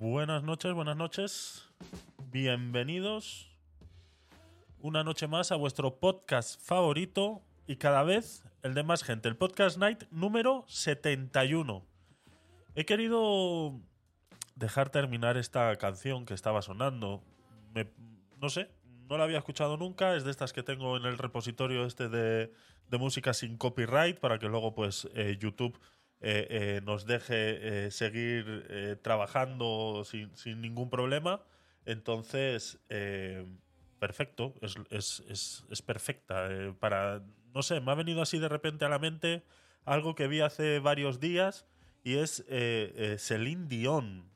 Buenas noches, buenas noches. Bienvenidos una noche más a vuestro podcast favorito y cada vez el de más gente, el Podcast Night número 71. He querido dejar terminar esta canción que estaba sonando. No sé, no la había escuchado nunca, es de estas que tengo en el repositorio este de, de música sin copyright para que luego pues eh, YouTube eh, eh, nos deje eh, seguir trabajando sin, sin ningún problema. Entonces, perfecto, es, es- es- es perfecta. para, no sé, me ha venido así de repente a la mente algo que vi hace varios días y es Celine Dion.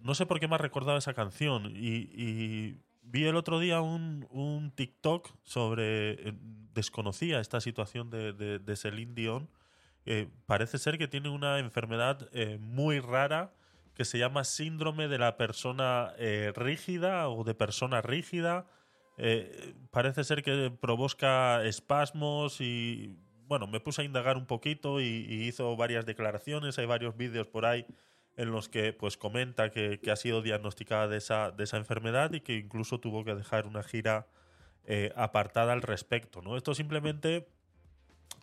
No sé por qué me ha recordado esa canción y, vi el otro día un, un TikTok sobre... desconocía esta situación de, de, de Celine Dion. Eh, parece ser que tiene una enfermedad eh, muy rara que se llama síndrome de la persona eh, rígida o de persona rígida. Parece ser que provoca espasmos y bueno, me puse a indagar un poquito y, hizo varias declaraciones, hay varios vídeos por ahí en los que pues comenta que, ha sido diagnosticada de esa, de esa enfermedad y que incluso tuvo que dejar una gira apartada al respecto. ¿no? Esto simplemente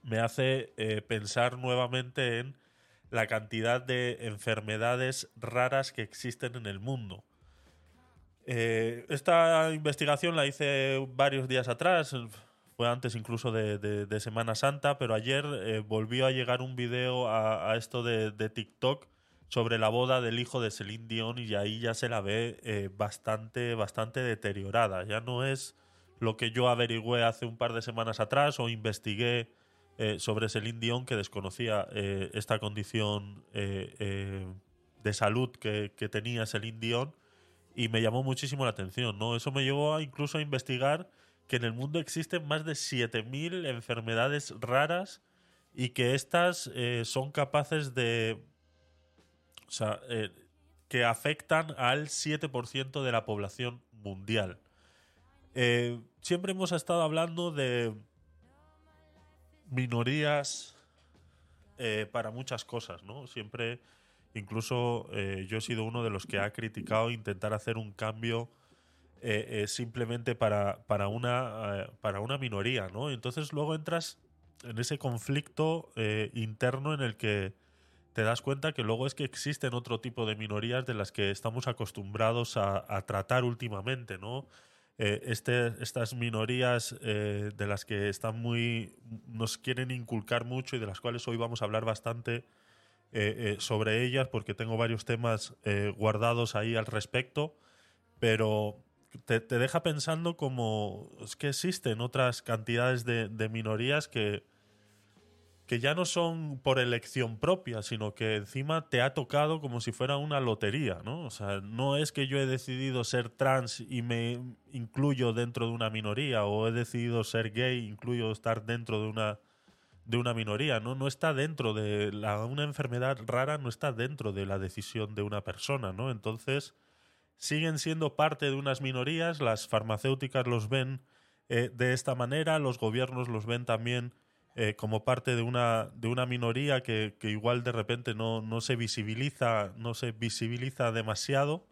me hace eh, pensar nuevamente en la cantidad de enfermedades raras que existen en el mundo. Eh, esta investigación la hice varios días atrás, fue antes incluso de, Semana Santa, pero ayer eh, volvió a llegar un video a, esto de, TikTok sobre la boda del hijo de Celine Dion y ahí ya se la ve bastante, bastante deteriorada. Ya no es lo que yo averigüé hace un par de semanas atrás o investigué eh, sobre Celine Dion, que desconocía eh, esta condición eh, de salud que, tenía Celine Dion y me llamó muchísimo la atención, ¿no? Eso me llevó a incluso a investigar que en el mundo existen más de 7.000 enfermedades raras y que estas son capaces de... O sea, que afectan al 7% de la población mundial. Siempre hemos estado hablando de minorías eh, para muchas cosas, ¿no? Siempre, incluso eh, yo he sido uno de los que ha criticado intentar hacer un cambio eh, eh, simplemente para, para, una, para una minoría, ¿no? Entonces luego entras en ese conflicto interno en el que te das cuenta que luego es que existen otro tipo de minorías de las que estamos acostumbrados a, a tratar últimamente, ¿no? Eh, este, estas minorías eh, de las que están muy nos quieren inculcar mucho y de las cuales hoy vamos a hablar bastante eh, sobre ellas porque tengo varios temas guardados ahí al respecto pero te, deja pensando como es que existen otras cantidades de, de minorías que que ya no son por elección propia, sino que encima te ha tocado como si fuera una lotería, ¿no? O sea, no es que yo he decidido ser trans y me incluyo dentro de una minoría, o he decidido ser gay, incluyo estar dentro de una de una minoría, ¿no? No está dentro de la, una enfermedad rara, no está dentro de la decisión de una persona, ¿no? Entonces, siguen siendo parte de unas minorías, las farmacéuticas los ven eh, de esta manera, los gobiernos los ven también eh, como parte de una, de una minoría que, que igual de repente no, no se visibiliza, no se visibiliza demasiado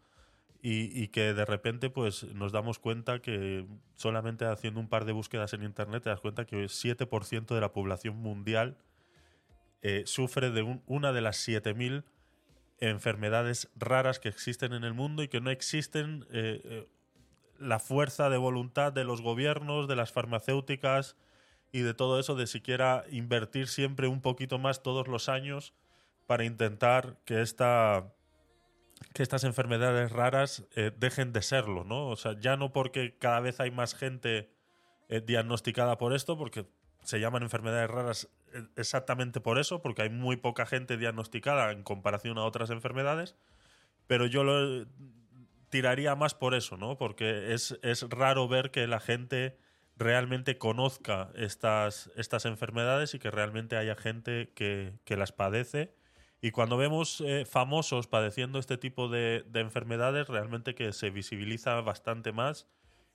y, y que de repente pues nos damos cuenta que solamente haciendo un par de búsquedas en internet te das cuenta que el 7% de la población mundial eh, sufre de un- una de las 7000 enfermedades raras que existen en el mundo y que no existen eh, la fuerza de voluntad de los gobiernos, de las farmacéuticas y de todo eso, de siquiera invertir siempre un poquito más todos los años para intentar que esta que estas enfermedades raras eh, dejen de serlo, ¿no? O sea, ya no porque cada vez hay más gente eh, diagnosticada por esto, porque se llaman enfermedades raras eh, exactamente por eso, porque hay muy poca gente diagnosticada en comparación a otras enfermedades, pero yo lo tiraría más por eso, ¿no? Porque es, es raro ver que la gente realmente conozca estas, estas enfermedades y que realmente haya gente que, que las padece. Y cuando vemos eh, famosos padeciendo este tipo de, de enfermedades, realmente que se visibiliza bastante más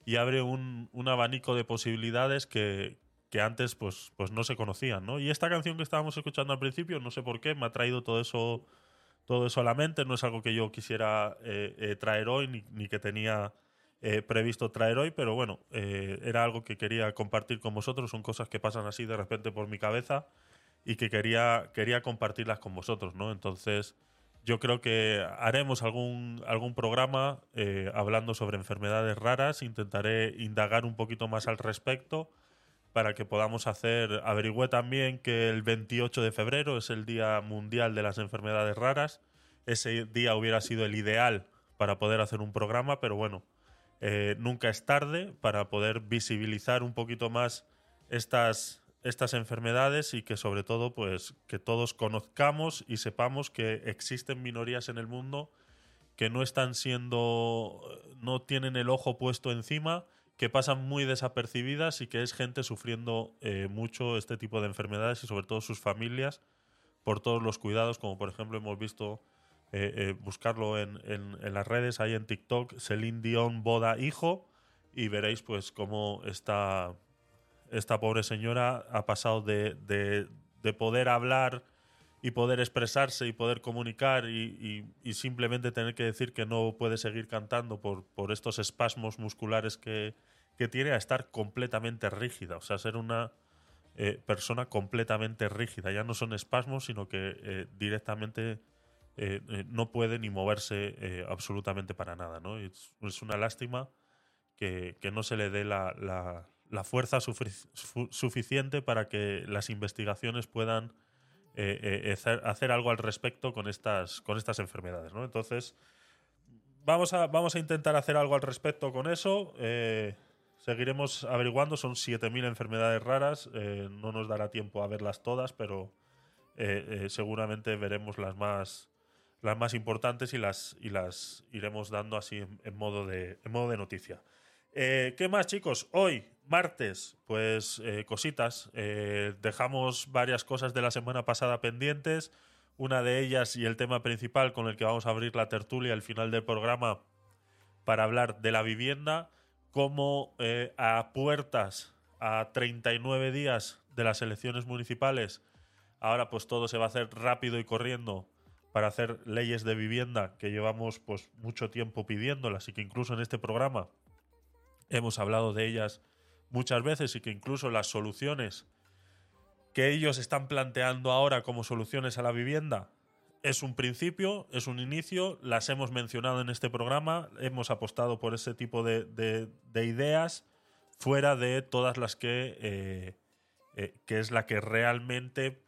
y abre un, un abanico de posibilidades que, que antes pues, pues no se conocían, ¿no? Y esta canción que estábamos escuchando al principio, no sé por qué, me ha traído todo eso, todo eso a la mente. No es algo que yo quisiera eh, eh, traer hoy ni, ni que tenía eh, previsto traer hoy, pero bueno, eh, era algo que quería compartir con vosotros. Son cosas que pasan así de repente por mi cabeza y que quería, quería compartirlas con vosotros, ¿no? Entonces, yo creo que haremos algún, algún programa eh, hablando sobre enfermedades raras. Intentaré indagar un poquito más al respecto para que podamos hacer. Averigüé también que el 28 de febrero es el Día Mundial de las Enfermedades Raras. Ese día hubiera sido el ideal para poder hacer un programa, pero bueno, eh, nunca es tarde para poder visibilizar un poquito más estas, estas enfermedades y que sobre todo pues que todos conozcamos y sepamos que existen minorías en el mundo que no están siendo no tienen el ojo puesto encima que pasan muy desapercibidas y que es gente sufriendo eh, mucho este tipo de enfermedades y sobre todo sus familias por todos los cuidados como por ejemplo hemos visto eh, eh, buscarlo en, las redes, ahí en TikTok, Celine Dion boda hijo, y veréis pues cómo esta, pobre señora ha pasado de, de- de poder hablar y poder expresarse y poder comunicar y, simplemente tener que decir que no puede seguir cantando por, estos espasmos musculares que, tiene a estar completamente rígida, o sea, ser una eh, persona completamente rígida. Ya no son espasmos, sino que directamente eh, eh, no puede ni moverse eh, absolutamente para nada. ¿no? Es, una lástima que, que no se le dé la, la- fuerza suficiente para que las investigaciones puedan hacer, algo al respecto con estas, con estas enfermedades. ¿no? Entonces, vamos a, vamos a intentar hacer algo al respecto con eso. seguiremos averiguando, son 7.000 enfermedades raras, no nos dará tiempo a verlas todas, pero seguramente veremos las más, las más importantes y las, y las iremos dando así en, modo, de, en modo de noticia. Eh, ¿Qué más, chicos? Hoy, martes, pues eh, cositas. Eh, dejamos varias cosas de la semana pasada pendientes. Una de ellas y el tema principal con el que vamos a abrir la tertulia al final del programa para hablar de la vivienda, como a puertas, a 39 días de las elecciones municipales, ahora pues todo se va a hacer rápido y corriendo para hacer leyes de vivienda que llevamos pues mucho tiempo pidiéndolas y que incluso en este programa hemos hablado de ellas muchas veces y que incluso las soluciones que ellos están planteando ahora como soluciones a la vivienda es un principio, es un inicio, las hemos mencionado en este programa, hemos apostado por ese tipo de, de- de ideas fuera de todas las que, eh, eh, que es la que realmente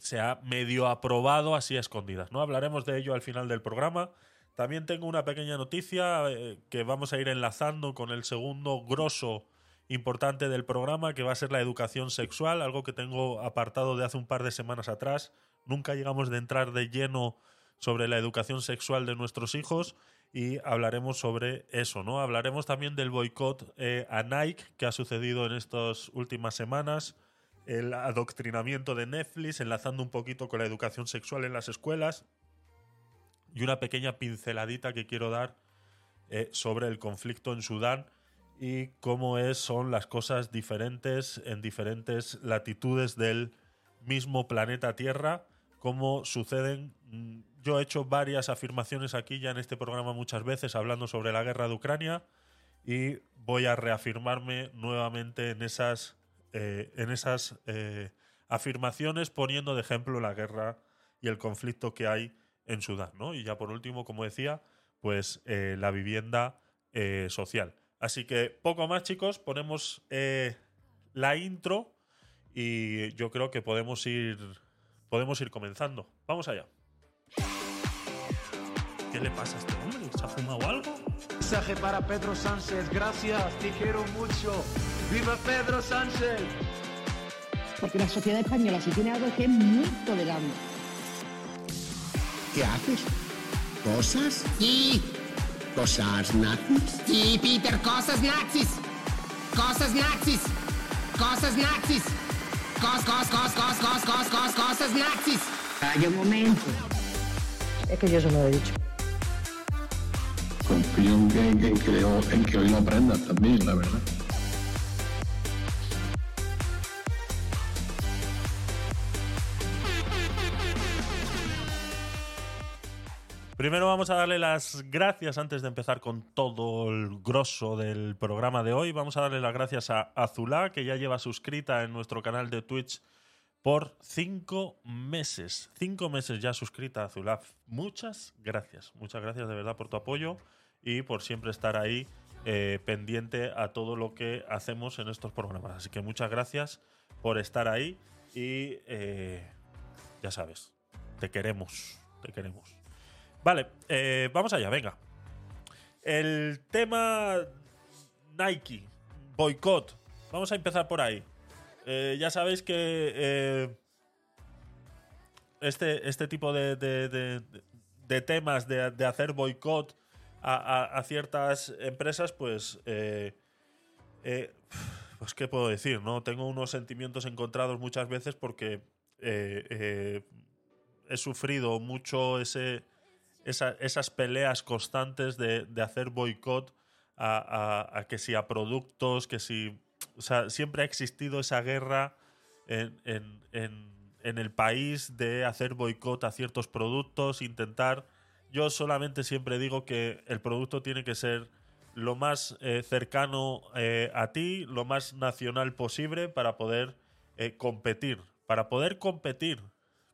se ha medio aprobado así a escondidas. ¿no? Hablaremos de ello al final del programa. También tengo una pequeña noticia eh, que vamos a ir enlazando con el segundo grosso importante del programa, que va a ser la educación sexual, algo que tengo apartado de hace un par de semanas atrás. Nunca llegamos de entrar de lleno sobre la educación sexual de nuestros hijos y hablaremos sobre eso, ¿no? Hablaremos también del boicot eh, a Nike que ha sucedido en estas últimas semanas, el adoctrinamiento de Netflix, enlazando un poquito con la educación sexual en las escuelas y una pequeña pinceladita que quiero dar eh, sobre el conflicto en Sudán y cómo es, son las cosas diferentes en diferentes latitudes del mismo planeta Tierra, cómo suceden. mm, Yo he hecho varias afirmaciones aquí ya en este programa muchas veces hablando sobre la guerra de Ucrania y voy a reafirmarme nuevamente en esas, eh, en esas eh, afirmaciones poniendo de ejemplo la guerra y el conflicto que hay en Sudán. ¿no? Y ya por último, como decía, pues eh, la vivienda social. Así que poco más, chicos, ponemos la intro y yo creo que podemos ir, podemos ir comenzando. Vamos allá. ¿Qué le pasa a este hombre? ¿Se ha fumado algo? Mensaje para Pedro Sánchez, gracias, te quiero mucho. ¡Viva Pedro Sánchez! Porque la sociedad española, si tiene algo, que es muy tolerante. ¿Qué haces? ¿Cosas? Sí, ¿Cosas nazis? sí, Peter, cosas nazis. Cosas nazis. Cosas nazis. Cos, cos, cos, cos, cos, cos, cos, cosas nazis. Calla un momento. Es que yo se lo he dicho. confío en que, en que, en que hoy lo aprendas también, la verdad. Primero vamos a darle las gracias antes de empezar con todo el grosso del programa de hoy. Vamos a darle las gracias a Azulá, que ya lleva suscrita en nuestro canal de Twitch por cinco meses. Cinco meses ya suscrita Azulá. Muchas gracias. Muchas gracias de verdad por tu apoyo y por siempre estar ahí eh, pendiente a todo lo que hacemos en estos programas. Así que muchas gracias por estar ahí y eh, ya sabes, te queremos, te queremos. Vale, eh, vamos allá, venga. El tema Nike, boicot. Vamos a empezar por ahí. Eh, ya sabéis que eh, este, este tipo de, de- temas de, hacer boicot a, a- ciertas empresas, pues, pues, ¿qué puedo decir? no Tengo unos sentimientos encontrados muchas veces porque he sufrido mucho ese, esa- esas peleas constantes de, de hacer boicot a, a- que si a productos, que si... O sea, siempre ha existido esa guerra en, en- en- en el país de hacer boicot a ciertos productos, intentar... Yo solamente siempre digo que el producto tiene que ser lo más eh, cercano eh, a ti, lo más nacional posible para poder eh, competir. Para poder competir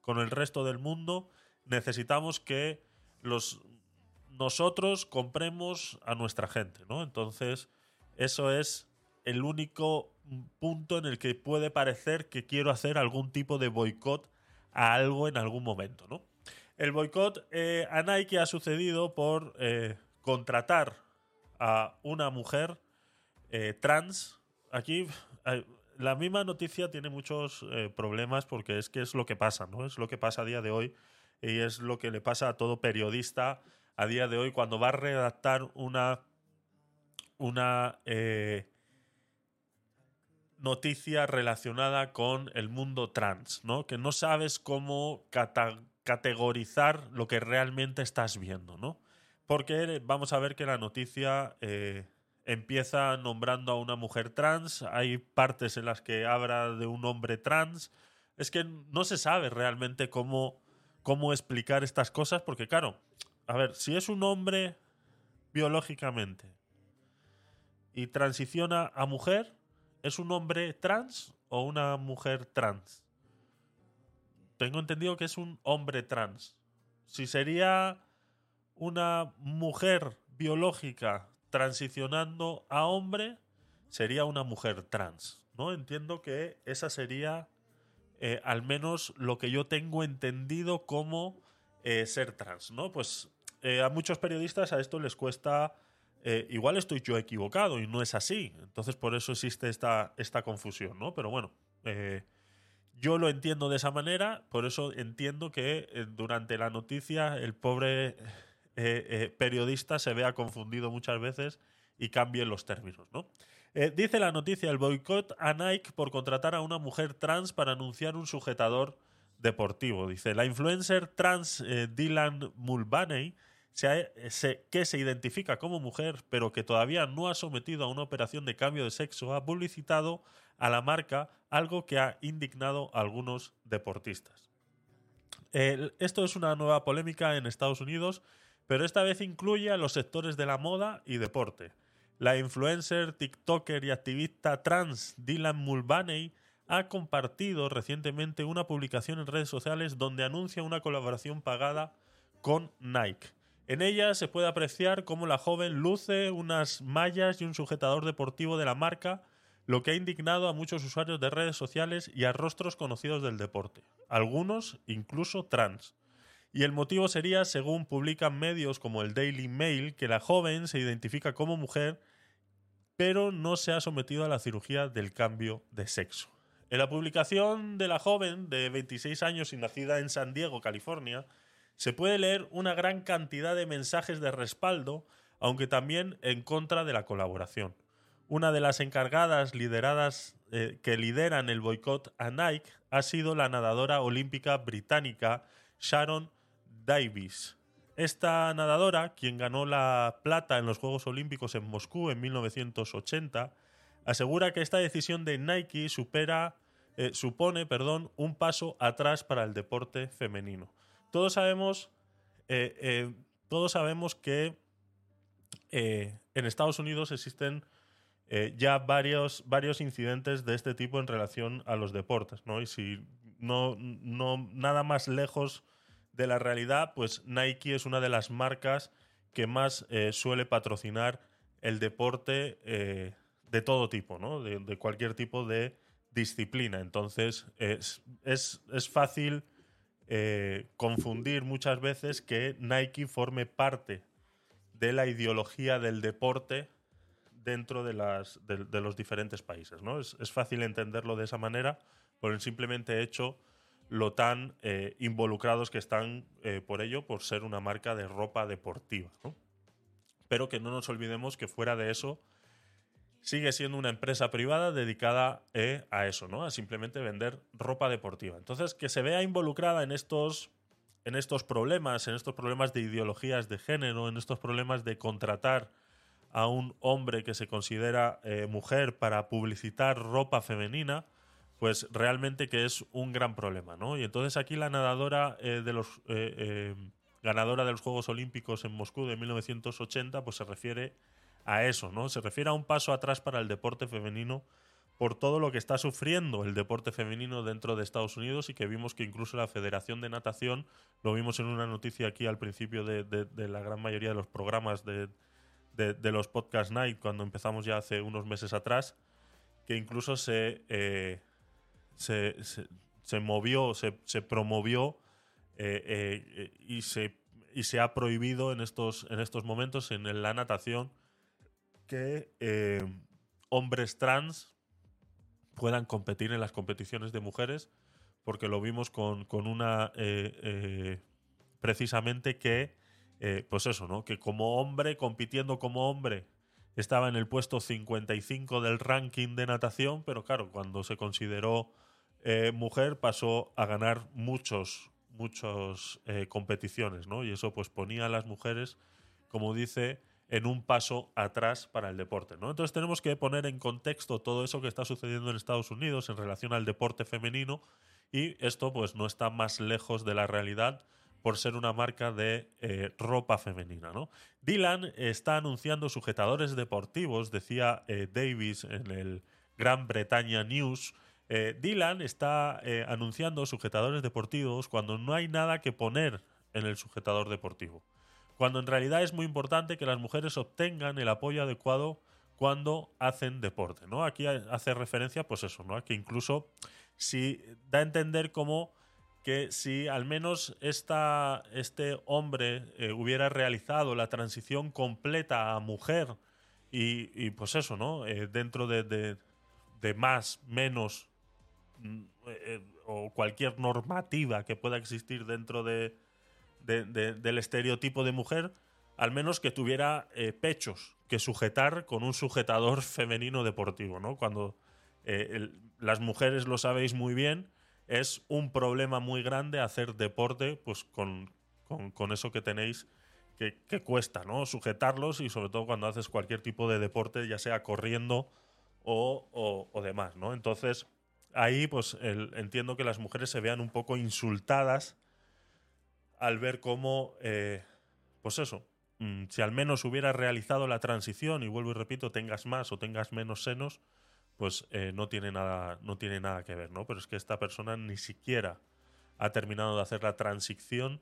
con el resto del mundo necesitamos que los nosotros compremos a nuestra gente, ¿no? Entonces, eso es el único punto en el que puede parecer que quiero hacer algún tipo de boicot a algo en algún momento, ¿no? El boicot eh, a Nike ha sucedido por eh, contratar a una mujer eh, trans. Aquí eh, la misma noticia tiene muchos problemas porque es que es lo que pasa, ¿no? Es lo que pasa a día de hoy y es lo que le pasa a todo periodista a día de hoy cuando va a redactar una una eh, noticia relacionada con el mundo trans, ¿no? Que no sabes cómo categorizar lo que realmente estás viendo, ¿no? Porque vamos a ver que la noticia eh, empieza nombrando a una mujer trans, hay partes en las que habla de un hombre trans, es que no se sabe realmente cómo, cómo explicar estas cosas, porque claro, a ver, si es un hombre biológicamente y transiciona a mujer, ¿es un hombre trans o una mujer trans? Tengo entendido que es un hombre trans. Si sería una mujer biológica transicionando a hombre, sería una mujer trans. ¿No? Entiendo que esa sería eh, al menos lo que yo tengo entendido como eh, ser trans, ¿no? Pues eh, a muchos periodistas a esto les cuesta. igual estoy yo equivocado y no es así. Entonces por eso existe esta, esta confusión, ¿no? Pero bueno, yo lo entiendo de esa manera, por eso entiendo que durante la noticia el pobre periodista se vea confundido muchas veces y cambie los términos, ¿no? Eh, dice la noticia el boicot a Nike por contratar a una mujer trans para anunciar un sujetador deportivo. Dice, la influencer trans eh, Dylan Mulvaney, que se identifica como mujer, pero que todavía no ha sometido a una operación de cambio de sexo, ha publicitado a la marca algo que ha indignado a algunos deportistas. Esto es una nueva polémica en Estados Unidos, pero esta vez incluye a los sectores de la moda y deporte. La influencer, TikToker y activista trans Dylan Mulvaney ha compartido recientemente una publicación en redes sociales donde anuncia una colaboración pagada con Nike. En ella se puede apreciar cómo la joven luce unas mallas y un sujetador deportivo de la marca, lo que ha indignado a muchos usuarios de redes sociales y a rostros conocidos del deporte, algunos incluso trans. Y el motivo sería, según publican medios como el Daily Mail, que la joven se identifica como mujer, pero no se ha sometido a la cirugía del cambio de sexo. En la publicación de la joven de 26 años y nacida en San Diego, California, se puede leer una gran cantidad de mensajes de respaldo, aunque también en contra de la colaboración. Una de las encargadas lideradas eh, que lideran el boicot a Nike ha sido la nadadora olímpica británica Sharon Davis. Esta nadadora, quien ganó la plata en los Juegos Olímpicos en Moscú en 1980, asegura que esta decisión de Nike supera, eh, supone perdón, un paso atrás para el deporte femenino. Todos sabemos, eh, eh, todos sabemos que en Estados Unidos existen ya varios, varios incidentes de este tipo en relación a los deportes, ¿no? Y si no nada más lejos de la realidad, pues Nike es una de las marcas que más eh, suele patrocinar el deporte eh, de todo tipo, ¿no? De, cualquier tipo de disciplina. Entonces, es, es, es fácil eh, confundir muchas veces que Nike forme parte de la ideología del deporte dentro de, las, de, de los diferentes países. ¿no? Es, es fácil entenderlo de esa manera por el simplemente hecho lo tan eh, involucrados que están eh, por ello, por ser una marca de ropa deportiva. ¿no? Pero que no nos olvidemos que fuera de eso sigue siendo una empresa privada dedicada eh, a eso, ¿no? A simplemente vender ropa deportiva. Entonces, que se vea involucrada en estos, en estos problemas, en estos problemas de ideologías de género, en estos problemas de contratar a un hombre que se considera eh, mujer para publicitar ropa femenina, pues realmente que es un gran problema, ¿no? Y entonces aquí la nadadora eh, de los eh, eh, ganadora de los Juegos Olímpicos en Moscú de 1980, pues se refiere a eso, ¿no? Se refiere a un paso atrás para el deporte femenino por todo lo que está sufriendo el deporte femenino dentro de Estados Unidos y que vimos que incluso la Federación de Natación, lo vimos en una noticia aquí al principio de, la gran mayoría de los programas de, de- de los Podcast Night, cuando empezamos ya hace unos meses atrás, que incluso se, eh, se, se- movió, se, se promovió eh, eh, y, se, y se ha prohibido en estos, en estos momentos en la natación que eh, hombres trans puedan competir en las competiciones de mujeres, porque lo vimos con, con una precisamente que, pues eso, ¿no? Que como hombre, compitiendo como hombre, estaba en el puesto 55 del ranking de natación, pero claro, cuando se consideró eh, mujer pasó a ganar muchos, muchos eh, competiciones, ¿no? Y eso pues ponía a las mujeres, como dice, en un paso atrás para el deporte, ¿no? Entonces tenemos que poner en contexto todo eso que está sucediendo en Estados Unidos en relación al deporte femenino y esto pues no está más lejos de la realidad por ser una marca de eh, ropa femenina, ¿no? Dylan está anunciando sujetadores deportivos, decía eh, Davis en el Gran Bretaña News. Eh, Dylan está anunciando sujetadores deportivos cuando no hay nada que poner en el sujetador deportivo. Cuando en realidad es muy importante que las mujeres obtengan el apoyo adecuado cuando hacen deporte, ¿no? Aquí ha- hace referencia, pues eso, ¿no? Que incluso si da a entender como que si al menos este hombre eh, hubiera realizado la transición completa a mujer y, y, pues eso, ¿no? Eh, dentro de, de- más, menos mm, eh, o cualquier normativa que pueda existir dentro de, de- de- del estereotipo de mujer, al menos que tuviera pechos que sujetar con un sujetador femenino deportivo, ¿no? Cuando las mujeres lo sabéis muy bien, es un problema muy grande hacer deporte, pues con, con- con eso que tenéis que, que cuesta, ¿no? Sujetarlos y sobre todo cuando haces cualquier tipo de deporte, ya sea corriendo o, o- demás, ¿no? Entonces, ahí pues entiendo que las mujeres se vean un poco insultadas al ver cómo, eh, pues eso, mm, si al menos hubiera realizado la transición, y vuelvo y repito, tengas más o tengas menos senos, pues eh, no, tiene nada, no tiene nada que ver, ¿no? Pero es que esta persona ni siquiera ha terminado de hacer la transición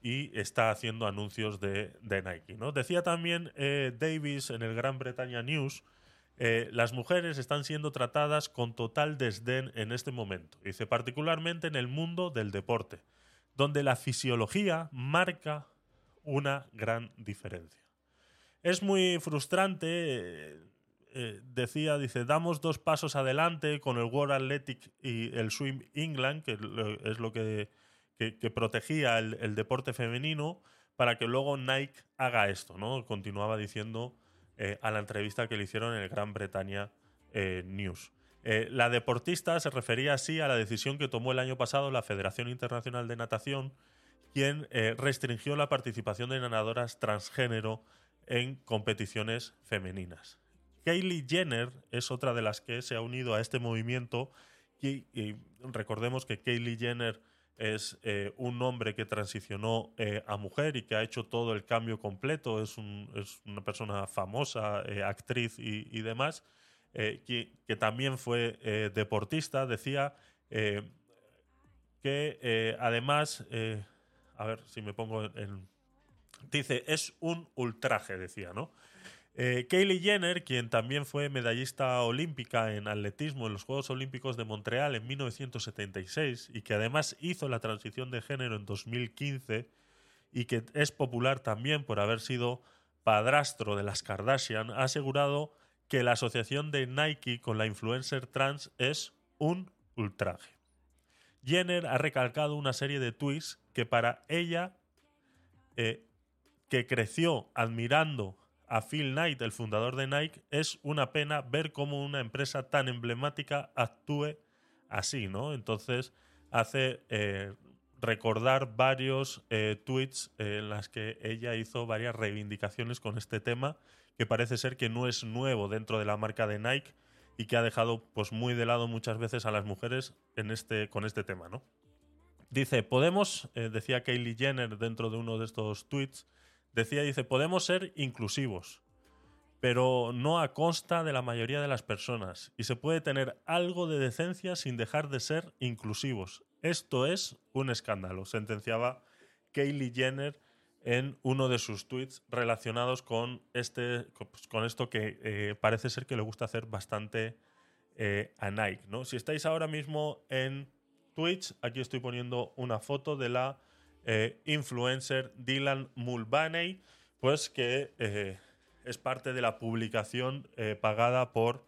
y está haciendo anuncios de, Nike, ¿no? Decía también eh, Davis en el Gran Bretaña News, eh, las mujeres están siendo tratadas con total desdén en este momento. Dice, particularmente en el mundo del deporte, donde la fisiología marca una gran diferencia. Es muy frustrante, eh, decía, dice, damos dos pasos adelante con el World Athletic y el Swim England, que es lo que, protegía el, deporte femenino, para que luego Nike haga esto, ¿no? Continuaba diciendo eh, a la entrevista que le hicieron en el Gran Bretaña eh, News. La deportista se refería así a la decisión que tomó el año pasado la Federación Internacional de Natación, quien restringió la participación de nadadoras transgénero en competiciones femeninas. Kylie Jenner es otra de las que se ha unido a este movimiento y, recordemos que Kylie Jenner es eh, un hombre que transicionó eh, a mujer y que ha hecho todo el cambio completo, es, un- es una persona famosa, eh, actriz y, demás, que, también fue deportista, decía que además, a ver si me pongo en... Dice, es un ultraje, decía, ¿no? Eh, Kaylee Jenner, quien también fue medallista olímpica en atletismo en los Juegos Olímpicos de Montreal en 1976 y que además hizo la transición de género en 2015 y que es popular también por haber sido padrastro de las Kardashian, ha asegurado que la asociación de Nike con la influencer trans es un ultraje. Jenner ha recalcado una serie de tweets que para ella, eh, que creció admirando a Phil Knight, el fundador de Nike, es una pena ver cómo una empresa tan emblemática actúe así, ¿no? Entonces hace eh, recordar varios eh, tweets eh, en las que ella hizo varias reivindicaciones con este tema, que parece ser que no es nuevo dentro de la marca de Nike y que ha dejado pues muy de lado muchas veces a las mujeres en este, con este tema, ¿no? Dice, podemos, decía Kylie Jenner dentro de uno de estos tweets, decía, dice, podemos ser inclusivos, pero no a costa de la mayoría de las personas. Y se puede tener algo de decencia sin dejar de ser inclusivos. Esto es un escándalo, sentenciaba Kylie Jenner en uno de sus tweets relacionados con, este, pues, con esto que eh, parece ser que le gusta hacer bastante eh, a Nike. ¿no? Si estáis ahora mismo en Twitch, aquí estoy poniendo una foto de la eh, influencer Dylan Mulvaney, pues que eh, es parte de la publicación eh, pagada por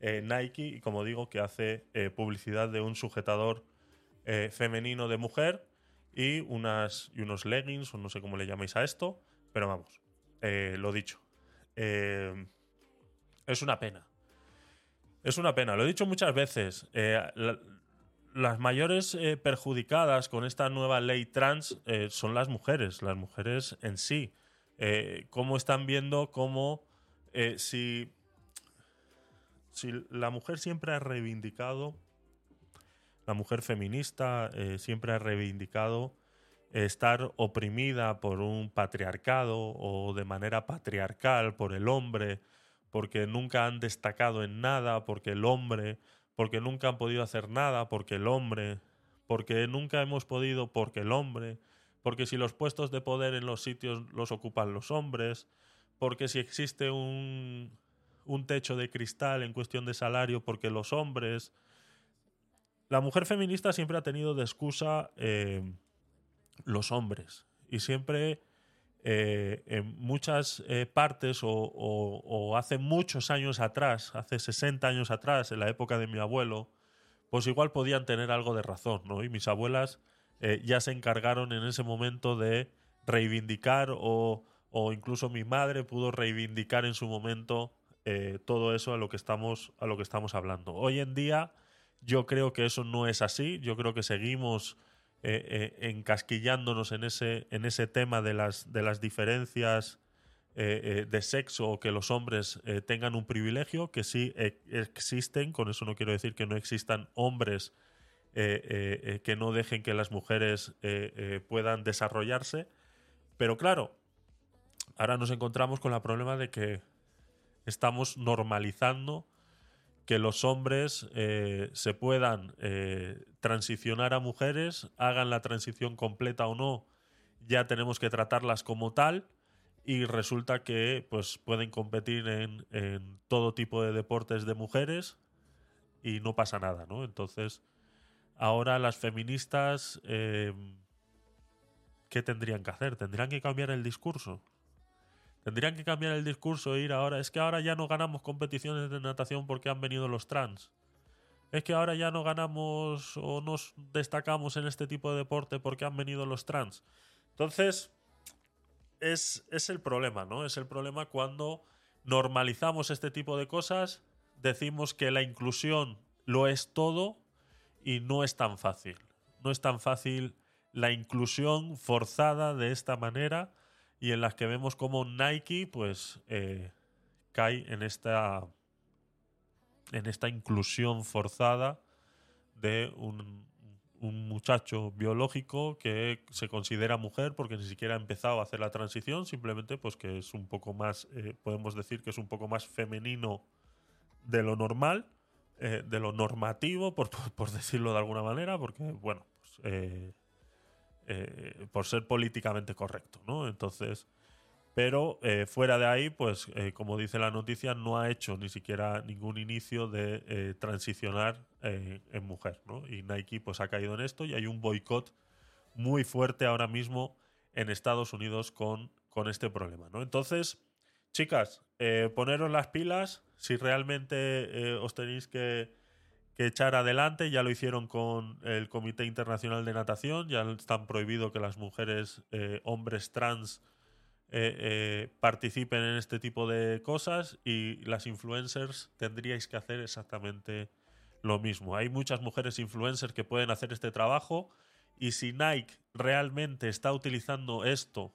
Nike y como digo que hace publicidad de un sujetador femenino de mujer y, unas, y unos leggings o no sé cómo le llamáis a esto, pero vamos, lo dicho. Es una pena. Es una pena, lo he dicho muchas veces. Las mayores eh, perjudicadas con esta nueva ley trans eh, son las mujeres, las mujeres en sí. Eh, cómo están viendo cómo si, si la mujer siempre ha reivindicado, la mujer feminista siempre ha reivindicado estar oprimida por un patriarcado o de manera patriarcal por el hombre, porque nunca han destacado en nada, porque el hombre, porque nunca han podido hacer nada, porque el hombre, porque nunca hemos podido, porque el hombre, porque si los puestos de poder en los sitios los ocupan los hombres, porque si existe un, un techo de cristal en cuestión de salario, porque los hombres... La mujer feminista siempre ha tenido de excusa eh, los hombres y siempre eh, en muchas eh, partes o, hace muchos años atrás, hace 60 años atrás, en la época de mi abuelo, pues igual podían tener algo de razón, ¿no? Y mis abuelas eh, ya se encargaron en ese momento de reivindicar o, o incluso mi madre pudo reivindicar en su momento todo eso a lo que estamos a lo que estamos hablando. Hoy en día yo creo que eso no es así. Yo creo que seguimos eh, eh, encasquillándonos en ese, en ese tema de las, de las diferencias eh, eh, de sexo o que los hombres tengan un privilegio, que sí existen. Con eso no quiero decir que no existan hombres que no dejen que las mujeres puedan desarrollarse. Pero claro, ahora nos encontramos con el problema de que estamos normalizando que los hombres eh, se puedan eh, transicionar a mujeres, hagan la transición completa o no, ya tenemos que tratarlas como tal y resulta que pues pueden competir en, todo tipo de deportes de mujeres y no pasa nada, ¿no? Entonces, ahora las feministas, eh, ¿qué tendrían que hacer? ¿Tendrían que cambiar el discurso? Tendrían que cambiar el discurso e ir ahora. Es que ahora ya no ganamos competiciones de natación porque han venido los trans. Es que ahora ya no ganamos o nos destacamos en este tipo de deporte porque han venido los trans. Entonces, es, es el problema, ¿no? Es el problema cuando normalizamos este tipo de cosas, decimos que la inclusión lo es todo y no es tan fácil. No es tan fácil la inclusión forzada de esta manera y en las que vemos como Nike pues eh, cae en esta en esta inclusión forzada de un, un muchacho biológico que se considera mujer porque ni siquiera ha empezado a hacer la transición, simplemente pues que es un poco más, eh, podemos decir que es un poco más femenino de lo normal, eh, de lo normativo, por, por- decirlo de alguna manera, porque, bueno, pues, eh, por ser políticamente correcto, ¿no? Entonces, pero eh, fuera de ahí, pues eh, como dice la noticia, no ha hecho ni siquiera ningún inicio de eh, transicionar eh, en mujer, ¿no? Y Nike pues ha caído en esto y hay un boicot muy fuerte ahora mismo en Estados Unidos con, con este problema, ¿no? Entonces, chicas, eh, poneros las pilas si realmente os tenéis que, que echar adelante. Ya lo hicieron con el Comité Internacional de Natación, ya están prohibido que las mujeres, eh, hombres trans, eh, eh, participen en este tipo de cosas y las influencers tendríais que hacer exactamente lo mismo. Hay muchas mujeres influencers que pueden hacer este trabajo y si Nike realmente está utilizando esto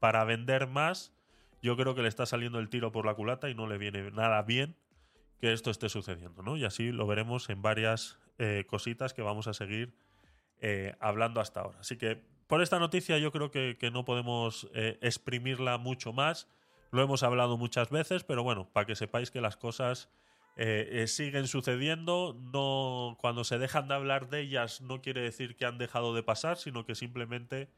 para vender más, yo creo que le está saliendo el tiro por la culata y no le viene nada bien que esto esté sucediendo, ¿no? Y así lo veremos en varias eh, cositas que vamos a seguir eh, hablando hasta ahora. Así que por esta noticia yo creo que, no podemos eh, exprimirla mucho más. Lo hemos hablado muchas veces, pero bueno, para que sepáis que las cosas siguen sucediendo. No, cuando se dejan de hablar de ellas no quiere decir que han dejado de pasar, sino que simplemente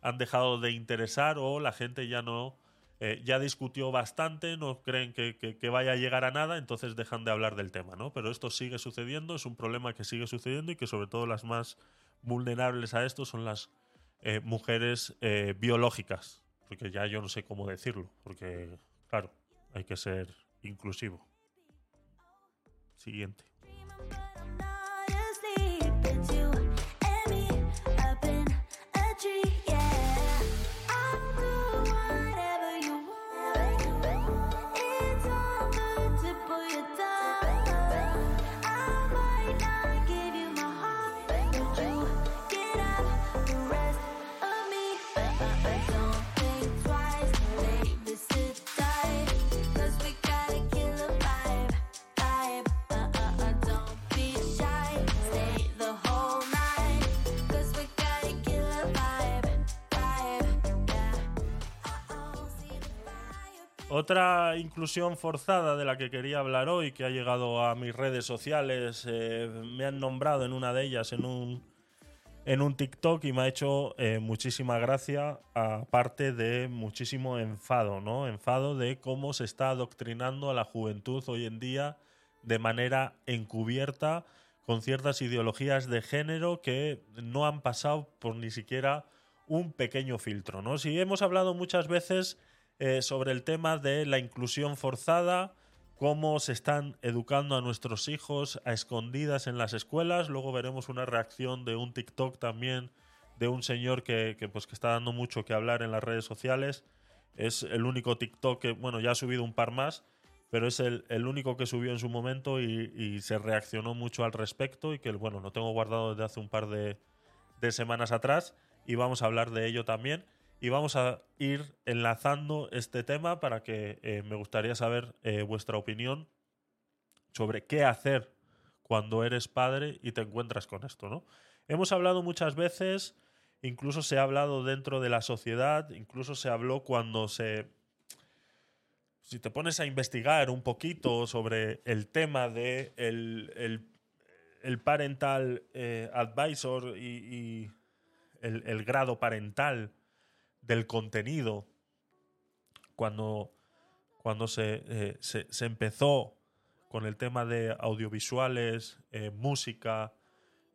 han dejado de interesar o la gente ya no eh, ya discutió bastante, no creen que, que- vaya a llegar a nada, entonces dejan de hablar del tema, ¿no? Pero esto sigue sucediendo, es un problema que sigue sucediendo y que sobre todo las más vulnerables a esto son las eh, mujeres eh, biológicas, porque ya yo no sé cómo decirlo, porque claro, hay que ser inclusivo. Siguiente. Otra inclusión forzada de la que quería hablar hoy, que ha llegado a mis redes sociales, eh, me han nombrado en una de ellas en un, en un TikTok y me ha hecho eh, muchísima gracia, aparte de muchísimo enfado, ¿no? Enfado de cómo se está adoctrinando a la juventud hoy en día de manera encubierta con ciertas ideologías de género que no han pasado por ni siquiera un pequeño filtro, ¿no? Si hemos hablado muchas veces eh, sobre el tema de la inclusión forzada, cómo se están educando a nuestros hijos a escondidas en las escuelas. Luego veremos una reacción de un TikTok también de un señor que, que, pues, que está dando mucho que hablar en las redes sociales. Es el único TikTok que, bueno, ya ha subido un par más, pero es el, el único que subió en su momento y, se reaccionó mucho al respecto y que, bueno, lo tengo guardado desde hace un par de, de semanas atrás y vamos a hablar de ello también. Y vamos a ir enlazando este tema para que eh, me gustaría saber eh, vuestra opinión sobre qué hacer cuando eres padre y te encuentras con esto, ¿no? Hemos hablado muchas veces, incluso se ha hablado dentro de la sociedad, incluso se habló cuando se... Si te pones a investigar un poquito sobre el tema de el, el- el parental eh, advisor y, y el, el grado parental del contenido, cuando, cuando se, eh, se, se empezó con el tema de audiovisuales, eh, música,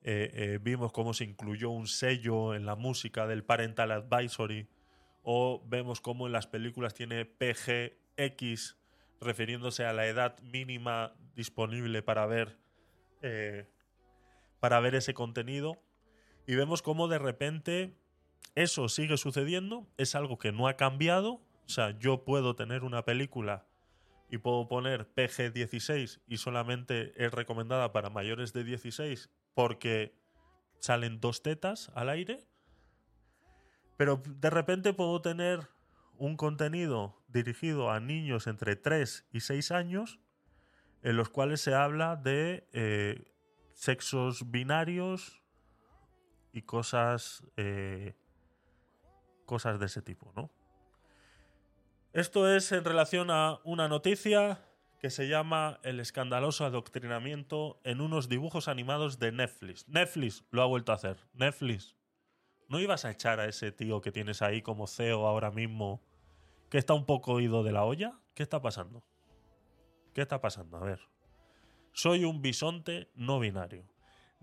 eh, vimos cómo se incluyó un sello en la música del Parental Advisory, o vemos cómo en las películas tiene PGX, refiriéndose a la edad mínima disponible para ver, para ver ese contenido, y vemos cómo de repente eso sigue sucediendo, es algo que no ha cambiado, o sea, yo puedo tener una película y puedo poner PG-16 y solamente es recomendada para mayores de 16 porque salen dos tetas al aire. Pero de repente puedo tener un contenido dirigido a niños entre 3 y 6 años en los cuales se habla de eh, sexos binarios y cosas, eh, cosas de ese tipo, ¿no? Esto es en relación a una noticia que se llama El escandaloso adoctrinamiento en unos dibujos animados de Netflix. Netflix lo ha vuelto a hacer. Netflix, ¿no ibas a echar a ese tío que tienes ahí como CEO ahora mismo, que está un poco ido de la olla? ¿Qué está pasando? ¿Qué está pasando? A ver. Soy un bisonte no binario.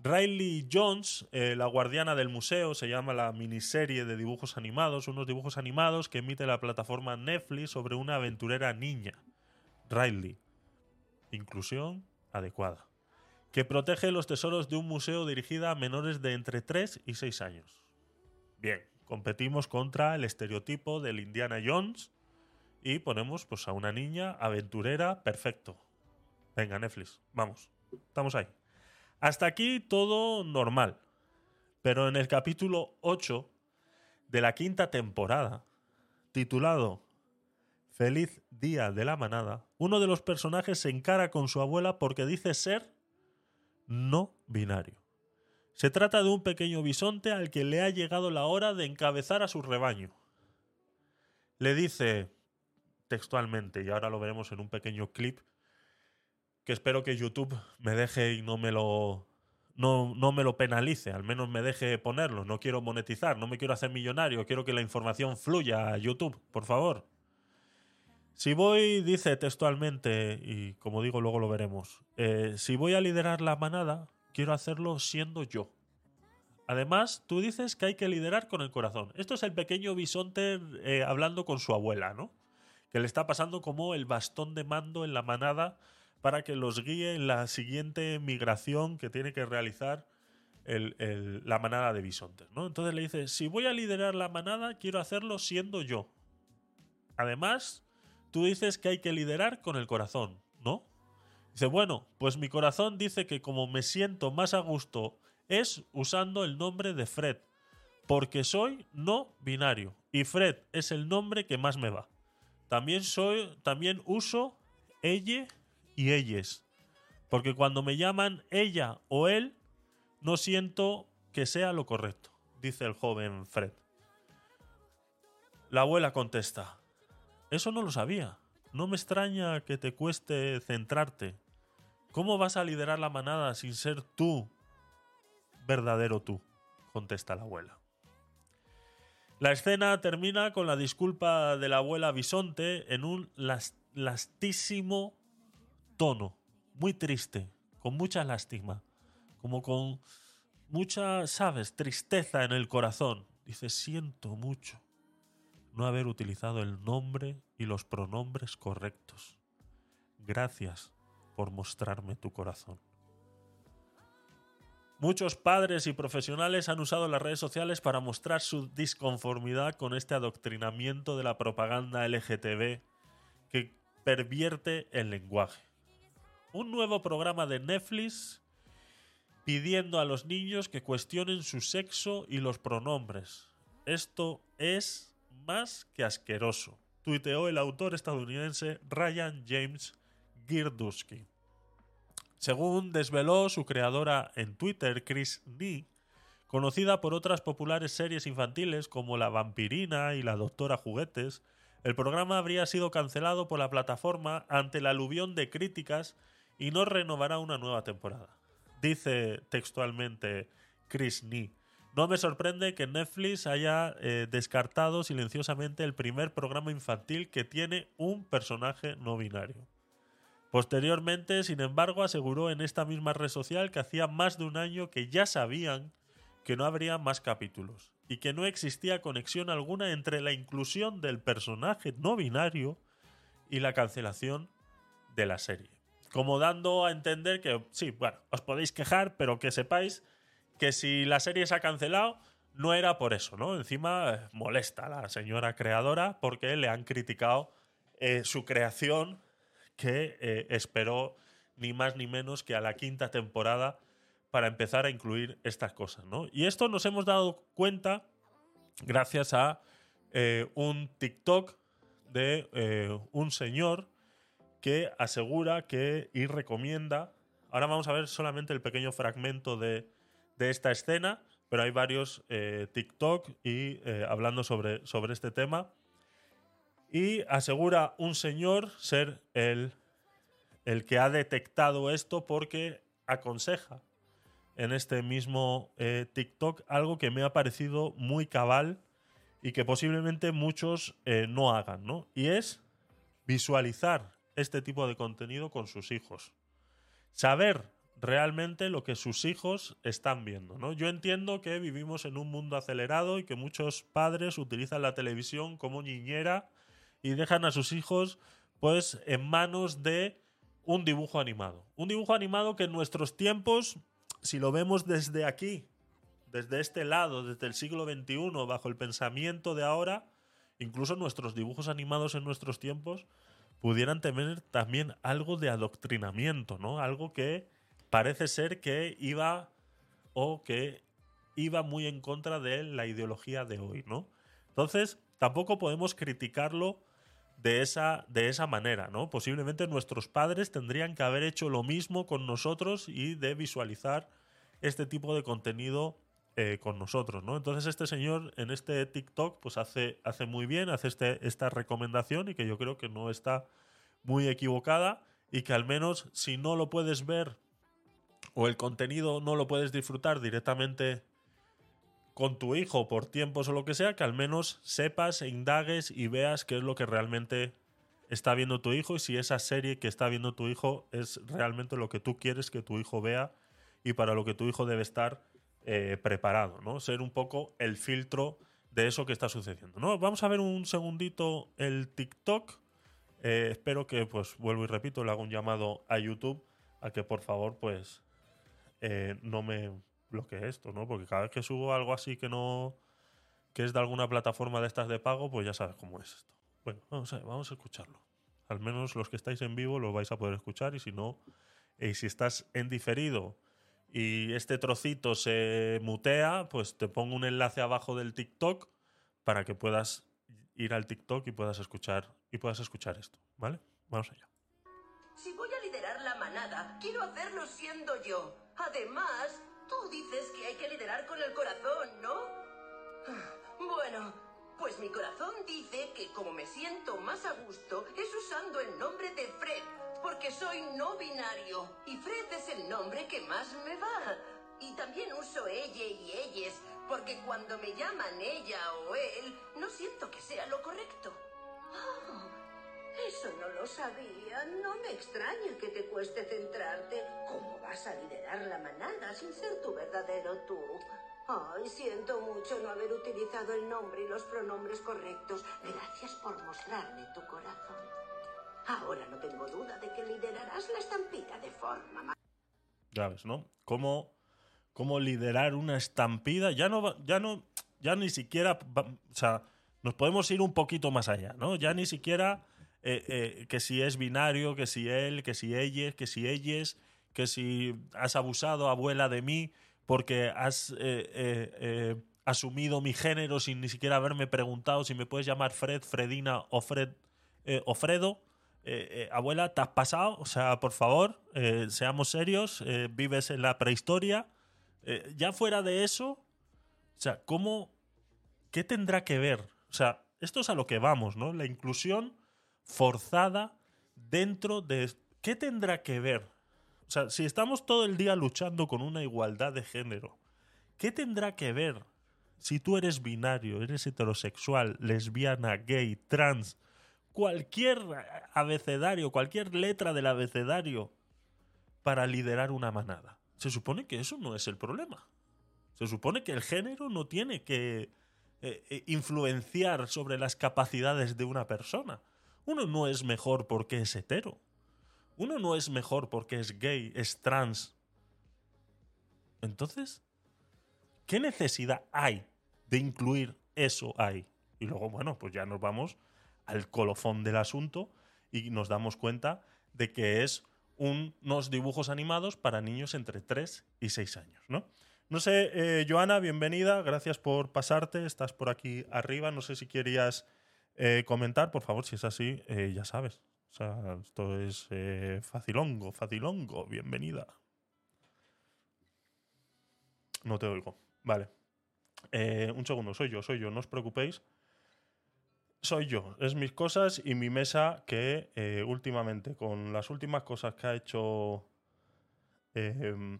Riley Jones, eh, la guardiana del museo, se llama la miniserie de dibujos animados, unos dibujos animados que emite la plataforma Netflix sobre una aventurera niña, Riley. Inclusión adecuada. Que protege los tesoros de un museo dirigida a menores de entre 3 y 6 años. Bien, competimos contra el estereotipo del Indiana Jones y ponemos pues, a una niña aventurera, perfecto. Venga, Netflix, vamos, estamos ahí. Hasta aquí todo normal. Pero en el capítulo 8 de la quinta temporada, titulado Feliz Día de la Manada, uno de los personajes se encara con su abuela porque dice ser no binario. Se trata de un pequeño bisonte al que le ha llegado la hora de encabezar a su rebaño. Le dice textualmente, y ahora lo veremos en un pequeño clip, que espero que YouTube me deje y no me lo no, no me lo penalice, al menos me deje ponerlo. No quiero monetizar, no me quiero hacer millonario, quiero que la información fluya a YouTube, por favor. Si voy, dice textualmente, y como digo, luego lo veremos, eh, si voy a liderar la manada, quiero hacerlo siendo yo. Además, tú dices que hay que liderar con el corazón. Esto es el pequeño bisonte eh, hablando con su abuela, ¿no? Que le está pasando como el bastón de mando en la manada para que los guíe en la siguiente migración que tiene que realizar la manada de bisontes, ¿no? Entonces le dice, si voy a liderar la manada, quiero hacerlo siendo yo. Además, tú dices que hay que liderar con el corazón, ¿no? Dice, bueno, pues mi corazón dice que como me siento más a gusto es usando el nombre de Fred, porque soy no binario y Fred es el nombre que más me va. También soy, también uso ella y ellas, porque cuando me llaman ella o él, no siento que sea lo correcto, dice el joven Fred. La abuela contesta, eso no lo sabía. No me extraña que te cueste centrarte. ¿Cómo vas a liderar la manada sin ser tú, verdadero tú? contesta la abuela. La escena termina con la disculpa de la abuela Bisonte en un las- lastísimo tono, muy triste, con mucha lástima, como con mucha, sabes, tristeza en el corazón. Dice, siento mucho no haber utilizado el nombre y los pronombres correctos. Gracias por mostrarme tu corazón. Muchos padres y profesionales han usado las redes sociales para mostrar su disconformidad con este adoctrinamiento de la propaganda LGTB que pervierte el lenguaje. Un nuevo programa de Netflix pidiendo a los niños que cuestionen su sexo y los pronombres. Esto es más que asqueroso, tuiteó el autor estadounidense Ryan James Girdusky. Según desveló su creadora en Twitter, Chris Nee, conocida por otras populares series infantiles como La Vampirina y La Doctora Juguetes, el programa habría sido cancelado por la plataforma ante el aluvión de críticas y no renovará una nueva temporada. Dice textualmente Chris Nee. No me sorprende que Netflix haya eh, descartado silenciosamente el primer programa infantil que tiene un personaje no binario. Posteriormente, sin embargo, aseguró en esta misma red social que hacía más de un año que ya sabían que no habría más capítulos y que no existía conexión alguna entre la inclusión del personaje no binario y la cancelación de la serie. Como dando a entender que, sí, bueno, os podéis quejar, pero que sepáis que si la serie se ha cancelado, no era por eso, ¿no? Encima eh, molesta a la señora creadora porque le han criticado eh, su creación que eh, esperó ni más ni menos que a la quinta temporada para empezar a incluir estas cosas, ¿no? Y esto nos hemos dado cuenta gracias a un TikTok de un señor que asegura que y recomienda. Ahora vamos a ver solamente el pequeño fragmento de, de esta escena, pero hay varios eh, TikTok y eh, hablando sobre, sobre este tema. Y asegura un señor ser el, el que ha detectado esto porque aconseja en este mismo eh, TikTok algo que me ha parecido muy cabal y que posiblemente muchos no hagan, ¿no? Y es visualizar este tipo de contenido con sus hijos. Saber realmente lo que sus hijos están viendo, ¿no? Yo entiendo que vivimos en un mundo acelerado y que muchos padres utilizan la televisión como niñera y dejan a sus hijos pues en manos de un dibujo animado. Un dibujo animado que en nuestros tiempos, si lo vemos desde aquí, desde este lado, desde el siglo XXI, bajo el pensamiento de ahora, incluso nuestros dibujos animados en nuestros tiempos pudieran tener también algo de adoctrinamiento, ¿no? Algo que parece ser que iba o que iba muy en contra de la ideología de hoy, ¿no? Entonces, tampoco podemos criticarlo de esa, de esa manera, ¿no? Posiblemente nuestros padres tendrían que haber hecho lo mismo con nosotros y de visualizar este tipo de contenido eh, con nosotros, ¿no? Entonces este señor en este TikTok pues hace, hace muy bien, hace este, esta recomendación y que yo creo que no está muy equivocada y que al menos si no lo puedes ver o el contenido no lo puedes disfrutar directamente con tu hijo por tiempos o lo que sea, que al menos sepas, e indagues y veas qué es lo que realmente está viendo tu hijo y si esa serie que está viendo tu hijo es realmente lo que tú quieres que tu hijo vea y para lo que tu hijo debe estar eh, preparado, ¿no? Ser un poco el filtro de eso que está sucediendo, ¿no? Vamos a ver un segundito el TikTok. Eh, espero que, pues, vuelvo y repito, le hago un llamado a YouTube a que por favor, pues, eh, no me bloquee esto, ¿no? Porque cada vez que subo algo así que no. que es de alguna plataforma de estas de pago, pues ya sabes cómo es esto. Bueno, vamos a, vamos a escucharlo. Al menos los que estáis en vivo lo vais a poder escuchar y si no, y si estás en diferido y este trocito se mutea, pues te pongo un enlace abajo del TikTok para que puedas ir al TikTok y puedas escuchar y puedas escuchar esto, ¿vale? Vamos allá. Si voy a liderar la manada, quiero hacerlo siendo yo. Además, tú dices que hay que liderar con el corazón, ¿no? Bueno, pues mi corazón dice que como me siento más a gusto es usando el nombre de Fred, porque soy no binario y Fred es el nombre que más me va. Y también uso ella y ellas, porque cuando me llaman ella o él, no siento que sea lo correcto. Ah, eso no lo sabía. No me extraña que te cueste centrarte. ¿Cómo vas a liderar la manada sin ser tu verdadero tú? Ay, siento mucho no haber utilizado el nombre y los pronombres correctos. Gracias por mostrarme tu corazón. Ahora no tengo duda de que liderarás la estampida de forma. Ya ves, ¿no? ¿Cómo, cómo liderar una estampida? Ya no, ya no, ya ni siquiera, o sea, nos podemos ir un poquito más allá, ¿no? Ya ni siquiera eh, eh, que si es binario, que si él, que si ellas, que si ellas, que si has abusado, abuela, de mí, porque has eh, asumido mi género sin ni siquiera haberme preguntado si me puedes llamar Fred, Fredina o Fred o Fredo. Eh, eh, abuela, ¿te has pasado? O sea, por favor, eh, seamos serios, eh, vives en la prehistoria. Eh, ya fuera de eso, o sea, ¿cómo, ¿qué tendrá que ver? O sea, esto es a lo que vamos, ¿no? La inclusión forzada dentro de... ¿Qué tendrá que ver? O sea, si estamos todo el día luchando con una igualdad de género, ¿qué tendrá que ver si tú eres binario, eres heterosexual, lesbiana, gay, trans, cualquier abecedario, cualquier letra del abecedario para liderar una manada? Se supone que eso no es el problema. Se supone que el género no tiene que eh, eh, influenciar sobre las capacidades de una persona. Uno no es mejor porque es hetero. Uno no es mejor porque es gay, es trans. Entonces, ¿qué necesidad hay de incluir eso ahí? Y luego, bueno, pues ya nos vamos al colofón del asunto y nos damos cuenta de que es un- unos dibujos animados para niños entre 3 y 6 años, ¿no? No sé, eh, Joana, bienvenida, gracias por pasarte, estás por aquí arriba, no sé si querías eh, comentar, por favor, si es así, eh, ya sabes. O sea, esto es facilongo, facilongo, bienvenida. No te oigo. Vale. Un segundo, soy yo, soy yo, no os preocupéis. Soy yo, es mis cosas y mi mesa que eh, últimamente, con las últimas cosas que ha hecho. em,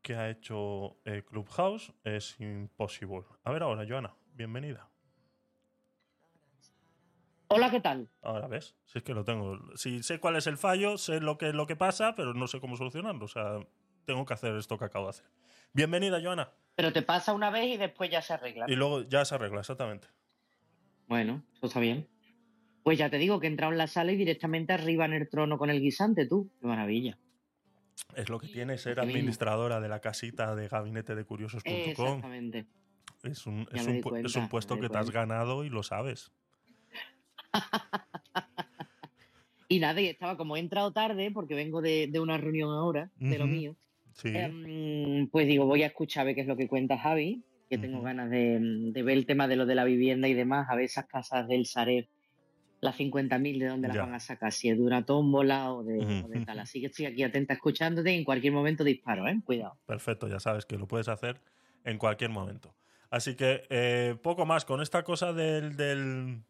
que ha hecho eh, Clubhouse, es imposible. A ver ahora, Joana, bienvenida. Hola, ¿qué tal? Ahora ves, si es que lo tengo. Si sé cuál es el fallo, sé lo que, lo que pasa, pero no sé cómo solucionarlo. O sea, tengo que hacer esto que acabo de hacer. Bienvenida, Joana. Pero te pasa una vez y después ya se arregla. Y luego ya se arregla, exactamente. Bueno, eso está bien. Pues ya te digo que he entrado en la sala y directamente arriba en el trono con el guisante, tú. Qué maravilla. Es lo que tiene ser administradora de la casita de gabinete de curiosos.com. Exactamente. Es un, es un es un puesto que te has ganado y lo sabes. Y nada, y estaba como he entrado tarde, porque vengo de, de una reunión ahora, de lo mío. Sí. Em, pues digo, voy a escuchar a ver qué es lo que cuenta Javi, que tengo ganas de, de ver el tema de lo de la vivienda y demás, a ver esas casas del Sareb, las 50.000, de dónde las Ya. van a sacar, si es de una tómbola o de, o de Ujú. tal. Así que estoy aquí atenta escuchándote y en cualquier momento disparo, ¿eh? Cuidado. Perfecto, ya sabes que lo puedes hacer en cualquier momento. Así que eh, poco más con esta cosa del, del-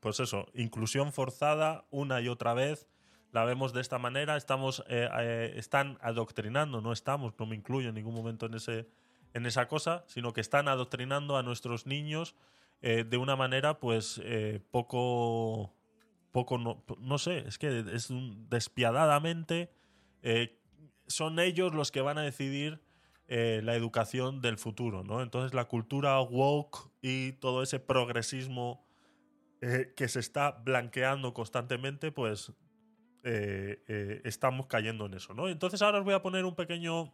Pues eso, inclusión forzada una y otra vez. La vemos de esta manera. Estamos, eh, eh, están adoctrinando, no estamos, no me incluyo en ningún momento en, ese, en esa cosa, sino que están adoctrinando a nuestros niños eh, de una manera, pues, poco. Poco, no, no sé, es que es despiadadamente. son ellos los que van a decidir la educación del futuro, ¿no? Entonces la cultura woke y todo ese progresismo que se está blanqueando constantemente, pues eh, eh, estamos cayendo en eso, ¿no? Entonces ahora os voy a poner un pequeño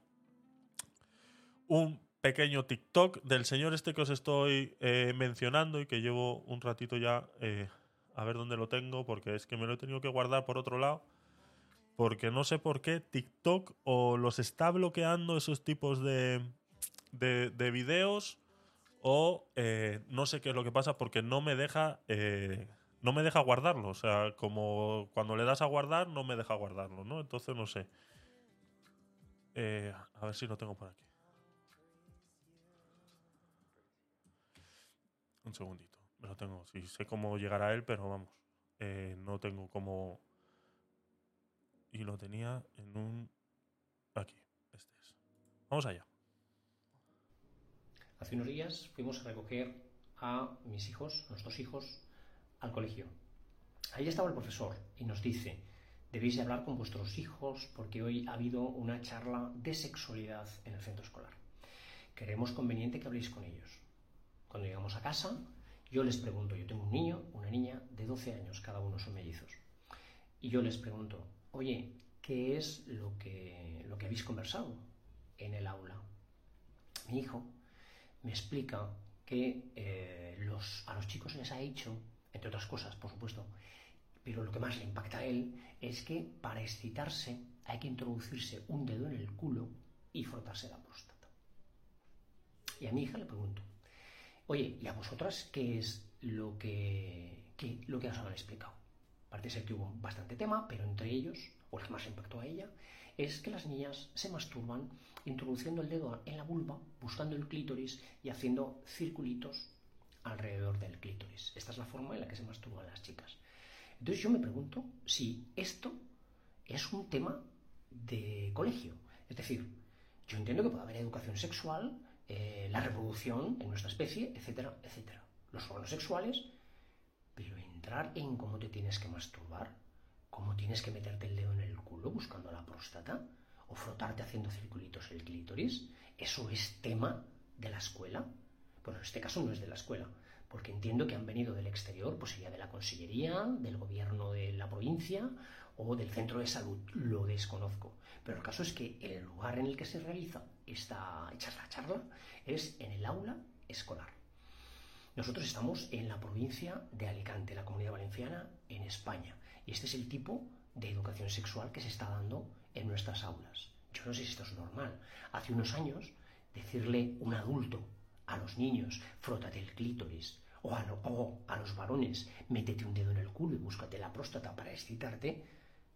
un pequeño TikTok del señor este que os estoy eh, mencionando y que llevo un ratito ya a ver dónde lo tengo porque es que me lo he tenido que guardar por otro lado porque no sé por qué TikTok o los está bloqueando esos tipos de, de, de videos o no sé qué es lo que pasa porque no me deja no me deja guardarlo o sea como cuando le das a guardar no me deja guardarlo no entonces no sé. Eh, a ver si lo tengo por aquí. Un segundito lo tengo. Sí sé cómo llegar a él pero vamos. Eh, no tengo cómo. Y lo tenía en un aquí este es. Vamos allá. Hace unos días fuimos a recoger a mis hijos, nuestros hijos, al colegio. Ahí estaba el profesor y nos dice, debéis de hablar con vuestros hijos porque hoy ha habido una charla de sexualidad en el centro escolar. Queremos conveniente que habléis con ellos. Cuando llegamos a casa, yo les pregunto, yo tengo un niño, una niña de 12 años, cada uno son mellizos. Y yo les pregunto, oye, ¿qué es lo que, lo que habéis conversado en el aula? Mi hijo me explica que eh, los, a los chicos les ha hecho, entre otras cosas, por supuesto, pero lo que más le impacta a él es que para excitarse hay que introducirse un dedo en el culo y frotarse la próstata. Y a mi hija le pregunto, oye, ¿y a vosotras qué es lo que, qué- lo que os han explicado? Parece ser que hubo bastante tema, pero entre ellos, o el que más impactó a ella, es que las niñas se masturban introduciendo el dedo en la vulva, buscando el clítoris y haciendo circulitos alrededor del clítoris. Esta es la forma en la que se masturban las chicas. Entonces yo me pregunto si esto es un tema de colegio. Es decir, yo entiendo que puede haber educación sexual, eh, la reproducción en nuestra especie, etcétera, etcétera. Los órganos sexuales, pero entrar en cómo te tienes que masturbar, cómo tienes que meterte el dedo en el culo buscando la próstata, o frotarte haciendo circulitos el clítoris, ¿eso es tema de la escuela? Bueno, en este caso no es de la escuela, porque entiendo que han venido del exterior, pues sería de la consellería, del gobierno de la provincia o del centro de salud, lo desconozco. Pero el caso es que el lugar en el que se realiza esta charla, charla es en el aula escolar. Nosotros estamos en la provincia de Alicante, la comunidad valenciana, en España. Y este es el tipo de educación sexual que se está dando en nuestras aulas. Yo no sé si esto es normal. Hace unos años, decirle un adulto a los niños, frótate el clítoris, o a, lo- o a los varones, métete un dedo en el culo y búscate la próstata para excitarte,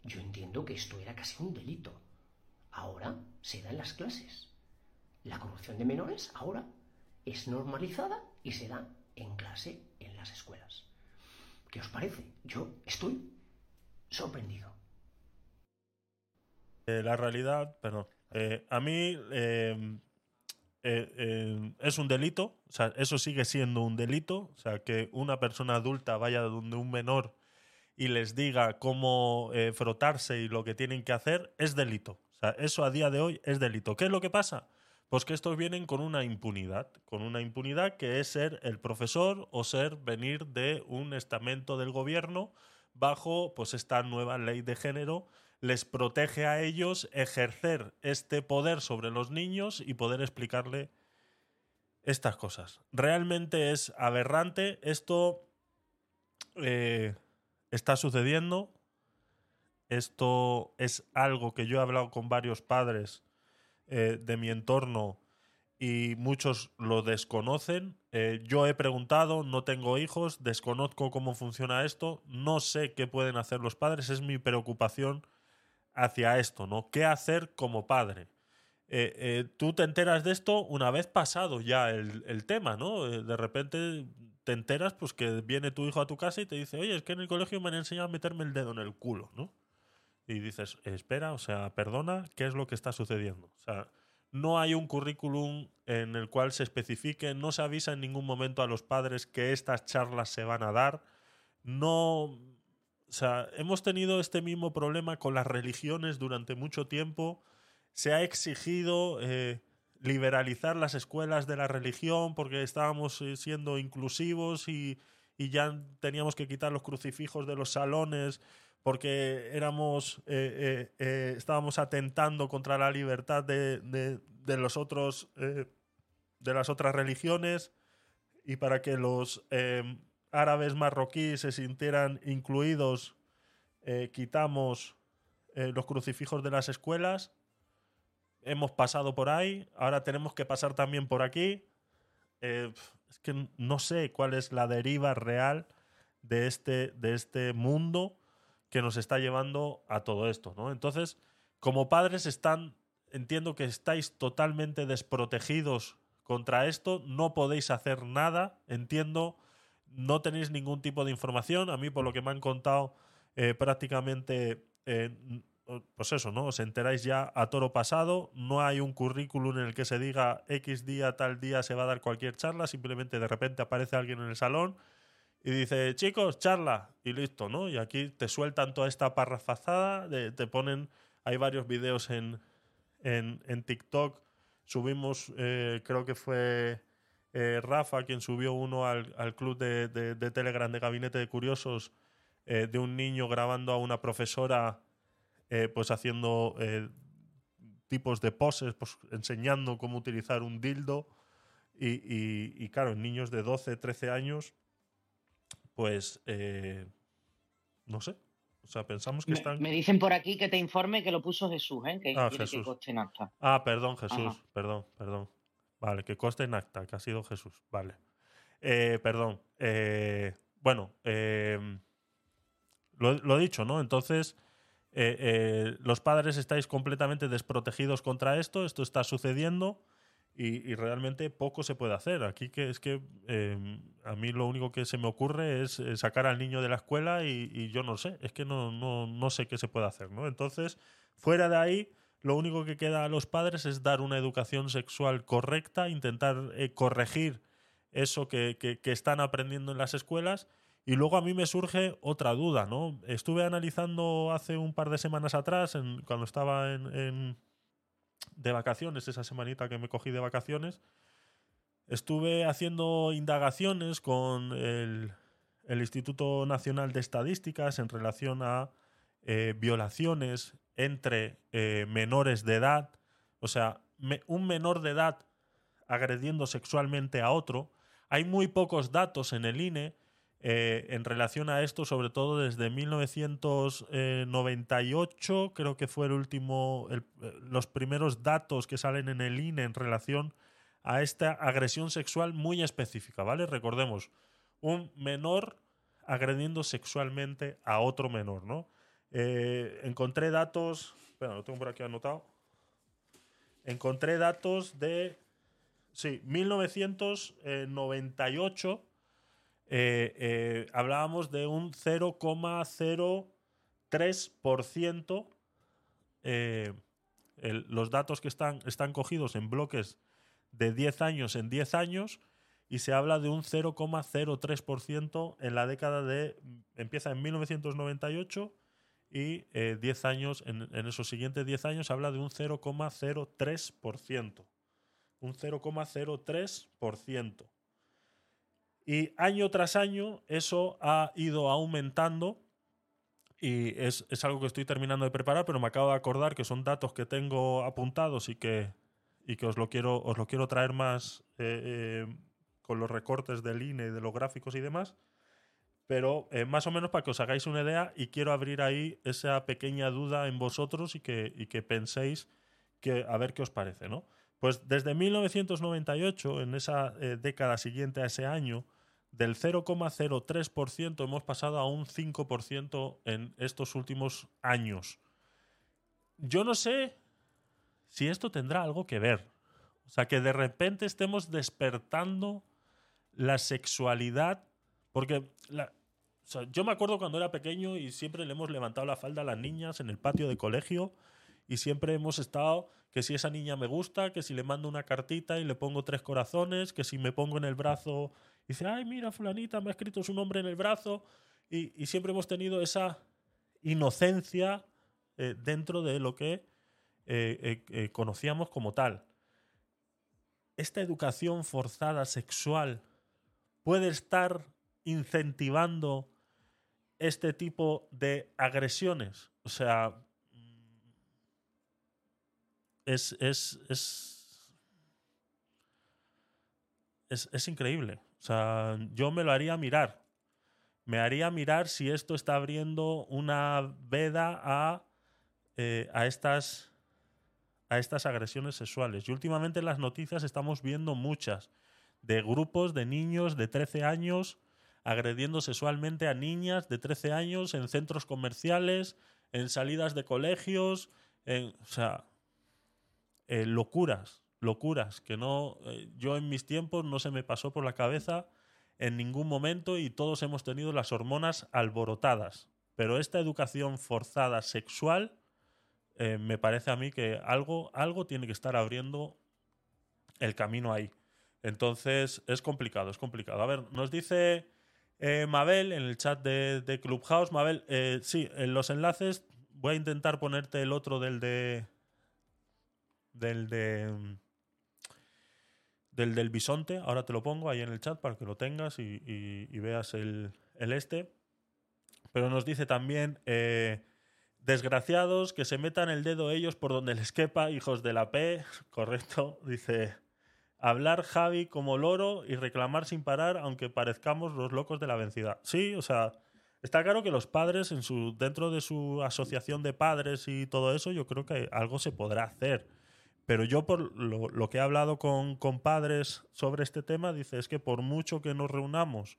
yo entiendo que esto era casi un delito. ahora se da en las clases. La corrupción de menores ahora es normalizada y se da en clase en las escuelas. ¿Qué os parece? Yo estoy sorprendido. Eh, la realidad, perdón. Eh, a mí eh, eh, eh, es un delito, o sea, eso sigue siendo un delito, o sea, que una persona adulta vaya donde un menor y les diga cómo eh, frotarse y lo que tienen que hacer, es delito. O sea, eso a día de hoy es delito. ¿Qué es lo que pasa? Pues que estos vienen con una impunidad, con una impunidad que es ser el profesor o ser venir de un estamento del gobierno bajo pues esta nueva ley de género les protege a ellos ejercer este poder sobre los niños y poder explicarle estas cosas. Realmente es aberrante. Esto eh, está sucediendo. Esto es algo que yo he hablado con varios padres eh, de mi entorno y muchos lo desconocen. Eh, yo he preguntado, no tengo hijos, desconozco cómo funciona esto, no sé qué pueden hacer los padres, es mi preocupación hacia esto, ¿no? ¿Qué hacer como padre? Eh, eh, tú te enteras de esto una vez pasado ya el, tema, ¿no? Eh, de repente te enteras pues que viene tu hijo a tu casa y te dice, oye, es que en el colegio me han enseñado a meterme el dedo en el culo, ¿no? Y dices, espera, o sea, perdona, ¿qué es lo que está sucediendo? O sea, no hay un currículum en el cual se especifique, no se avisa en ningún momento a los padres que estas charlas se van a dar, no... O sea, hemos tenido este mismo problema con las religiones durante mucho tiempo. Se ha exigido eh, liberalizar las escuelas de la religión porque estábamos eh, siendo inclusivos y, y ya teníamos que quitar los crucifijos de los salones porque éramos eh, estábamos atentando contra la libertad de, de- los otros de las otras religiones y para que los árabes marroquíes se sintieran incluidos eh, quitamos eh, los crucifijos de las escuelas hemos pasado por ahí ahora tenemos que pasar también por aquí Eh, es que no sé cuál es la deriva real de este, de este mundo que nos está llevando a todo esto, ¿no? Entonces, como padres están, entiendo que estáis totalmente desprotegidos contra esto, no podéis hacer nada, entiendo, no tenéis ningún tipo de información, a mí por lo que me han contado eh, prácticamente, eh, pues eso, ¿no? Os enteráis ya a toro pasado, no hay un currículum en el que se diga X día, tal día se va a dar cualquier charla, simplemente de repente aparece alguien en el salón y dice, chicos, charla, y listo, ¿no? Y aquí te sueltan toda esta parrafazada, te ponen, hay varios videos en, en, en TikTok, subimos, eh, creo que fue eh, Rafa quien subió uno al, al club de, de- de Telegram de Gabinete de Curiosos, eh, de un niño grabando a una profesora, eh, pues haciendo tipos de poses, pues enseñando cómo utilizar un dildo, y, y- y claro, niños de 12, 13 años, pues no sé. O sea, pensamos que Me, están. me dicen por aquí que te informe que lo puso Jesús, ¿eh? Que Ah, que Jesús. acta. Ah, perdón, Jesús. Ajá. Perdón, perdón. Vale, que coste en acta, que ha sido Jesús. Vale. Eh, perdón. Eh, bueno, eh, lo, lo dicho, ¿no? Entonces, eh, los padres estáis completamente desprotegidos contra esto, esto está sucediendo y, y realmente poco se puede hacer. Aquí que es que eh, a mí lo único que se me ocurre es sacar al niño de la escuela y, y yo no sé, es que no, no, no sé qué se puede hacer, ¿no? Entonces, fuera de ahí, lo único que queda a los padres es dar una educación sexual correcta, intentar eh, corregir eso que, que- están aprendiendo en las escuelas. Y luego a mí me surge otra duda, ¿no? Estuve analizando hace un par de semanas atrás, en- cuando estaba en, en- de vacaciones, esa semanita que me cogí de vacaciones, estuve haciendo indagaciones con el, el Instituto Nacional de Estadísticas en relación a eh, violaciones entre eh, menores de edad. O sea, un menor de edad agrediendo sexualmente a otro. Hay muy pocos datos en el INE eh, en relación a esto, sobre todo desde 1998, creo que fue el último, eh, los primeros datos que salen en el INE en relación a esta agresión sexual muy específica, ¿vale? Recordemos, un menor agrediendo sexualmente a otro menor, ¿no? Eh, encontré datos, espera, lo tengo por aquí anotado. encontré datos de. Sí, 1998. eh, eh, hablábamos de un 0,03%. eh, el- los datos que están, están cogidos en bloques de 10 años en 10 años y se habla de un 0,03% en la década de... Empieza en 1998 y eh, 10 años, en, en esos siguientes 10 años habla de un 0,03%. Un 0,03%. Y año tras año eso ha ido aumentando y es, es algo que estoy terminando de preparar, pero me acabo de acordar que son datos que tengo apuntados y que, y que os, lo quiero, os lo quiero traer más eh, eh, con los recortes del INE, de los gráficos y demás. Pero eh, más o menos para que os hagáis una idea y quiero abrir ahí esa pequeña duda en vosotros y que, penséis que a ver qué os parece, ¿no? Pues desde 1998, en esa eh, década siguiente a ese año, del 0,03% hemos pasado a un 5% en estos últimos años. Yo no sé si esto tendrá algo que ver. O sea, que de repente estemos despertando la sexualidad. Porque yo me acuerdo cuando era pequeño y siempre le hemos levantado la falda a las niñas en el patio de colegio y siempre hemos estado que si esa niña me gusta, que si le mando una cartita y le pongo tres corazones, que si me pongo en el brazo y dice, ay, mira, fulanita, me ha escrito su nombre en el brazo. Y, siempre hemos tenido esa inocencia eh, dentro de lo que eh, eh, conocíamos como tal. Esta educación forzada sexual puede estar incentivando este tipo de agresiones. O sea, es, es, es, es, increíble. O sea, yo me lo haría mirar. Me haría mirar si esto está abriendo una veda a, eh, a, estas, a estas agresiones sexuales. Y últimamente en las noticias estamos viendo muchas de grupos de niños de 13 años agrediendo sexualmente a niñas de 13 años en centros comerciales, en salidas de colegios, en, o sea, eh, locuras, locuras, que no, eh, yo en mis tiempos no se me pasó por la cabeza en ningún momento y todos hemos tenido las hormonas alborotadas. Pero esta educación forzada sexual eh, me parece a mí que algo, algo tiene que estar abriendo el camino ahí. Entonces es complicado, es complicado. A ver, nos dice eh, Mabel en el chat de, Clubhouse. Mabel, eh, sí, en los enlaces voy a intentar ponerte el otro del de. Del de. mm, Del del bisonte. Ahora te lo pongo ahí en el chat para que lo tengas y, veas el, el este. Pero nos dice también. eh, Desgraciados, que se metan el dedo ellos por donde les quepa, hijos de la P. Correcto, dice. Hablar Javi como loro y reclamar sin parar, aunque parezcamos los locos de la vencida. Sí, o sea, está claro que los padres, en su, dentro de su asociación de padres y todo eso, yo creo que algo se podrá hacer. Pero yo, por lo, lo que he hablado con, con padres sobre este tema, dice, es que por mucho que nos reunamos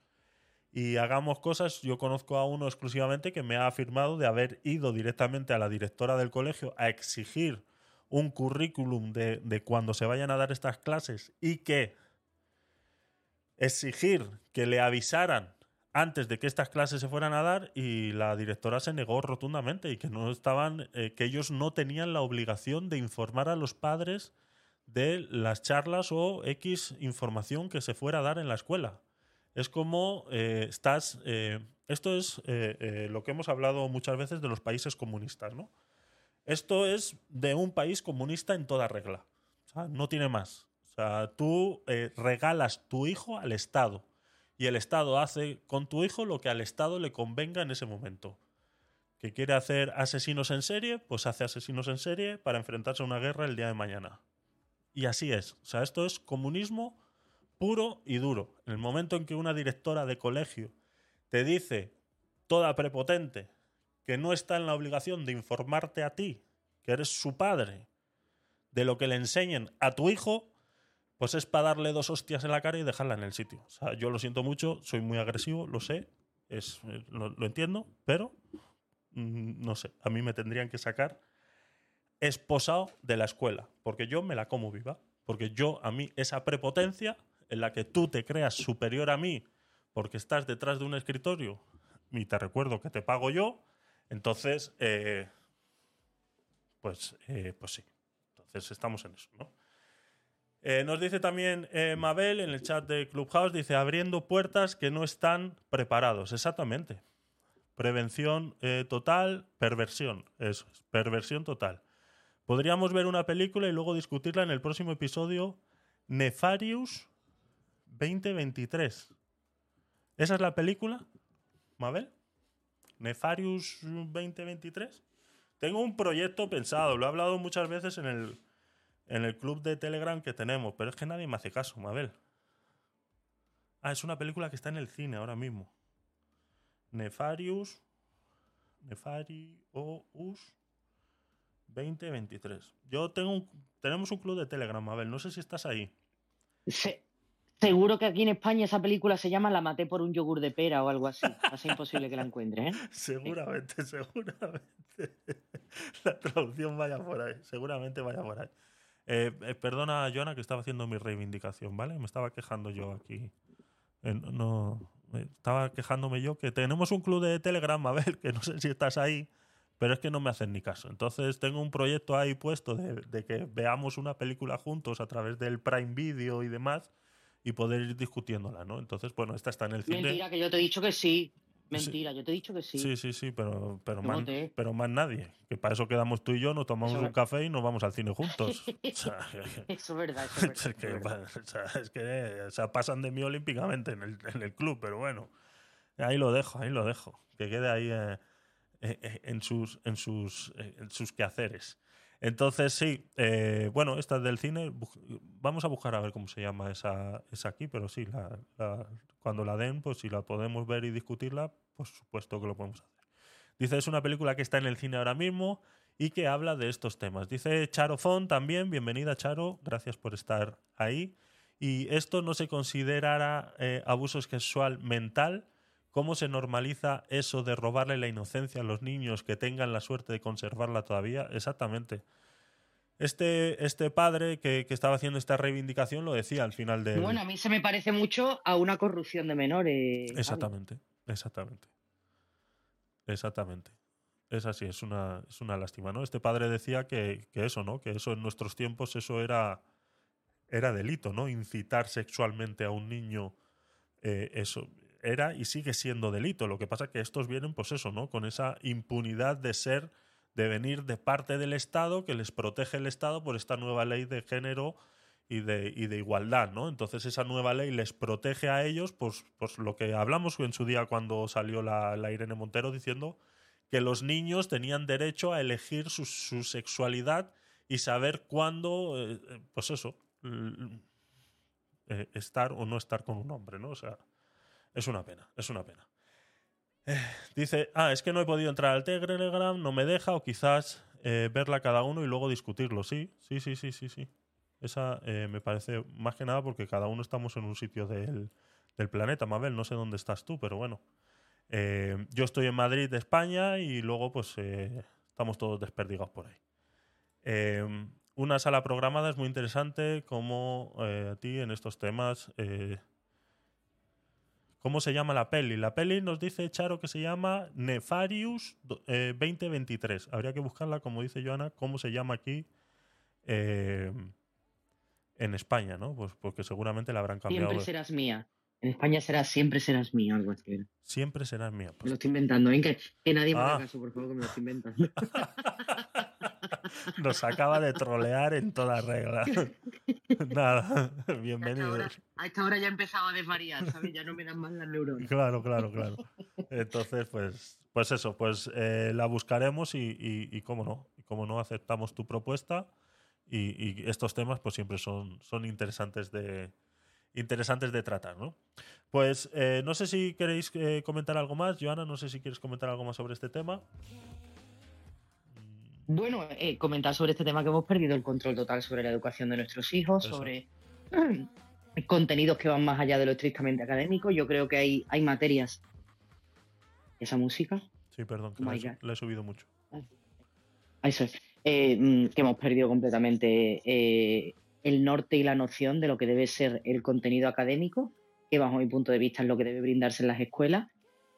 y hagamos cosas, yo conozco a uno exclusivamente que me ha afirmado de haber ido directamente a la directora del colegio a exigir un currículum de, de cuando se vayan a dar estas clases y que exigir que le avisaran antes de que estas clases se fueran a dar y la directora se negó rotundamente y que no estaban eh, que ellos no tenían la obligación de informar a los padres de las charlas o X información que se fuera a dar en la escuela. Es como eh, estás. eh, esto es lo que hemos hablado muchas veces de los países comunistas, ¿no? Esto es de un país comunista en toda regla. No tiene más. O sea, tú eh, regalas tu hijo al Estado y el Estado hace con tu hijo lo que al Estado le convenga en ese momento. Que quiere hacer asesinos en serie, pues hace asesinos en serie para enfrentarse a una guerra el día de mañana. Y así es. O sea, esto es comunismo puro y duro. En el momento en que una directora de colegio te dice, toda prepotente, que no está en la obligación de informarte a ti, que eres su padre, de lo que le enseñen a tu hijo, pues es para darle dos hostias en la cara y dejarla en el sitio. O sea, yo lo siento mucho, soy muy agresivo, lo sé, es, eh, lo, lo entiendo, pero mm, no sé, a mí me tendrían que sacar esposado de la escuela, porque yo me la como viva. Porque yo, a mí, esa prepotencia en la que tú te creas superior a mí porque estás detrás de un escritorio y te recuerdo que te pago yo, entonces, eh, pues, eh, pues sí. Entonces estamos en eso, ¿no? Eh, nos dice también Mabel en el chat de Clubhouse, dice, abriendo puertas que no están preparados. Exactamente. Prevención total, perversión. Eso es, perversión total. Podríamos ver una película y luego discutirla en el próximo episodio Nefarius 2023. ¿Esa es la película, Mabel? Nefarius 2023. Tengo un proyecto pensado, lo he hablado muchas veces en el, en el club de Telegram que tenemos, pero es que nadie me hace caso, Mabel. Ah, es una película que está en el cine ahora mismo. Nefarius. Nefarius 2023. Yo tengo un, tenemos un club de Telegram, Mabel. No sé si estás ahí. Se- seguro que aquí en España esa película se llama La maté por un yogur de pera o algo así. Va a imposible que la encuentre, ¿eh? Seguramente, seguramente. La traducción vaya por ahí. Seguramente vaya por ahí. Eh, eh, perdona, Joana, que estaba haciendo mi reivindicación, ¿vale? Me estaba quejando yo aquí. Eh, no- estaba quejándome yo que tenemos un club de Telegram, Mabel, que no sé si estás ahí, pero es que no me hacen ni caso. Entonces tengo un proyecto ahí puesto de, de que veamos una película juntos a través del Prime Video y demás y poder ir discutiéndola, ¿no? Entonces, bueno, esta está en el cine. Mentira, que yo te he dicho que sí. Mentira, yo te he dicho que sí. Sí, sí, sí, pero, pero, más, pero más nadie. Que para eso quedamos tú y yo, nos tomamos Eso un café y nos vamos al cine juntos. O sea, Eso es verdad, eso es que, verdad. o sea, es que, o sea, pasan de mí olímpicamente en el, en el club, pero bueno. Ahí lo dejo, ahí lo dejo. Que quede ahí eh, eh, eh, en, sus, en, sus, eh, en sus quehaceres. Entonces, sí, eh, bueno, esta es del cine. Vamos a buscar a ver cómo se llama esa, esa aquí, pero sí, la- cuando la den, pues si la podemos ver y discutirla, por supuesto que lo podemos hacer. Dice, es una película que está en el cine ahora mismo y que habla de estos temas. Dice Charo Font también, bienvenida Charo, gracias por estar ahí. Y esto no se considerará eh, abuso sexual mental. ¿Cómo se normaliza eso de robarle la inocencia a los niños que tengan la suerte de conservarla todavía? Exactamente. Este, este padre que, que estaba haciendo esta reivindicación lo decía al final del... Bueno, a mí se me parece mucho a una corrupción de menores. Exactamente, exactamente. Exactamente. Es así, es una, es una lástima, ¿no? Este padre decía que, que eso, ¿no? Que eso en nuestros tiempos eso era, era delito, ¿no? Incitar sexualmente a un niño, eh, eso era y sigue siendo delito. Lo que pasa que estos vienen, pues eso, ¿no? Con esa impunidad de ser, de venir de parte del Estado, que les protege el Estado por esta nueva ley de género y de, y de igualdad, ¿no? Entonces esa nueva ley les protege a ellos, pues, pues lo que hablamos en su día cuando salió la, Irene Montero diciendo que los niños tenían derecho a elegir su, sexualidad y saber cuándo, eh, eh, pues eso, eh, estar o no estar con un hombre, ¿no? O sea, es una pena, es una pena. Eh, dice, ah, es que no he podido entrar al Telegram, no me deja, o quizás eh, verla cada uno y luego discutirlo. Sí, sí, sí, sí, sí, sí. Esa eh, me parece más que nada porque cada uno estamos en un sitio del, del planeta, Mabel. No sé dónde estás tú, pero bueno. Yo estoy en Madrid, España, y luego pues estamos todos desperdigados por ahí. Una sala programada es muy interesante como a ti en estos temas. ¿Cómo se llama la peli? La peli nos dice Charo que se llama Nefarius do- eh, 2023. Habría que buscarla, como dice Joana, cómo se llama aquí eh, en España, ¿no? Pues porque seguramente la habrán cambiado. Siempre serás mía. En España será siempre serás mía, algo así. Siempre será mía. Me lo estoy inventando, ¿eh? Que, que nadie me Ah. haga caso, por favor, que me lo estoy inventando. Nos acaba de trolear en toda regla. Nada, A esta, hora, bienvenidos. a esta hora ya he empezado a desvariar, ¿sabes? Ya no me dan más las neuronas. Claro, claro, claro. Entonces, pues, pues eso, pues eh, la buscaremos y, y, y cómo no, y cómo no aceptamos tu propuesta y, y estos temas pues siempre son, son interesantes de interesantes de tratar, ¿no? Pues eh, no sé si queréis eh, comentar algo más, Joana, no sé si quieres comentar algo más sobre este tema. Bueno, eh, comentar sobre este tema que hemos perdido el control total sobre la educación de nuestros hijos, Eso. sobre contenidos que van más allá de lo estrictamente académico. Yo creo que hay, hay materias. ¿Esa música? Sí, perdón, que Oh la, he la subido mucho. Eso es. eh, mm, que hemos perdido completamente eh, el norte y la noción de lo que debe ser el contenido académico, que bajo mi punto de vista es lo que debe brindarse en las escuelas,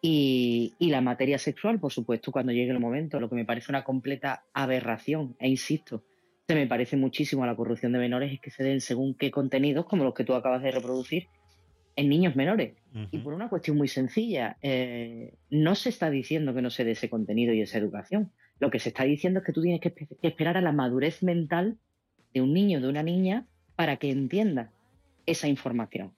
y, y la materia sexual, por supuesto, cuando llegue el momento, lo que me parece una completa aberración, e insisto, se me parece muchísimo a la corrupción de menores es que se den según qué contenidos, como los que tú acabas de reproducir, en niños menores. Y por una cuestión muy sencilla, eh, no se está diciendo que no se dé ese contenido y esa educación. Lo que se está diciendo es que tú tienes que, espe- que esperar a la madurez mental de un niño o de una niña para que entienda esa información.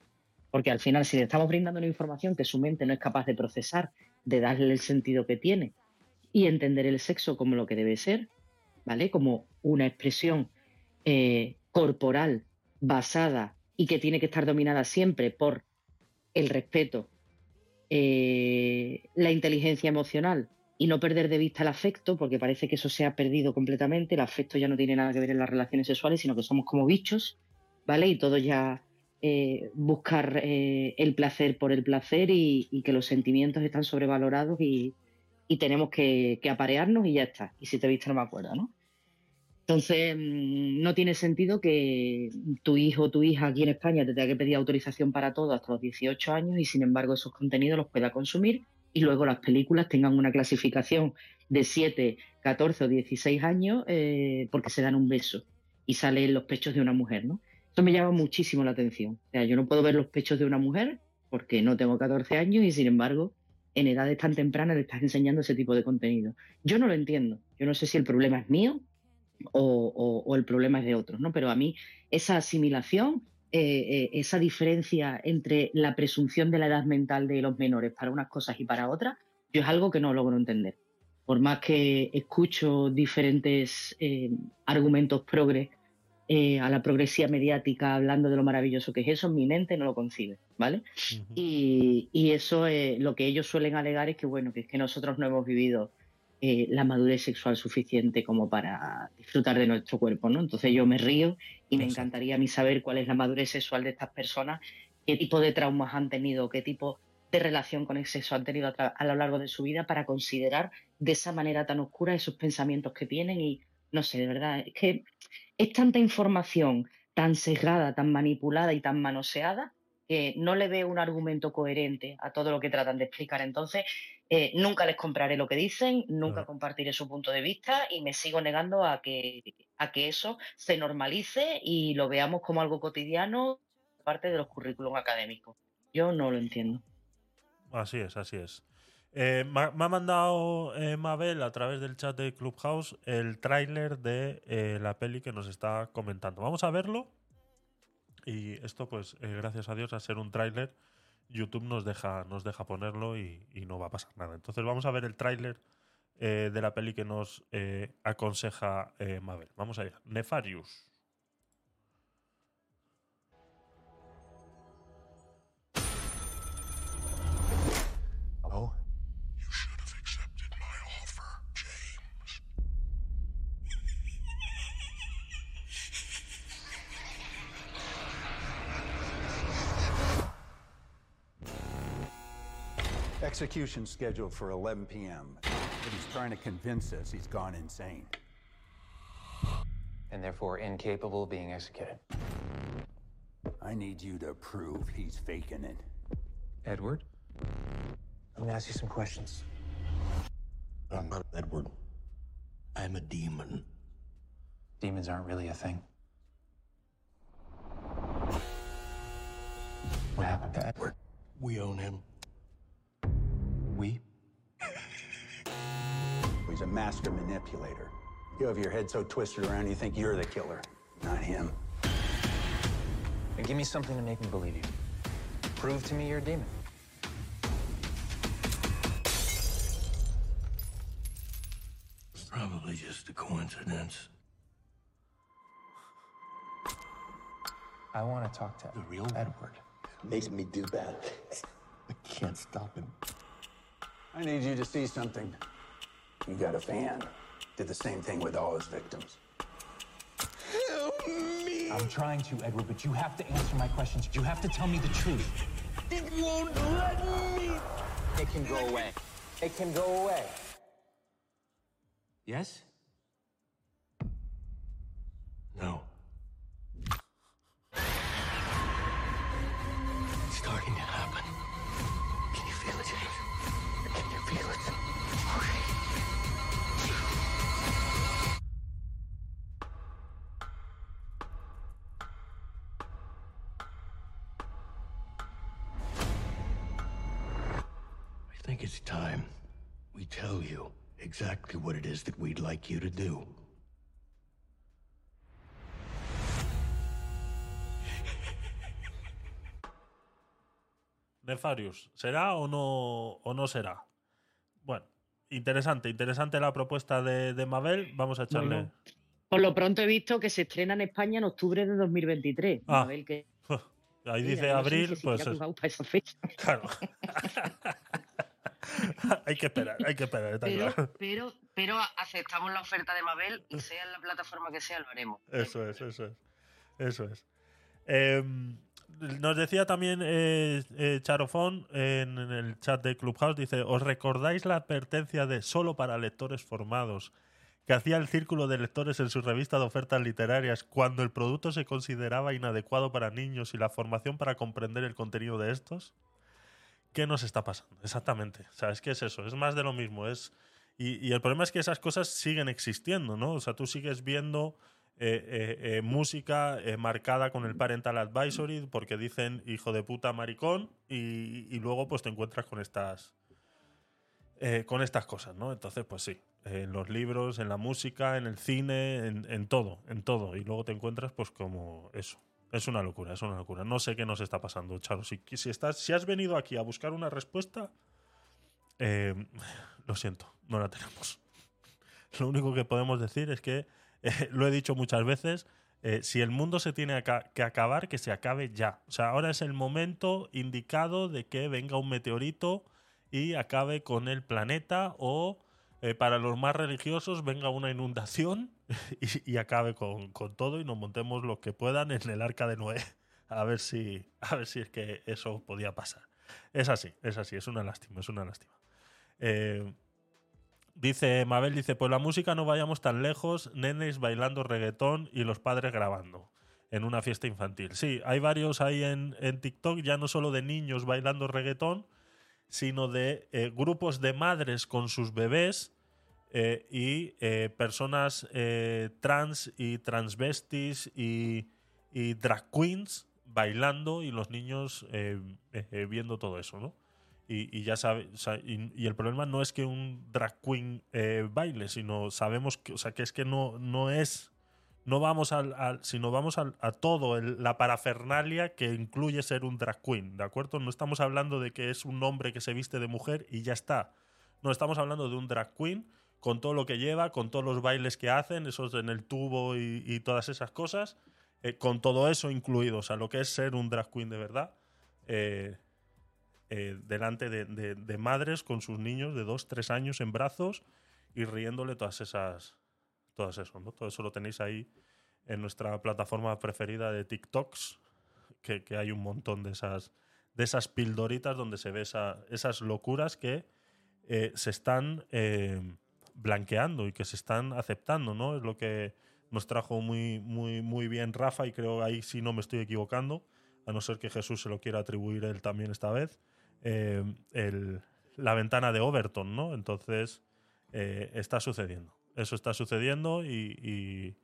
Porque al final, si le estamos brindando una información que su mente no es capaz de procesar, de darle el sentido que tiene y entender el sexo como lo que debe ser, ¿vale? Como una expresión eh, corporal basada y que tiene que estar dominada siempre por el respeto, eh, la inteligencia emocional y no perder de vista el afecto, porque parece que eso se ha perdido completamente. El afecto ya no tiene nada que ver en las relaciones sexuales, sino que somos como bichos, ¿vale? Y todo ya eh, buscar eh, el placer por el placer y, y que los sentimientos están sobrevalorados y, y tenemos que, que aparearnos y ya está. Y si te he visto no me acuerdo, ¿no? Entonces, mm, no tiene sentido que tu hijo o tu hija aquí en España te tenga que pedir autorización para todo hasta los 18 años y sin embargo esos contenidos los pueda consumir y luego las películas tengan una clasificación de 7, 14 o 16 años eh, porque se dan un beso y salen los pechos de una mujer, ¿no? Eso me llama muchísimo la atención. O sea, yo no puedo ver los pechos de una mujer porque no tengo 14 años y sin embargo en edades tan tempranas le estás enseñando ese tipo de contenido. Yo no lo entiendo. Yo no sé si el problema es mío o, o- o el problema es de otros, ¿no? Pero a mí esa asimilación, eh, eh, esa diferencia entre la presunción de la edad mental de los menores para unas cosas y para otras, yo es algo que no logro entender. Por más que escucho diferentes eh, argumentos progres eh, a la progresía mediática hablando de lo maravilloso que es eso, mi mente no lo concibe, ¿vale? Y, y eso, eh, lo que ellos suelen alegar es que, bueno, que es que nosotros no hemos vivido eh, la madurez sexual suficiente como para disfrutar de nuestro cuerpo, ¿no? Entonces yo me río y me encantaría a mí saber cuál es la madurez sexual de estas personas, qué tipo de traumas han tenido, qué tipo de relación con el sexo han tenido a, lo largo de su vida para considerar de esa manera tan oscura esos pensamientos que tienen y no sé, de verdad, es que es tanta información tan sesgada, tan manipulada y tan manoseada que no le veo un argumento coherente a todo lo que tratan de explicar. Entonces, eh, nunca les compraré lo que dicen, nunca compartiré su punto de vista y me sigo negando a que, a que eso se normalice y lo veamos como algo cotidiano, parte de los currículums académicos. Yo no lo entiendo. Así es, así es. Eh, me, ha- mandado eh, Mabel a través del chat de Clubhouse el tráiler de eh, la peli que nos está comentando. Vamos a verlo. Y esto, pues, eh, gracias a Dios, a ser un tráiler, YouTube nos deja, nos deja ponerlo y, y no va a pasar nada. Entonces vamos a ver el tráiler de la peli que nos aconseja Mabel. Vamos allá. Nefarius. Execution scheduled for 11 p.m. But he's trying to convince us he's gone insane. And therefore incapable of being executed. I need you to prove he's faking it. Edward? I'm gonna ask you some questions. I'm not Edward. I'm a demon. Demons aren't really a thing. What happened to Edward? We own him. We? He's a master manipulator. You have your head so twisted around you think you're the killer, not him. And give me something to make me believe you. Prove to me you're a demon. It's probably just a coincidence. I want to talk to The real Edward. Makes me do bad. I can't stop him. I need you to see something. You got a fan. Did the same thing with all his victims. Help me! I'm trying to, Edward, but you have to answer my questions. You have to tell me the truth. It won't let me! It can go away. It can go away. Yes? What it is that we'd like you to do. Nefarius, ¿será o no, o no será? Bueno, interesante, interesante la propuesta de, de Mabel. Vamos a echarle. Bueno, Por lo pronto he visto que se estrena en España en octubre de 2023. Ah. Ahí Mira, dice yo no sé abril, pues es- jugado para esa fecha. Claro. hay que esperar, hay que esperar, está Pero, claro. pero, pero aceptamos la oferta de Mabel y sea en la plataforma que sea, lo haremos. Eso es, eso es. Eso es. Eh, nos decía también eh, eh, Charofón en, en el chat de Clubhouse, dice, ¿os recordáis la advertencia de solo para lectores formados que hacía el círculo de lectores en su revista de ofertas literarias cuando el producto se consideraba inadecuado para niños y la formación para comprender el contenido de estos? ¿Qué nos está pasando? Exactamente. O sea, es eso, es más de lo mismo. Es, y, el problema es que esas cosas siguen existiendo, ¿no? O sea, tú sigues viendo eh, eh, eh, música eh, marcada con el parental advisory porque dicen hijo de puta maricón y, y luego pues te encuentras con estas con estas cosas, ¿no? Entonces, pues sí, en los libros, en la música, en el cine, en, en todo, en todo. Y luego te encuentras pues como eso. Es una locura, es una locura. No sé qué nos está pasando, Charo. Si, si, estás, si has venido aquí a buscar una respuesta, eh, lo siento, no la tenemos. Lo único que podemos decir es que, eh, lo he dicho muchas veces, eh, si el mundo se tiene que acabar, que se acabe ya. O sea, ahora es el momento indicado de que venga un meteorito y acabe con el planeta o eh, para los más religiosos venga una inundación y, acabe con, todo y nos montemos lo que puedan en el arca de Noé. A ver si, a ver si es que eso podía pasar. Es así, es así, es una lástima, es una lástima. Eh, dice Mabel, dice, pues la música no vayamos tan lejos, nenes bailando reggaetón y los padres grabando en una fiesta infantil. Sí, hay varios ahí en, en TikTok, ya no solo de niños bailando reggaetón, sino de eh, grupos de madres con sus bebés eh, y eh, personas eh, trans y transvestis y, y drag queens bailando y los niños eh, eh, eh, viendo todo eso, ¿no? Y, y ya sabe, o sea, y, y el problema no es que un drag queen baile, sino sabemos que, o sea, que es que no, no es, no vamos al, al- sino vamos al- a todo, el- la parafernalia que incluye ser un drag queen, ¿de acuerdo? No estamos hablando de que es un hombre que se viste de mujer y ya está. No, estamos hablando de un drag queen con todo lo que lleva, con todos los bailes que hacen, esos en el tubo y, y todas esas cosas, eh, con todo eso incluido, o sea, lo que es ser un drag queen de verdad, eh, eh, delante de, de- de madres con sus niños de dos, tres años en brazos y riéndole todas esas, todas eso, ¿no? Todo eso lo tenéis ahí en nuestra plataforma preferida de TikToks, que, que hay un montón de esas, de esas pildoritas donde se ve esa- esas locuras que eh, se están eh, blanqueando y que se están aceptando, ¿no? Es lo que nos trajo muy, muy, muy bien Rafa y creo ahí sí no me estoy equivocando, a no ser que Jesús se lo quiera atribuir él también esta vez, eh, el- la ventana de Overton, ¿no? Entonces eh, está sucediendo. Eso está sucediendo y, y-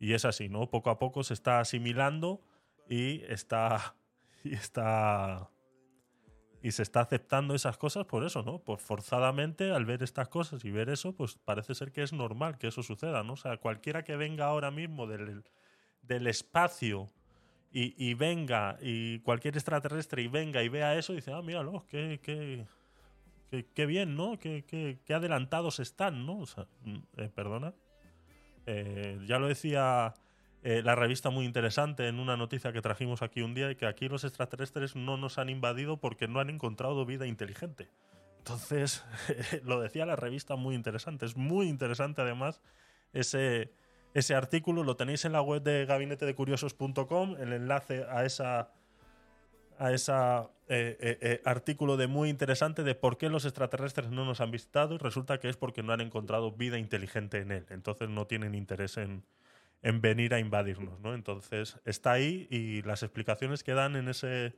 y es así, ¿no? Poco a poco se está asimilando y está, y está y se está aceptando esas cosas por eso, ¿no? Pues forzadamente al ver estas cosas y ver eso, pues parece ser que es normal que eso suceda, ¿no? O sea, cualquiera que venga ahora mismo del, del espacio y, y venga, y cualquier extraterrestre y venga y vea eso, dice, ah, míralo, qué, qué, qué, qué bien, ¿no? Qué, qué- qué adelantados están, ¿no? O sea, mm, eh, perdona. Eh, ya lo decía eh, la revista muy interesante en una noticia que trajimos aquí un día, y que aquí los extraterrestres no nos han invadido porque no han encontrado vida inteligente. Entonces, lo decía la revista muy interesante. Es muy interesante además ese, ese artículo. Lo tenéis en la web de gabinetedecuriosos.com, el enlace a esa a ese artículo de muy interesante de por qué los extraterrestres no nos han visitado y resulta que es porque no han encontrado vida inteligente en él. Entonces no tienen interés en, en venir a invadirnos, ¿no? Entonces, está ahí y las explicaciones que dan en, ese,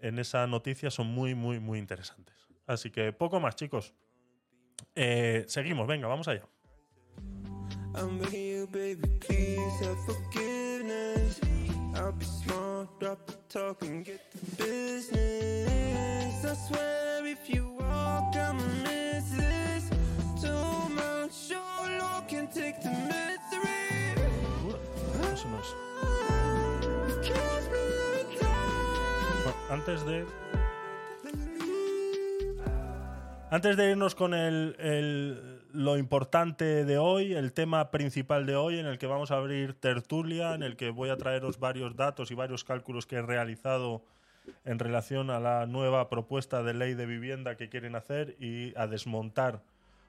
en esa noticia son muy, muy, muy interesantes. Así que poco más, chicos. Eh, seguimos, venga, vamos allá. Antes de. Antes de irnos con el, el, lo importante de hoy, el tema principal de hoy, en el que vamos a abrir tertulia, en el que voy a traeros varios datos y varios cálculos que he realizado en relación a la nueva propuesta de ley de vivienda que quieren hacer y a desmontar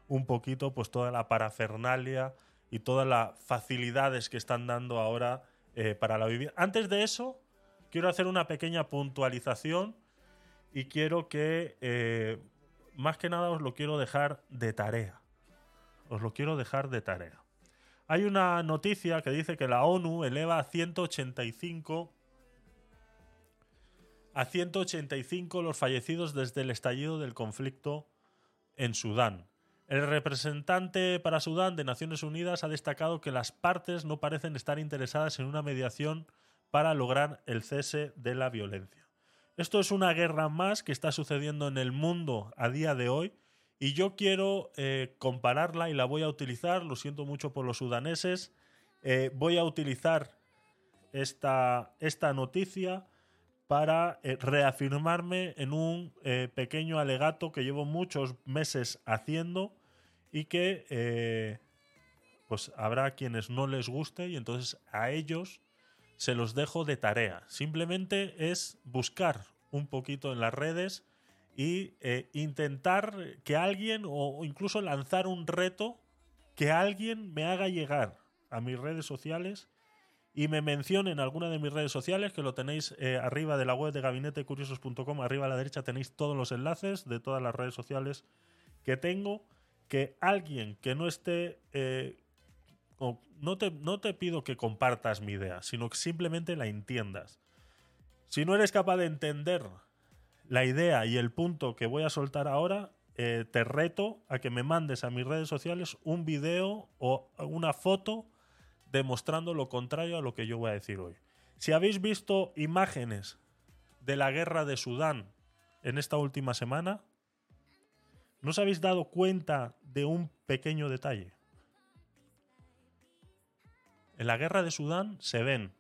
un poquito pues toda la parafernalia y todas las facilidades que están dando ahora eh, para la vivienda. Antes de eso, quiero hacer una pequeña puntualización y quiero que, eh, más que nada, os lo quiero dejar de tarea. Os lo quiero dejar de tarea. Hay una noticia que dice que la ONU eleva a 185 a 185 los fallecidos desde el estallido del conflicto en Sudán. El representante para Sudán de Naciones Unidas ha destacado que las partes no parecen estar interesadas en una mediación para lograr el cese de la violencia. Esto es una guerra más que está sucediendo en el mundo a día de hoy y yo quiero eh, compararla y la voy a utilizar, lo siento mucho por los sudaneses, eh, voy a utilizar esta, esta noticia para eh, reafirmarme en un pequeño alegato que llevo muchos meses haciendo y que eh, pues habrá quienes no les guste y entonces a ellos se los dejo de tarea. Simplemente es buscar un poquito en las redes y eh, intentar que alguien o incluso lanzar un reto que alguien me haga llegar a mis redes sociales y me mencione en alguna de mis redes sociales, que lo tenéis eh, arriba de la web de gabinetecuriosos.com, arriba a la derecha tenéis todos los enlaces de todas las redes sociales que tengo, que alguien que no esté... eh, o no, te, no te pido que compartas mi idea, sino que simplemente la entiendas. Si no eres capaz de entender la idea y el punto que voy a soltar ahora, eh, te reto a que me mandes a mis redes sociales un video o una foto demostrando lo contrario a lo que yo voy a decir hoy. Si habéis visto imágenes de la guerra de Sudán en esta última semana, ¿no os habéis dado cuenta de un pequeño detalle? En la guerra de Sudán se ven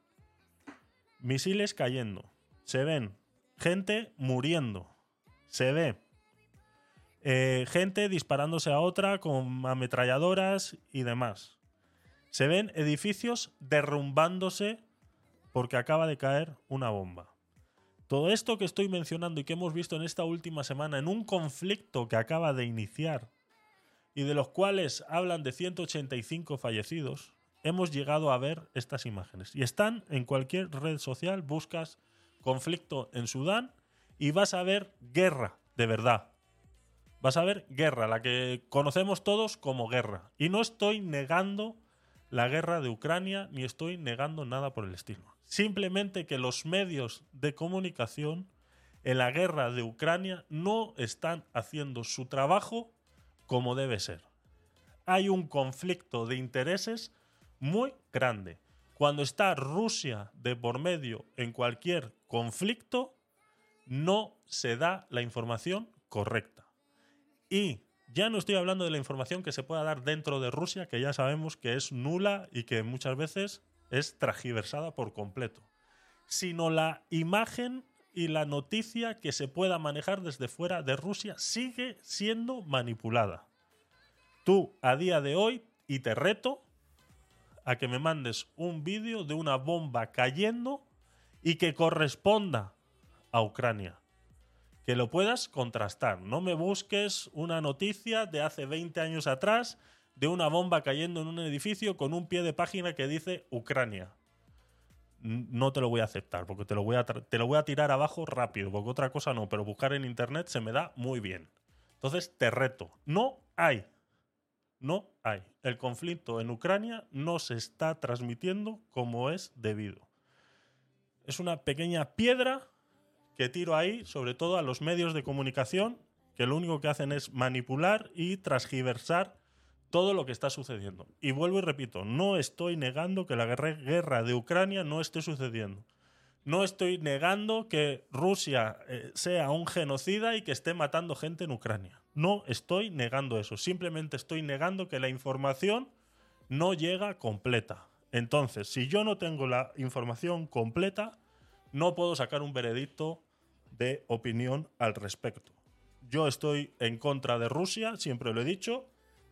misiles cayendo, se ven gente muriendo, se ve eh, gente disparándose a otra con ametralladoras y demás. Se ven edificios derrumbándose porque acaba de caer una bomba. Todo esto que estoy mencionando y que hemos visto en esta última semana en un conflicto que acaba de iniciar y de los cuales hablan de 185 fallecidos, hemos llegado a ver estas imágenes. Y están en cualquier red social, buscas conflicto en Sudán y vas a ver guerra, de verdad. Vas a ver guerra, la que conocemos todos como guerra. Y no estoy negando la guerra de Ucrania ni estoy negando nada por el estilo. Simplemente que los medios de comunicación en la guerra de Ucrania no están haciendo su trabajo como debe ser. Hay un conflicto de intereses muy grande. Cuando está Rusia de por medio en cualquier conflicto, no se da la información correcta. Y ya no estoy hablando de la información que se pueda dar dentro de Rusia, que ya sabemos que es nula y que muchas veces es tragiversada por completo, sino la imagen y la noticia que se pueda manejar desde fuera de Rusia sigue siendo manipulada. Tú, a día de hoy, y te reto a que me mandes un vídeo de una bomba cayendo y que corresponda a Ucrania que lo puedas contrastar. No me busques una noticia de hace 20 años atrás de una bomba cayendo en un edificio con un pie de página que dice Ucrania. No te lo voy a aceptar porque te lo voy a, tra- te lo voy a tirar abajo rápido, porque otra cosa no, pero buscar en internet se me da muy bien. Entonces te reto. No hay. No hay. El conflicto en Ucrania no se está transmitiendo como es debido. Es una pequeña piedra que tiro ahí, sobre todo a los medios de comunicación, que lo único que hacen es manipular y transgiversar todo lo que está sucediendo. Y vuelvo y repito, no estoy negando que la guerra, de Ucrania no esté sucediendo. No estoy negando que Rusia eh, sea un genocida y que esté matando gente en Ucrania. No estoy negando eso. Simplemente estoy negando que la información no llega completa. Entonces, si yo no tengo la información completa, no puedo sacar un veredicto de opinión al respecto. Yo estoy en contra de Rusia, siempre lo he dicho.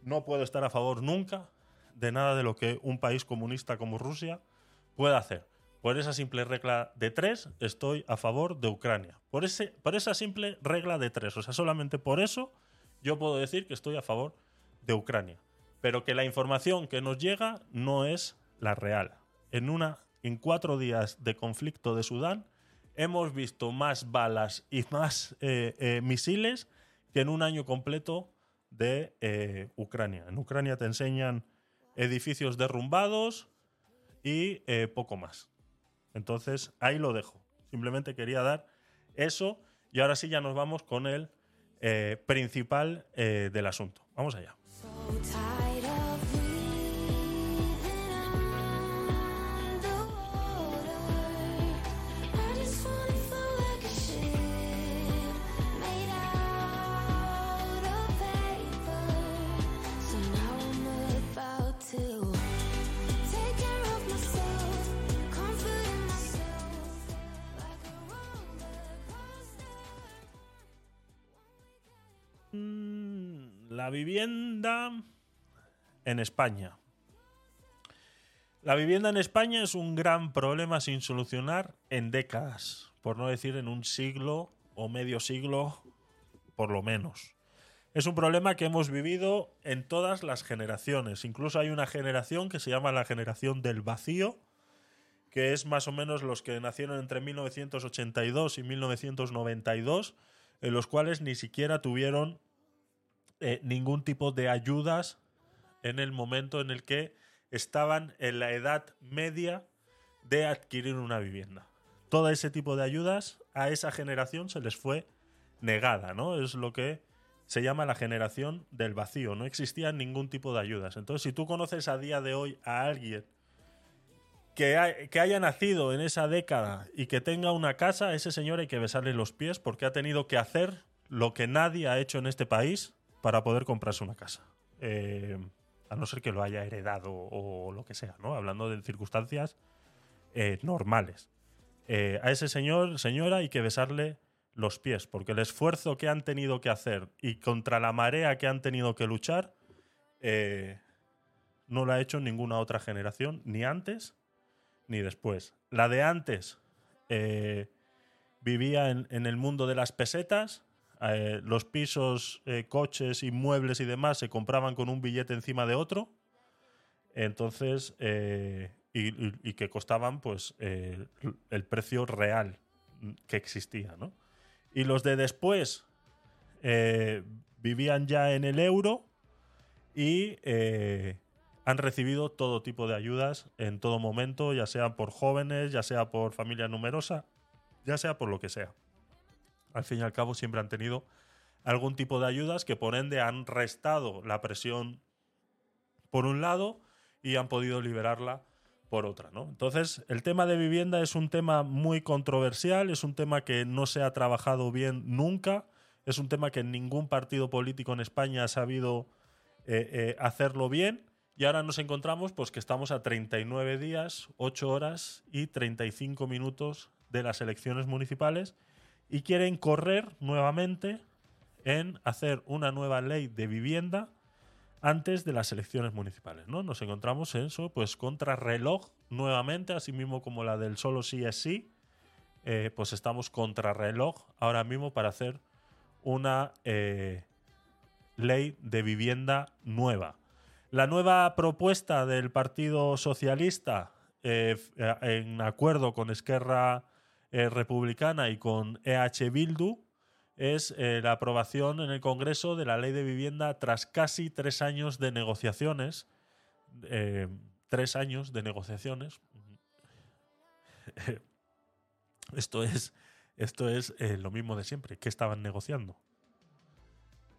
No puedo estar a favor nunca de nada de lo que un país comunista como Rusia pueda hacer. Por esa simple regla de tres, estoy a favor de Ucrania. Por, ese, por esa simple regla de tres. O sea, solamente por eso yo puedo decir que estoy a favor de Ucrania. Pero que la información que nos llega no es la real. En, una, en cuatro días de conflicto de Sudán hemos visto más balas y más eh, eh, misiles que en un año completo de eh, Ucrania. En Ucrania te enseñan edificios derrumbados y eh, poco más. Entonces, ahí lo dejo. Simplemente quería dar eso y ahora sí ya nos vamos con el eh, principal del asunto. Vamos allá. La vivienda en España. La vivienda en España es un gran problema sin solucionar en décadas, por no decir en un siglo o medio siglo, por lo menos. Es un problema que hemos vivido en todas las generaciones. Incluso hay una generación que se llama la generación del vacío, que es más o menos los que nacieron entre 1982 y 1992, en los cuales ni siquiera tuvieron eh, ningún tipo de ayudas en el momento en el que estaban en la edad media de adquirir una vivienda. Todo ese tipo de ayudas a esa generación se les fue negada, ¿no? Es lo que se llama la generación del vacío. No existía ningún tipo de ayudas. Entonces, si tú conoces a día de hoy a alguien que, ha- que haya nacido en esa década y que tenga una casa, ese señor hay que besarle los pies porque ha tenido que hacer lo que nadie ha hecho en este país para poder comprarse una casa. Eh, a no ser que lo haya heredado o lo que sea, ¿no? Hablando de circunstancias eh, normales. Eh, a ese señor, señora, hay que besarle los pies, porque el esfuerzo que han tenido que hacer y contra la marea que han tenido que luchar, no lo ha hecho ninguna otra generación, ni antes ni después. La de antes vivía en el mundo de las pesetas, eh, los pisos, eh, coches, inmuebles y demás se compraban con un billete encima de otro. Entonces, eh, y, que costaban pues el precio real que existía, ¿no? Y los de después vivían ya en el euro y han recibido todo tipo de ayudas en todo momento, ya sea por jóvenes, ya sea por familia numerosa, ya sea por lo que sea. Al fin y al cabo siempre han tenido algún tipo de ayudas que por ende han restado la presión por un lado y han podido liberarla por otra, ¿no? Entonces, el tema de vivienda es un tema muy controversial, es un tema que no se ha trabajado bien nunca, es un tema que ningún partido político en España ha sabido eh, eh, hacerlo bien y ahora nos encontramos pues que estamos a 39 días, 8 horas y 35 minutos de las elecciones municipales y quieren correr nuevamente en hacer una nueva ley de vivienda antes de las elecciones municipales, ¿no? Nos encontramos en eso, pues contra reloj nuevamente, así mismo como la del solo sí es sí, eh, pues estamos contra reloj ahora mismo para hacer una eh, ley de vivienda nueva. La nueva propuesta del Partido Socialista, eh, en acuerdo con Esquerra eh, Republicana y con EH Bildu, es eh, la aprobación en el Congreso de la ley de vivienda tras casi tres años de negociaciones. eh, tres años de negociaciones. Esto es, esto es lo mismo de siempre. ¿Qué estaban negociando?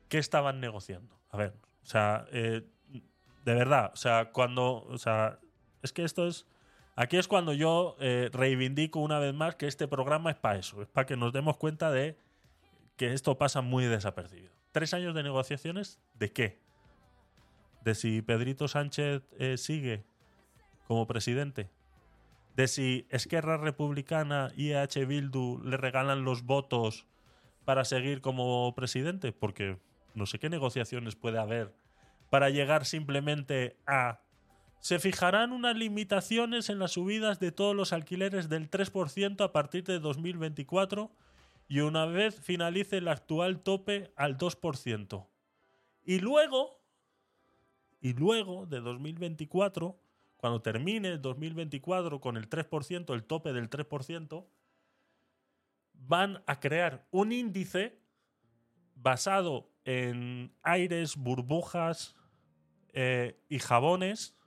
¿Qué estaban negociando? A ver, o sea, de verdad, o sea, cuando, o sea, es que esto es, aquí es cuando yo eh, reivindico una vez más que este programa es para eso, es para que nos demos cuenta de que esto pasa muy desapercibido. ¿Tres años de negociaciones? ¿De qué? ¿De si Pedrito Sánchez eh, sigue como presidente? de si Esquerra Republicana y EH Bildu le regalan los votos para seguir como presidente, porque no sé qué negociaciones puede haber para llegar simplemente a... Se fijarán unas limitaciones en las subidas de todos los alquileres del 3% a partir de 2024 y una vez finalice el actual tope al 2%. Y luego, y luego de 2024, cuando termine el 2024 con el 3%, el tope del 3%, van a crear un índice basado en aires, burbujas eh, y jabones,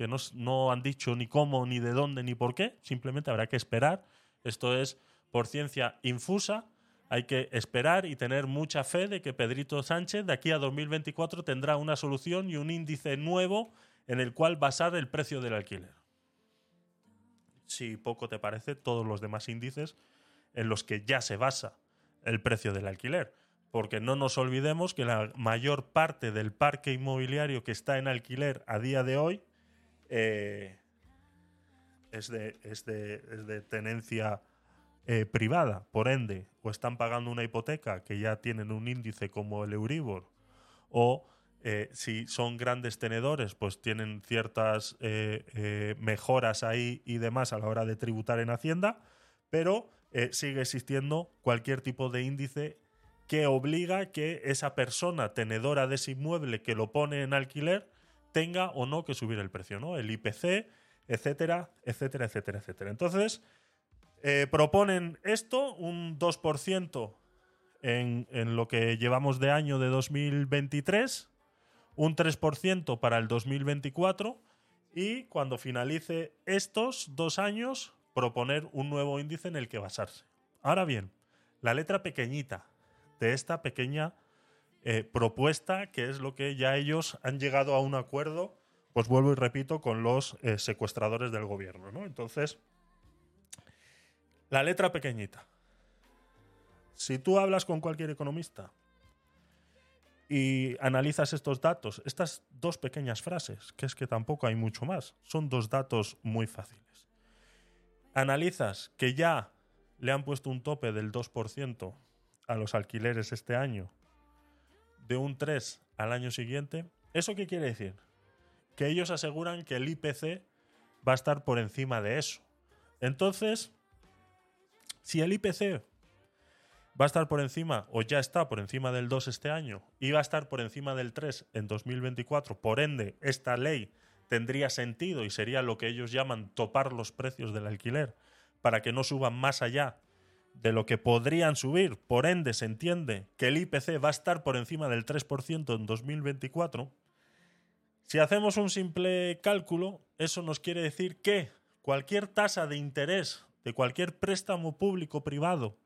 que no, no han dicho ni cómo, ni de dónde, ni por qué, simplemente habrá que esperar. Esto es por ciencia infusa. Hay que esperar y tener mucha fe de que Pedrito Sánchez de aquí a 2024 tendrá una solución y un índice nuevo en el cual basar el precio del alquiler. Si poco te parece, todos los demás índices en los que ya se basa el precio del alquiler. Porque no nos olvidemos que la mayor parte del parque inmobiliario que está en alquiler a día de hoy eh, es, de, es de- es de tenencia eh, privada. Por ende, o están pagando una hipoteca que ya tienen un índice como el Euribor, o eh, si son grandes tenedores, pues tienen ciertas mejoras ahí y demás a la hora de tributar en Hacienda, pero sigue existiendo cualquier tipo de índice que obliga que esa persona tenedora de ese inmueble que lo pone en alquiler tenga o no que subir el precio, ¿no? El IPC, etcétera, etcétera, etcétera, etcétera. Entonces, eh, proponen esto, un 2% en, en lo que llevamos de año de 2023, un 3% para el 2024 y cuando finalice estos dos años, proponer un nuevo índice en el que basarse. Ahora bien, la letra pequeñita de esta pequeña eh, propuesta, que es lo que ya ellos han llegado a un acuerdo, pues vuelvo y repito, con los eh, secuestradores del gobierno. ¿no? Entonces, la letra pequeñita. Si tú hablas con cualquier economista y analizas estos datos, estas dos pequeñas frases, que es que tampoco hay mucho más, son dos datos muy fáciles. Analizas que ya le han puesto un tope del 2% a los alquileres este año, de un 3 al año siguiente, ¿eso qué quiere decir? Que ellos aseguran que el IPC va a estar por encima de eso. Entonces, si el IPC va a estar por encima, o ya está por encima del 2 este año, y va a estar por encima del 3 en 2024, por ende, esta ley tendría sentido y sería lo que ellos llaman topar los precios del alquiler para que no suban más allá de lo que podrían subir. Por ende, se entiende que el IPC va a estar por encima del 3% en 2024. Si hacemos un simple cálculo, eso nos quiere decir que cualquier tasa de interés de cualquier préstamo público privado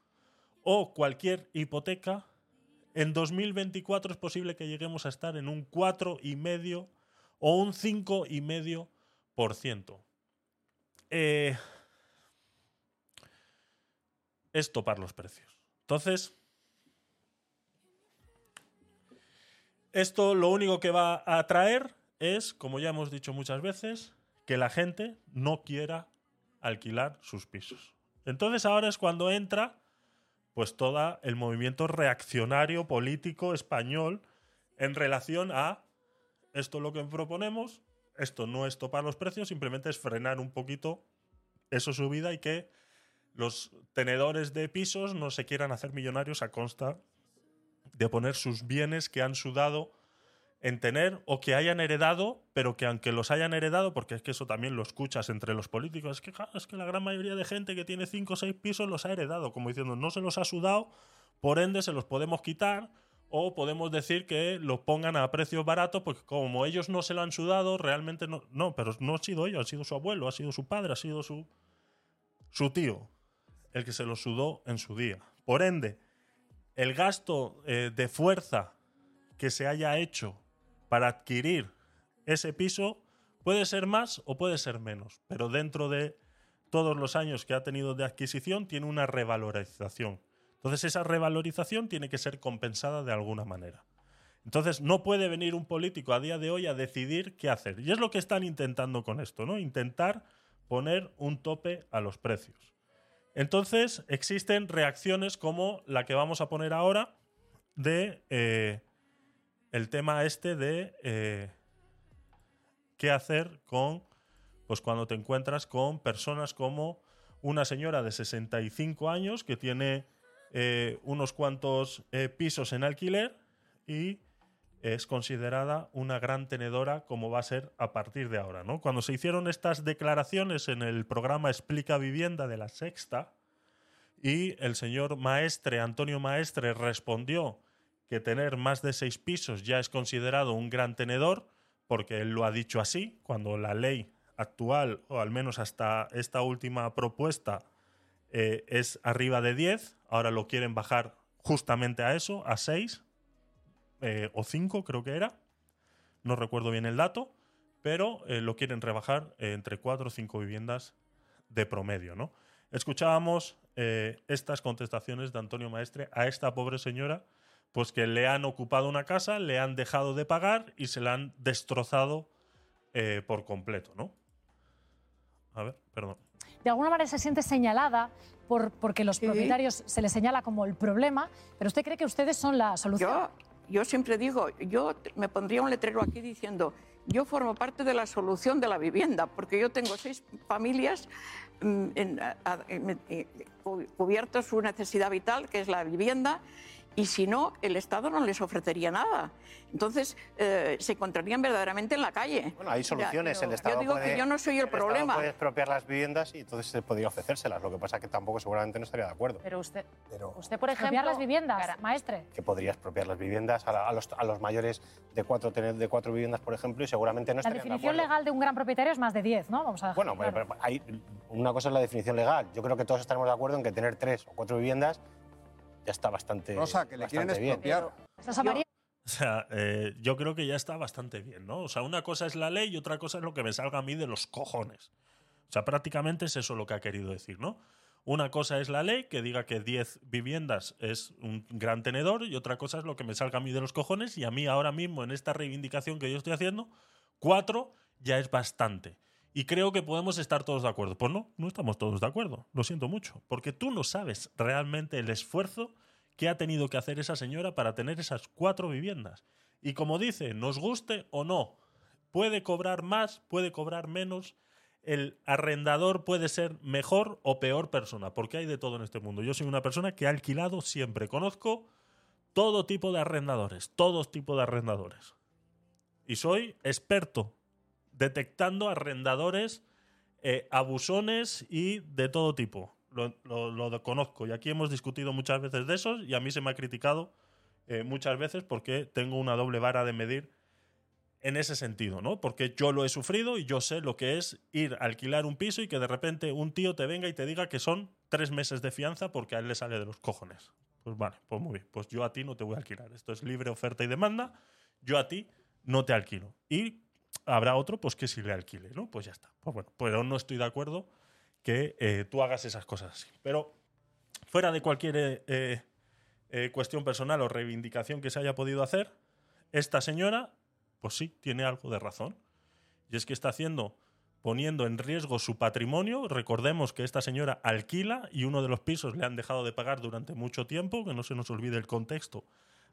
o cualquier hipoteca, en 2024 es posible que lleguemos a estar en un 4,5 o un 5,5%. Eh, es topar los precios. Entonces, esto lo único que va a atraer es, como ya hemos dicho muchas veces, que la gente no quiera alquilar sus pisos. Entonces ahora es cuando entra pues todo el movimiento reaccionario político español en relación a esto es lo que proponemos, esto no es topar los precios, simplemente es frenar un poquito eso subida y que los tenedores de pisos no se quieran hacer millonarios a consta de poner sus bienes que han sudado en tener o que hayan heredado, pero que aunque los hayan heredado, porque es que eso también lo escuchas entre los políticos, es que, es que la gran mayoría de gente que tiene 5 o 6 pisos los ha heredado, como diciendo, no se los ha sudado, por ende se los podemos quitar o podemos decir que los pongan a precios baratos, porque como ellos no se lo han sudado, realmente no, no, pero no ha sido ellos, ha sido su abuelo, ha sido su padre, ha sido su, su tío, el que se lo sudó en su día. Por ende, el gasto eh, de fuerza que se haya hecho para adquirir ese piso puede ser más o puede ser menos, pero dentro de todos los años que ha tenido de adquisición tiene una revalorización. Entonces esa revalorización tiene que ser compensada de alguna manera. Entonces no puede venir un político a día de hoy a decidir qué hacer. Y es lo que están intentando con esto, ¿no? Intentar poner un tope a los precios. Entonces existen reacciones como la que vamos a poner ahora de eh, el tema este de eh, qué hacer con pues cuando te encuentras con personas como una señora de 65 años que tiene eh, unos cuantos pisos en alquiler y es considerada una gran tenedora como va a ser a partir de ahora. ¿no? Cuando se hicieron estas declaraciones en el programa Explica Vivienda de la Sexta y el señor Maestre, Antonio Maestre, respondió que tener más de seis pisos ya es considerado un gran tenedor, porque él lo ha dicho así, cuando la ley actual, o al menos hasta esta última propuesta, eh, es arriba de 10, ahora lo quieren bajar justamente a eso, a 6 eh, o 5 creo que era, no recuerdo bien el dato, pero eh, lo quieren rebajar eh, entre 4 o 5 viviendas de promedio, ¿no? Escuchábamos eh, estas contestaciones de Antonio Maestre a esta pobre señora, pues que le han ocupado una casa, le han dejado de pagar y se la han destrozado eh, por completo, ¿no? A ver, perdón. de alguna manera se siente señalada por, porque los propietarios se les señala como el problema, pero usted cree que ustedes son la solución. Yo, yo siempre digo, yo me pondría un letrero aquí diciendo, yo formo parte de la solución de la vivienda, porque yo tengo seis familias mm, en- eh, cu- cubierto su necesidad vital, que es la vivienda, y si no, el Estado no les ofrecería nada. Entonces, eh, se encontrarían verdaderamente en la calle. Bueno, hay Ya, soluciones. pero el Estado yo digo puede- que yo no soy el, problema. puede expropiar las viviendas y entonces se podría ofrecérselas. Lo que pasa es que tampoco seguramente no estaría de acuerdo. Pero usted, Pero usted por ejemplo, las viviendas, maestre. que podría expropiar las viviendas a, la- a los, a los mayores de cuatro, tener de cuatro viviendas, por ejemplo, y seguramente no La estarían de definición acuerdo. legal de un gran propietario es más de 10, ¿no? Vamos a Bueno, claro. pero- pero hay, una cosa es la definición legal. Yo creo que todos estaremos de acuerdo en que tener tres o cuatro viviendas ya está bastante, Rosa, que le quieren bastante bien. expropiar. O sea, eh, yo creo que ya está bastante bien, ¿no? O sea, una cosa es la ley y otra cosa es lo que me salga a mí de los cojones. O sea, prácticamente es eso lo que ha querido decir, ¿no? Una cosa es la ley, que diga que 10 viviendas es un gran tenedor, y otra cosa es lo que me salga a mí de los cojones, y a mí ahora mismo, en esta reivindicación que yo estoy haciendo, cuatro ya es bastante. Y creo que podemos estar todos de acuerdo. Pues no, no estamos todos de acuerdo. Lo siento mucho. Porque tú no sabes realmente el esfuerzo que ha tenido que hacer esa señora para tener esas cuatro viviendas. Y como dice, nos guste o no, puede cobrar más, puede cobrar menos, el arrendador puede ser mejor o peor persona, porque hay de todo en este mundo. Yo soy una persona que ha alquilado siempre, conozco todo tipo de arrendadores, todo tipo de arrendadores. Y soy experto detectando arrendadores eh, abusones y de todo tipo. Lo, conozco y aquí hemos discutido muchas veces de esos y a mí se me ha criticado eh, muchas veces porque tengo una doble vara de medir en ese sentido, ¿no? Porque yo lo he sufrido y yo sé lo que es ir a alquilar un piso y que de repente un tío te venga y te diga que son tres meses de fianza porque a él le sale de los cojones. Pues vale, pues muy bien. Pues yo a ti no te voy a alquilar. Esto es libre oferta y demanda. Yo a ti no te alquilo. Y habrá otro, pues que si le alquile, ¿no? Pues ya está. Pues bueno, pero no estoy de acuerdo que eh, tú hagas esas cosas así. Pero fuera de cualquier eh, eh, cuestión personal o reivindicación que se haya podido hacer, esta señora, pues sí, tiene algo de razón. Y es que está haciendo, poniendo en riesgo su patrimonio. Recordemos que esta señora alquila y uno de los pisos le han dejado de pagar durante mucho tiempo, que no se nos olvide el contexto,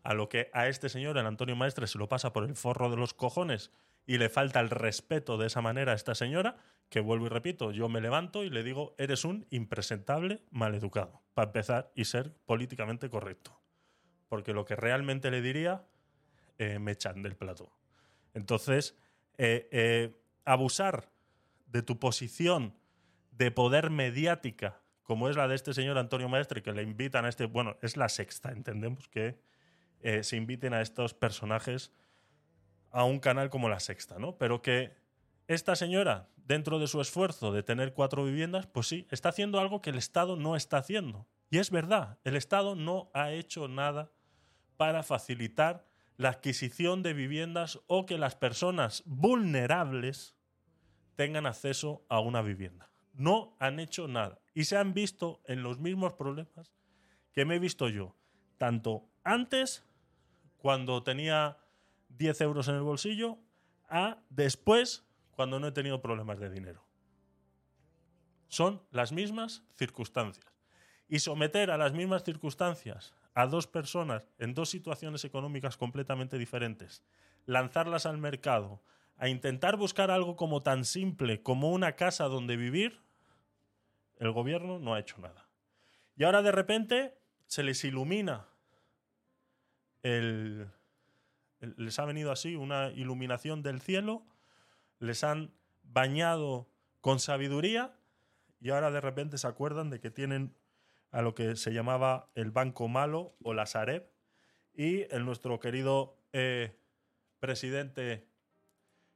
a lo que a este señor, el Antonio Maestre, se lo pasa por el forro de los cojones y le falta el respeto de esa manera a esta señora, que vuelvo y repito, yo me levanto y le digo, eres un impresentable maleducado, para empezar, y ser políticamente correcto. Porque lo que realmente le diría, eh, me echan del plato. Entonces, eh, eh, abusar de tu posición de poder mediática, como es la de este señor Antonio Maestre, que le invitan a este, bueno, es la sexta, entendemos que se inviten a estos personajes a un canal como la sexta, ¿no? Pero que esta señora, dentro de su esfuerzo de tener cuatro viviendas, pues sí, está haciendo algo que el Estado no está haciendo. Y es verdad, el Estado no ha hecho nada para facilitar la adquisición de viviendas o que las personas vulnerables tengan acceso a una vivienda. No han hecho nada. Y se han visto en los mismos problemas que me he visto yo, tanto antes, cuando tenía 10 euros en el bolsillo, a después, cuando no he tenido problemas de dinero. son las mismas circunstancias. Y someter a las mismas circunstancias a dos personas en dos situaciones económicas completamente diferentes, lanzarlas al mercado, a intentar buscar algo como tan simple como una casa donde vivir, el gobierno no ha hecho nada. Y ahora de repente se les ilumina el, les ha venido así una iluminación del cielo, les han bañado con sabiduría y ahora de repente se acuerdan de que tienen a lo que se llamaba el Banco Malo o la Sareb. Y el nuestro querido eh, presidente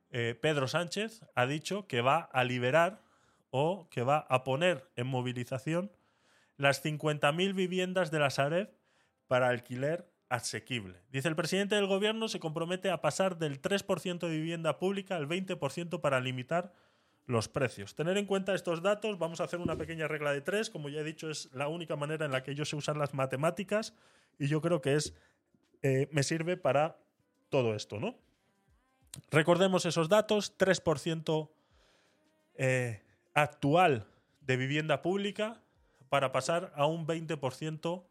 eh, Pedro Sánchez ha dicho que va a liberar o que va a poner en movilización las 50.000 viviendas de la Sareb para alquiler asequible. Dice el presidente del gobierno se compromete a pasar del 3% de vivienda pública al 20% para limitar los precios. Tener en cuenta estos datos, vamos a hacer una pequeña regla de tres, como ya he dicho, es la única manera en la que yo sé usar las matemáticas y yo creo que es eh, me sirve para todo esto, ¿no? Recordemos esos datos, 3% eh, actual de vivienda pública para pasar a un 20%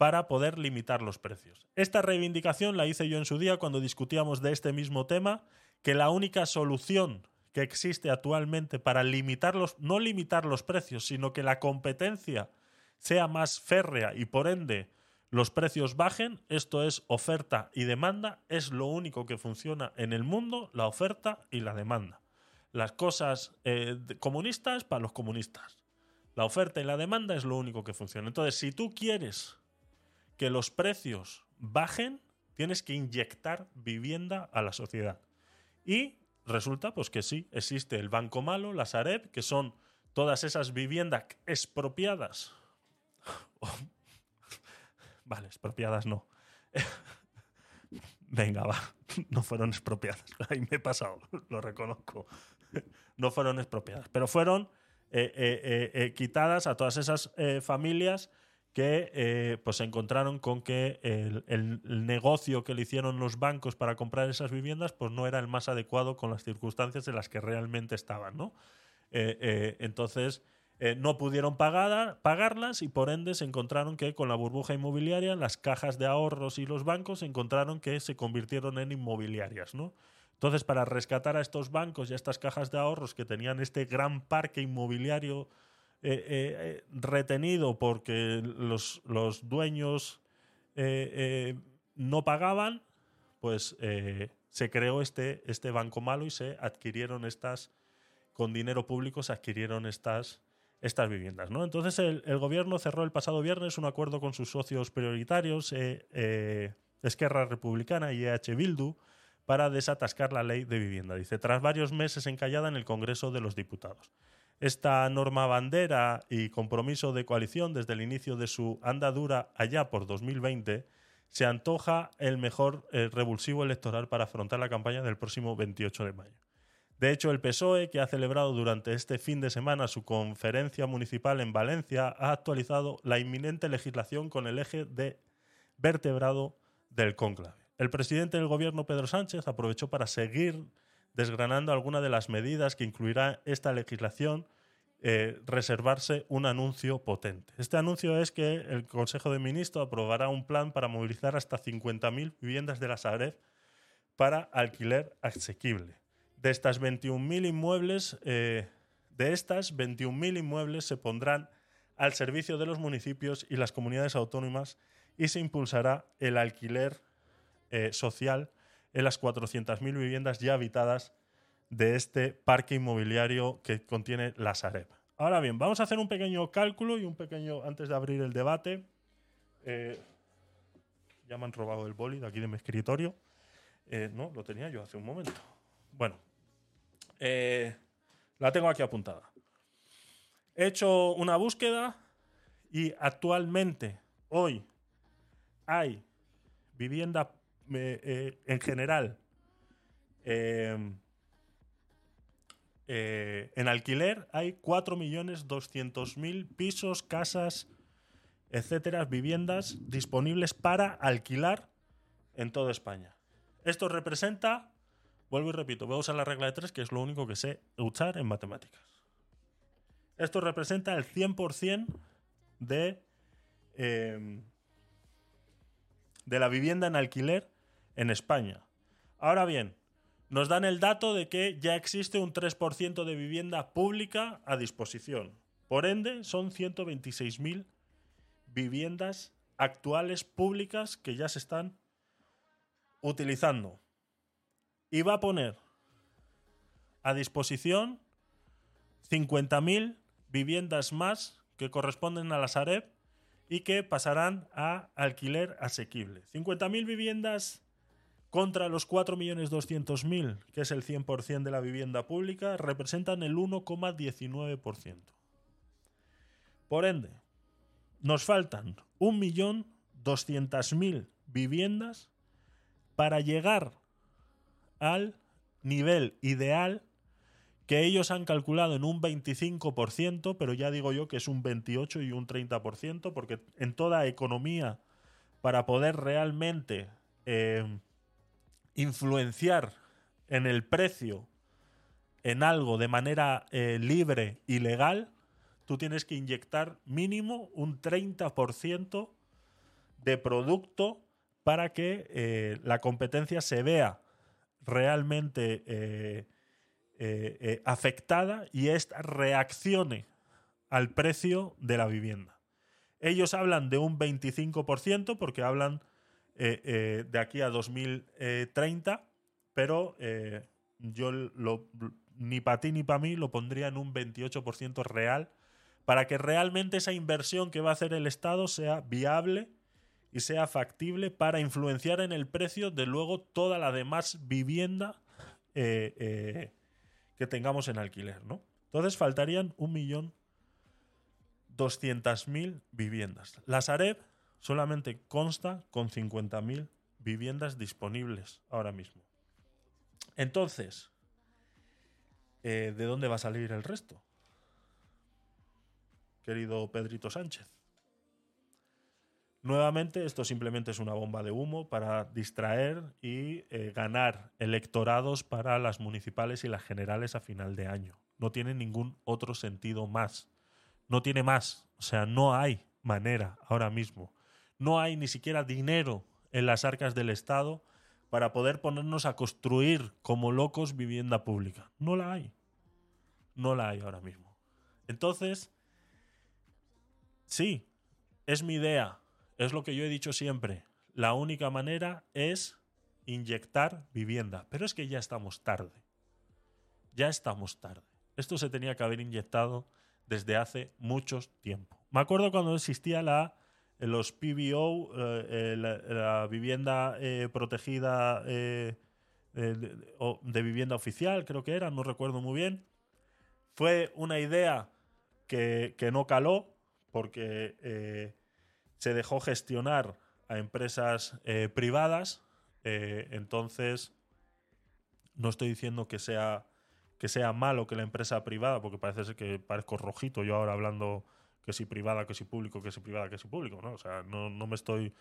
para poder limitar los precios. Esta reivindicación la hice yo en su día cuando discutíamos de este mismo tema, que la única solución que existe actualmente para limitar los, no limitar los precios, sino que la competencia sea más férrea y por ende los precios bajen, esto es oferta y demanda, es lo único que funciona en el mundo, la oferta y la demanda. Las cosas eh, comunistas para los comunistas. La oferta y la demanda es lo único que funciona. Entonces, si tú quieres que los precios bajen, tienes que inyectar vivienda a la sociedad. Y resulta pues que sí, existe el Banco Malo, la Sareb, que son todas esas viviendas expropiadas. vale, expropiadas no. Venga, va. No fueron expropiadas. Ahí me he pasado, lo reconozco. No fueron expropiadas, pero fueron eh, eh, eh, quitadas a todas esas familias que eh, pues se encontraron con que el, el- negocio que le hicieron los bancos para comprar esas viviendas pues no era el más adecuado con las circunstancias en las que realmente estaban, ¿no? Eh, eh, entonces no pudieron pagar, pagarlas y por ende se encontraron que con la burbuja inmobiliaria las cajas de ahorros y los bancos se encontraron que se convirtieron en inmobiliarias, ¿no? Entonces, para rescatar a estos bancos y a estas cajas de ahorros que tenían este gran parque inmobiliario eh, eh, eh, retenido porque los, los dueños no pagaban, pues se creó este, este banco malo y se adquirieron estas, con dinero público se adquirieron estas, estas viviendas. ¿no? Entonces el, gobierno cerró el pasado viernes un acuerdo con sus socios prioritarios, eh, Esquerra Republicana y EH Bildu, para desatascar la ley de vivienda. Dice, tras varios meses encallada en el Congreso de los Diputados. Esta norma bandera y compromiso de coalición desde el inicio de su andadura allá por 2020 se antoja el mejor eh, revulsivo electoral para afrontar la campaña del próximo 28 de mayo. De hecho, el PSOE, que ha celebrado durante este fin de semana su conferencia municipal en Valencia, ha actualizado la inminente legislación con el eje de vertebrado del cónclave. El presidente del gobierno, Pedro Sánchez, aprovechó para seguir desgranando algunas de las medidas que incluirá esta legislación, eh, reservarse un anuncio potente. Este anuncio es que el Consejo de Ministros aprobará un plan para movilizar hasta 50.000 viviendas de la Sareb para alquiler asequible. De estas 21.000 inmuebles, eh, de estas 21.000 inmuebles se pondrán al servicio de los municipios y las comunidades autónomas y se impulsará el alquiler eh, social en las 400.000 viviendas ya habitadas de este parque inmobiliario que contiene la Sareb. Ahora bien, vamos a hacer un pequeño cálculo y un pequeño, antes de abrir el debate, eh, ya me han robado el boli de aquí de mi escritorio. Eh, no, lo tenía yo hace un momento. Bueno, eh, la tengo aquí apuntada. He hecho una búsqueda y actualmente, hoy, hay vivienda eh, en general eh, eh, en alquiler hay 4.200.000 pisos, casas, etcétera, viviendas disponibles para alquilar en toda España. Esto representa, vuelvo y repito, voy a usar la regla de tres, que es lo único que sé usar en matemáticas. Esto representa el 100% de, de la vivienda en alquiler en España. Ahora bien, nos dan el dato de que ya existe un 3% de vivienda pública a disposición. Por ende, son 126.000 viviendas actuales públicas que ya se están utilizando. Y va a poner a disposición 50.000 viviendas más que corresponden a la Sareb y que pasarán a alquiler asequible. 50.000 viviendas contra los 4.200.000, que es el 100% de la vivienda pública, representan el 1,19%. Por ende, nos faltan 1.200.000 viviendas para llegar al nivel ideal que ellos han calculado en un 25%, pero ya digo yo que es un 28 y un 30%, porque en toda economía, para poder realmente eh, influenciar en el precio en algo de manera eh, libre y legal, tú tienes que inyectar mínimo un 30% de producto para que eh, la competencia se vea realmente eh, afectada y esta reaccione al precio de la vivienda. Ellos hablan de un 25% porque hablan eh, eh, de aquí a 2030, pero eh, yo ni para ti ni para mí lo pondría en un 28% real para que realmente esa inversión que va a hacer el Estado sea viable y sea factible para influenciar en el precio de luego toda la demás vivienda que tengamos en alquiler, ¿no? Entonces faltarían un millón 200.000 viviendas. La Sareb solamente consta con 50.000 viviendas disponibles ahora mismo. Entonces, eh, ¿de dónde va a salir el resto? Querido Pedrito Sánchez. Nuevamente, esto simplemente es una bomba de humo para distraer y eh, ganar electorados para las municipales y las generales a final de año. No tiene ningún otro sentido más. No tiene más. O sea, no hay manera ahora mismo. No hay ni siquiera dinero en las arcas del Estado para poder ponernos a construir como locos vivienda pública. No la hay. No la hay ahora mismo. Entonces, sí, es mi idea. Es lo que yo he dicho siempre. La única manera es inyectar vivienda. Pero es que ya estamos tarde. Ya estamos tarde. Esto se tenía que haber inyectado desde hace mucho tiempo. Me acuerdo cuando existía la, los PBO, eh, eh, la, vivienda eh, protegida de, o de vivienda oficial, creo que era, no recuerdo muy bien. Fue una idea que, que no caló porque se dejó gestionar a empresas privadas. entonces, no estoy diciendo que sea, que sea malo que la empresa privada, porque parece ser que parezco rojito yo ahora hablando que si privada, que si público, que si privada, que si público, ¿no? O sea, no, no me estoy,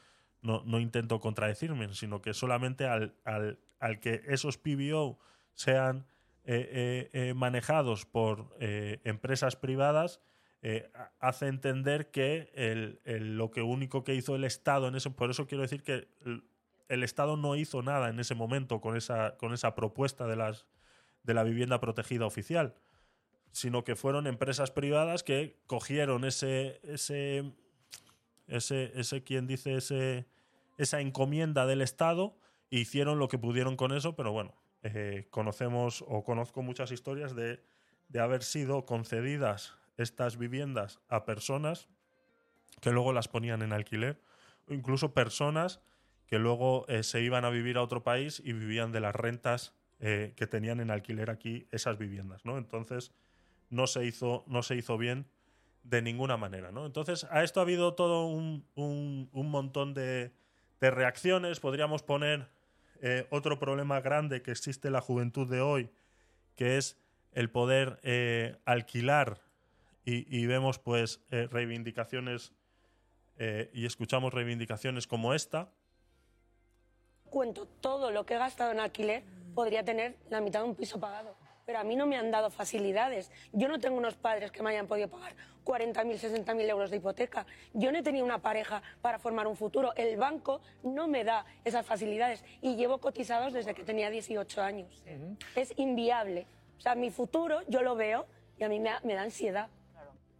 no, no intento contradecirme, sino que solamente al, al, al que esos PBO sean eh, eh, eh, manejados por eh, empresas privadas, ha- hace entender que el, el- lo único que hizo el Estado en ese, por eso quiero decir que el, el Estado no hizo nada en ese momento con esa, con esa propuesta de las de la vivienda protegida oficial, sino que fueron empresas privadas que cogieron ese ese ese, ese quien dice ese esa encomienda del Estado e hicieron lo que pudieron con eso, pero bueno, eh, conocemos o conozco muchas historias de, de haber sido concedidas estas viviendas a personas que luego las ponían en alquiler, o incluso personas que luego eh, se iban a vivir a otro país y vivían de las rentas eh, que tenían en alquiler aquí esas viviendas, ¿no? Entonces no se hizo, no se hizo bien de ninguna manera, ¿no? Entonces a esto ha habido todo un, un- un montón de, de reacciones. Podríamos poner eh, otro problema grande que existe en la juventud de hoy, que es el poder eh, alquilar y, y vemos pues eh, reivindicaciones y escuchamos reivindicaciones como esta. cuento todo lo que he gastado en alquiler, podría tener la mitad de un piso pagado. Pero a mí no me han dado facilidades. Yo no tengo unos padres que me hayan podido pagar 40.000, 60.000 euros de hipoteca. Yo no he tenido una pareja para formar un futuro. El banco no me da esas facilidades y llevo cotizados desde que tenía 18 años. Es inviable. O sea, mi futuro yo lo veo y a mí me, me da ansiedad.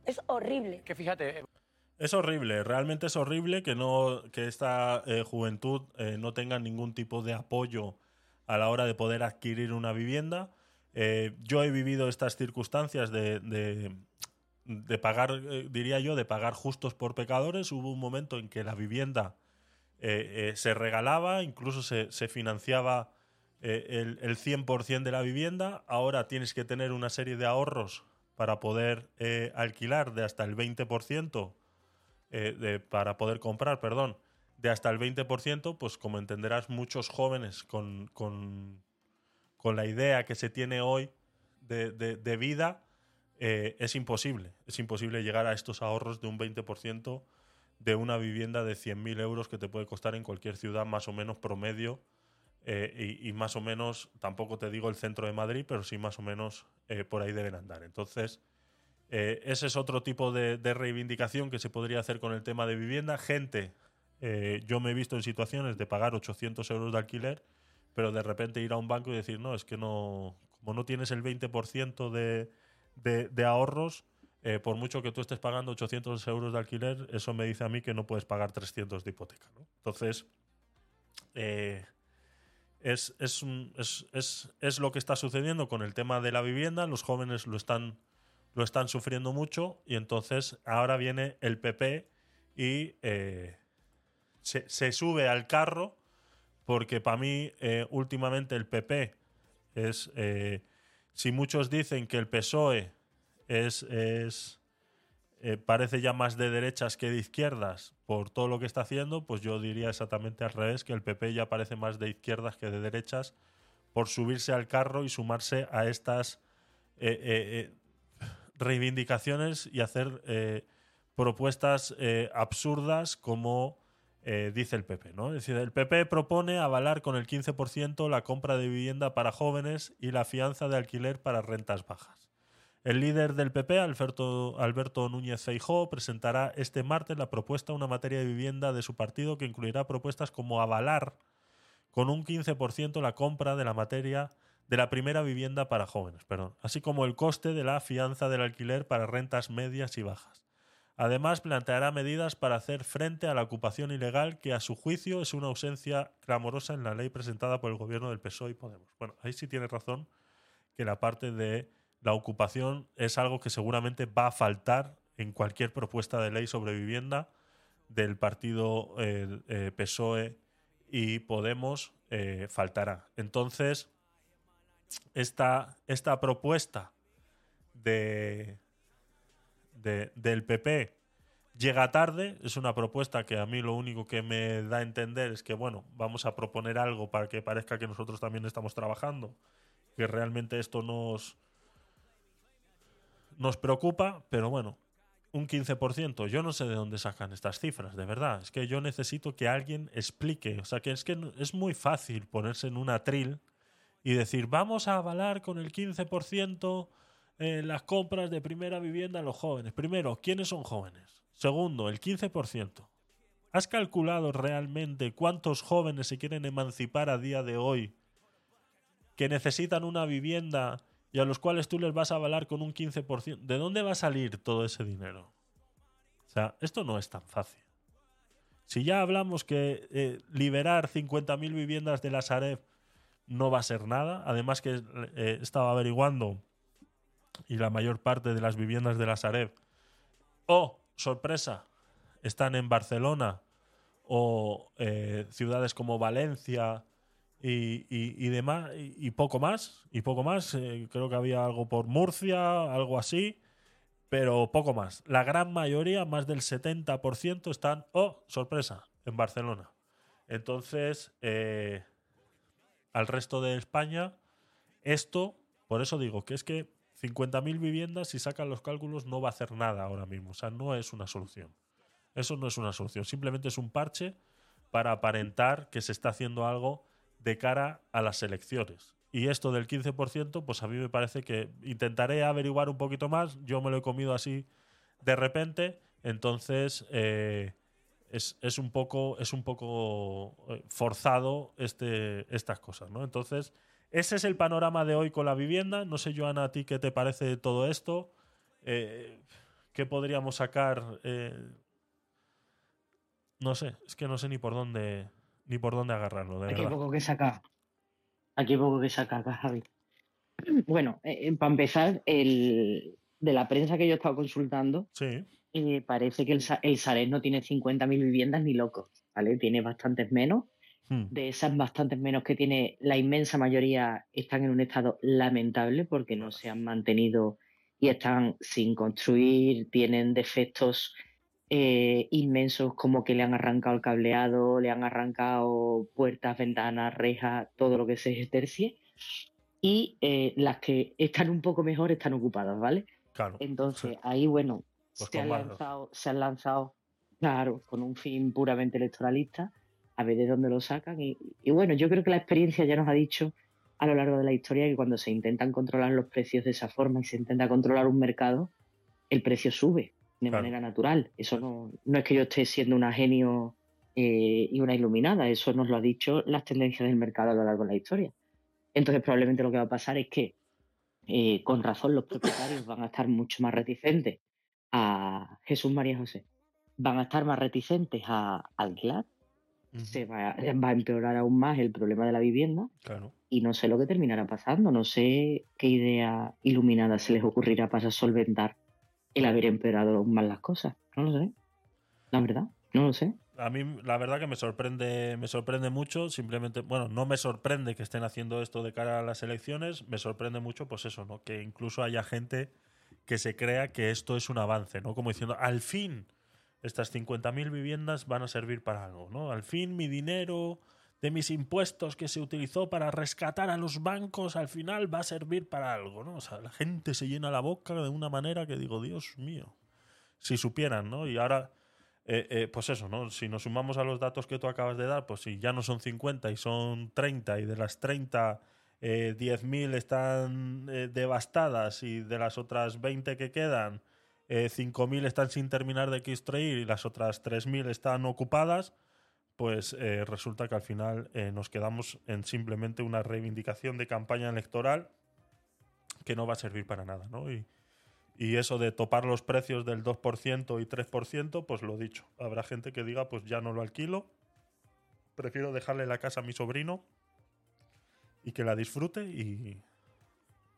Es horrible. Que fíjate, Es horrible, realmente es horrible que no que esta eh, juventud eh, no tenga ningún tipo de apoyo a la hora de poder adquirir una vivienda. Eh, yo he vivido estas circunstancias de, de- pagar, eh, diría yo, de pagar justos por pecadores. Hubo un momento en que la vivienda eh, se regalaba, incluso se, se financiaba el, el 100% de la vivienda. Ahora tienes que tener una serie de ahorros para poder alquilar de hasta el 20%, eh, de- para poder comprar, perdón, de hasta el 20%, pues como entenderás, muchos jóvenes con, con, con la idea que se tiene hoy de, vida, eh, es imposible. Es imposible llegar a estos ahorros de un 20% de una vivienda de 100.000 euros que te puede costar en cualquier ciudad más o menos promedio eh, y, más o menos, tampoco te digo el centro de Madrid, pero sí más o menos eh, por ahí deben andar. Entonces, ese es otro tipo de, reivindicación que se podría hacer con el tema de vivienda. Gente, yo me he visto en situaciones de pagar 800 euros de alquiler, pero de repente ir a un banco y decir, no, es que no, como no tienes el 20% de, de, de ahorros, eh, por mucho que tú estés pagando 800 euros de alquiler, eso me dice a mí que no puedes pagar 300 de hipoteca. ¿no? Entonces, eh, es, es, es- es lo que está sucediendo con el tema de la vivienda. Los jóvenes lo están, lo están sufriendo mucho y entonces ahora viene el PP y eh, se, se sube al carro porque para mí eh, últimamente el PP es, eh, si muchos dicen que el PSOE es, es eh, parece ya más de derechas que de izquierdas por todo lo que está haciendo, pues yo diría exactamente al revés, que el PP ya parece más de izquierdas que de derechas por subirse al carro y sumarse a estas reivindicaciones y hacer propuestas absurdas como eh, dice el PP. ¿no? Es decir, el PP propone avalar con el 15% la compra de vivienda para jóvenes y la fianza de alquiler para rentas bajas. El líder del PP, Alberto, Alberto Núñez Feijóo, presentará este martes la propuesta una materia de vivienda de su partido que incluirá propuestas como avalar con un 15% la compra de la materia de la primera vivienda para jóvenes, perdón, así como el coste de la fianza del alquiler para rentas medias y bajas. Además, planteará medidas para hacer frente a la ocupación ilegal, que a su juicio es una ausencia clamorosa en la ley presentada por el gobierno del PSOE y Podemos. Bueno, ahí sí tiene razón que la parte de la ocupación es algo que seguramente va a faltar en cualquier propuesta de ley sobre vivienda del partido eh, PSOE y Podemos eh, faltará. Entonces, esta, esta propuesta de, de- del PP llega tarde, es una propuesta que a mí lo único que me da a entender es que, bueno, vamos a proponer algo para que parezca que nosotros también estamos trabajando, que realmente esto nos, nos preocupa, pero bueno, un 15%. Yo no sé de dónde sacan estas cifras, de verdad. Es que yo necesito que alguien explique. O sea, que es que es muy fácil ponerse en un atril y decir, vamos a avalar con el 15% eh, las compras de primera vivienda a los jóvenes. Primero, ¿quiénes son jóvenes? Segundo, el 15%. ¿Has calculado realmente cuántos jóvenes se quieren emancipar a día de hoy que necesitan una vivienda y a los cuales tú les vas a avalar con un 15%? ¿De dónde va a salir todo ese dinero? O sea, esto no es tan fácil. Si ya hablamos que eh, liberar 50.000 viviendas de la Sareb no va a ser nada, además que eh, estaba averiguando y la mayor parte de las viviendas de la Sareb, oh, sorpresa, están en Barcelona o eh, ciudades como Valencia y, y- demás, y, y poco más, y poco más, eh, creo que había algo por Murcia, algo así, pero poco más. La gran mayoría, más del 70%, están, oh, sorpresa, en Barcelona. Entonces, eh, al resto de España, esto, por eso digo que es que 50.000 viviendas, si sacan los cálculos, no va a hacer nada ahora mismo. O sea, no es una solución. Eso no es una solución. Simplemente es un parche para aparentar que se está haciendo algo de cara a las elecciones. Y esto del 15%, pues a mí me parece que intentaré averiguar un poquito más. Yo me lo he comido así de repente. Entonces, eh, es, es un poco, es un poco eh, forzado este, estas cosas, ¿no? Entonces, ese es el panorama de hoy con la vivienda. No sé, Joana, a ti qué te parece todo esto. Eh, ¿Qué podríamos sacar? Eh, no sé, es que no sé ni por dónde ni por dónde agarrarlo, de Aquí hay verdad. poco que sacar. Aquí hay poco que sacar, Javi. Bueno, eh, para empezar, el, de la prensa que yo he estado consultando, Sí. parece que el, el no tiene 50.000 viviendas ni loco, ¿vale? Tiene bastantes menos. Hmm. De esas bastantes menos que tiene, la inmensa mayoría están en un estado lamentable porque no se han mantenido y están sin construir, tienen defectos eh, inmensos como que le han arrancado el cableado, le han arrancado puertas, ventanas, rejas, todo lo que se tercie. Y eh, las que están un poco mejor están ocupadas, ¿vale? Claro. Entonces, ahí, bueno, Pues se, con han más- lanzado, se han lanzado, claro, con un fin puramente electoralista, a ver de dónde lo sacan. Y, y bueno, yo creo que la experiencia ya nos ha dicho a lo largo de la historia que cuando se intentan controlar los precios de esa forma y se intenta controlar un mercado, el precio sube de Claro. manera natural. Eso no, no es que yo esté siendo una genio eh, y una iluminada, eso nos lo ha dicho las tendencias del mercado a lo largo de la historia. Entonces probablemente lo que va a pasar es que eh, con razón los propietarios van a estar mucho más reticentes a Jesús María José, van a estar más reticentes a alquilar, se va, va a empeorar aún más el problema de la vivienda Claro. y no sé lo que terminará pasando, no sé qué idea iluminada se les ocurrirá para solventar el haber empeorado aún más las cosas, no lo sé, la verdad, no lo sé. A mí la verdad que me sorprende, me sorprende mucho, simplemente, bueno, no me sorprende que estén haciendo esto de cara a las elecciones, me sorprende mucho pues eso, ¿no? Que incluso haya gente que se crea que esto es un avance, ¿no? Como diciendo, al fin estas 50.000 viviendas van a servir para algo, ¿no? Al fin mi dinero de mis impuestos que se utilizó para rescatar a los bancos al final va a servir para algo, ¿no? O sea, la gente se llena la boca de una manera que digo, Dios mío, si supieran, ¿no? Y ahora, eh, eh, pues eso, ¿no? Si nos sumamos a los datos que tú acabas de dar, pues si ya no son 50 y son 30 y de las 30 eh, 10.000 están eh, devastadas y de las otras 20 que quedan, eh, 5.000 están sin terminar de construir y las otras 3.000 están ocupadas, pues eh, resulta que al final eh, nos quedamos en simplemente una reivindicación de campaña electoral que no va a servir para nada, ¿no? Y, y eso de topar los precios del 2% y 3%, pues lo dicho. Habrá gente que diga, pues ya no lo alquilo, prefiero dejarle la casa a mi sobrino y que la disfrute y,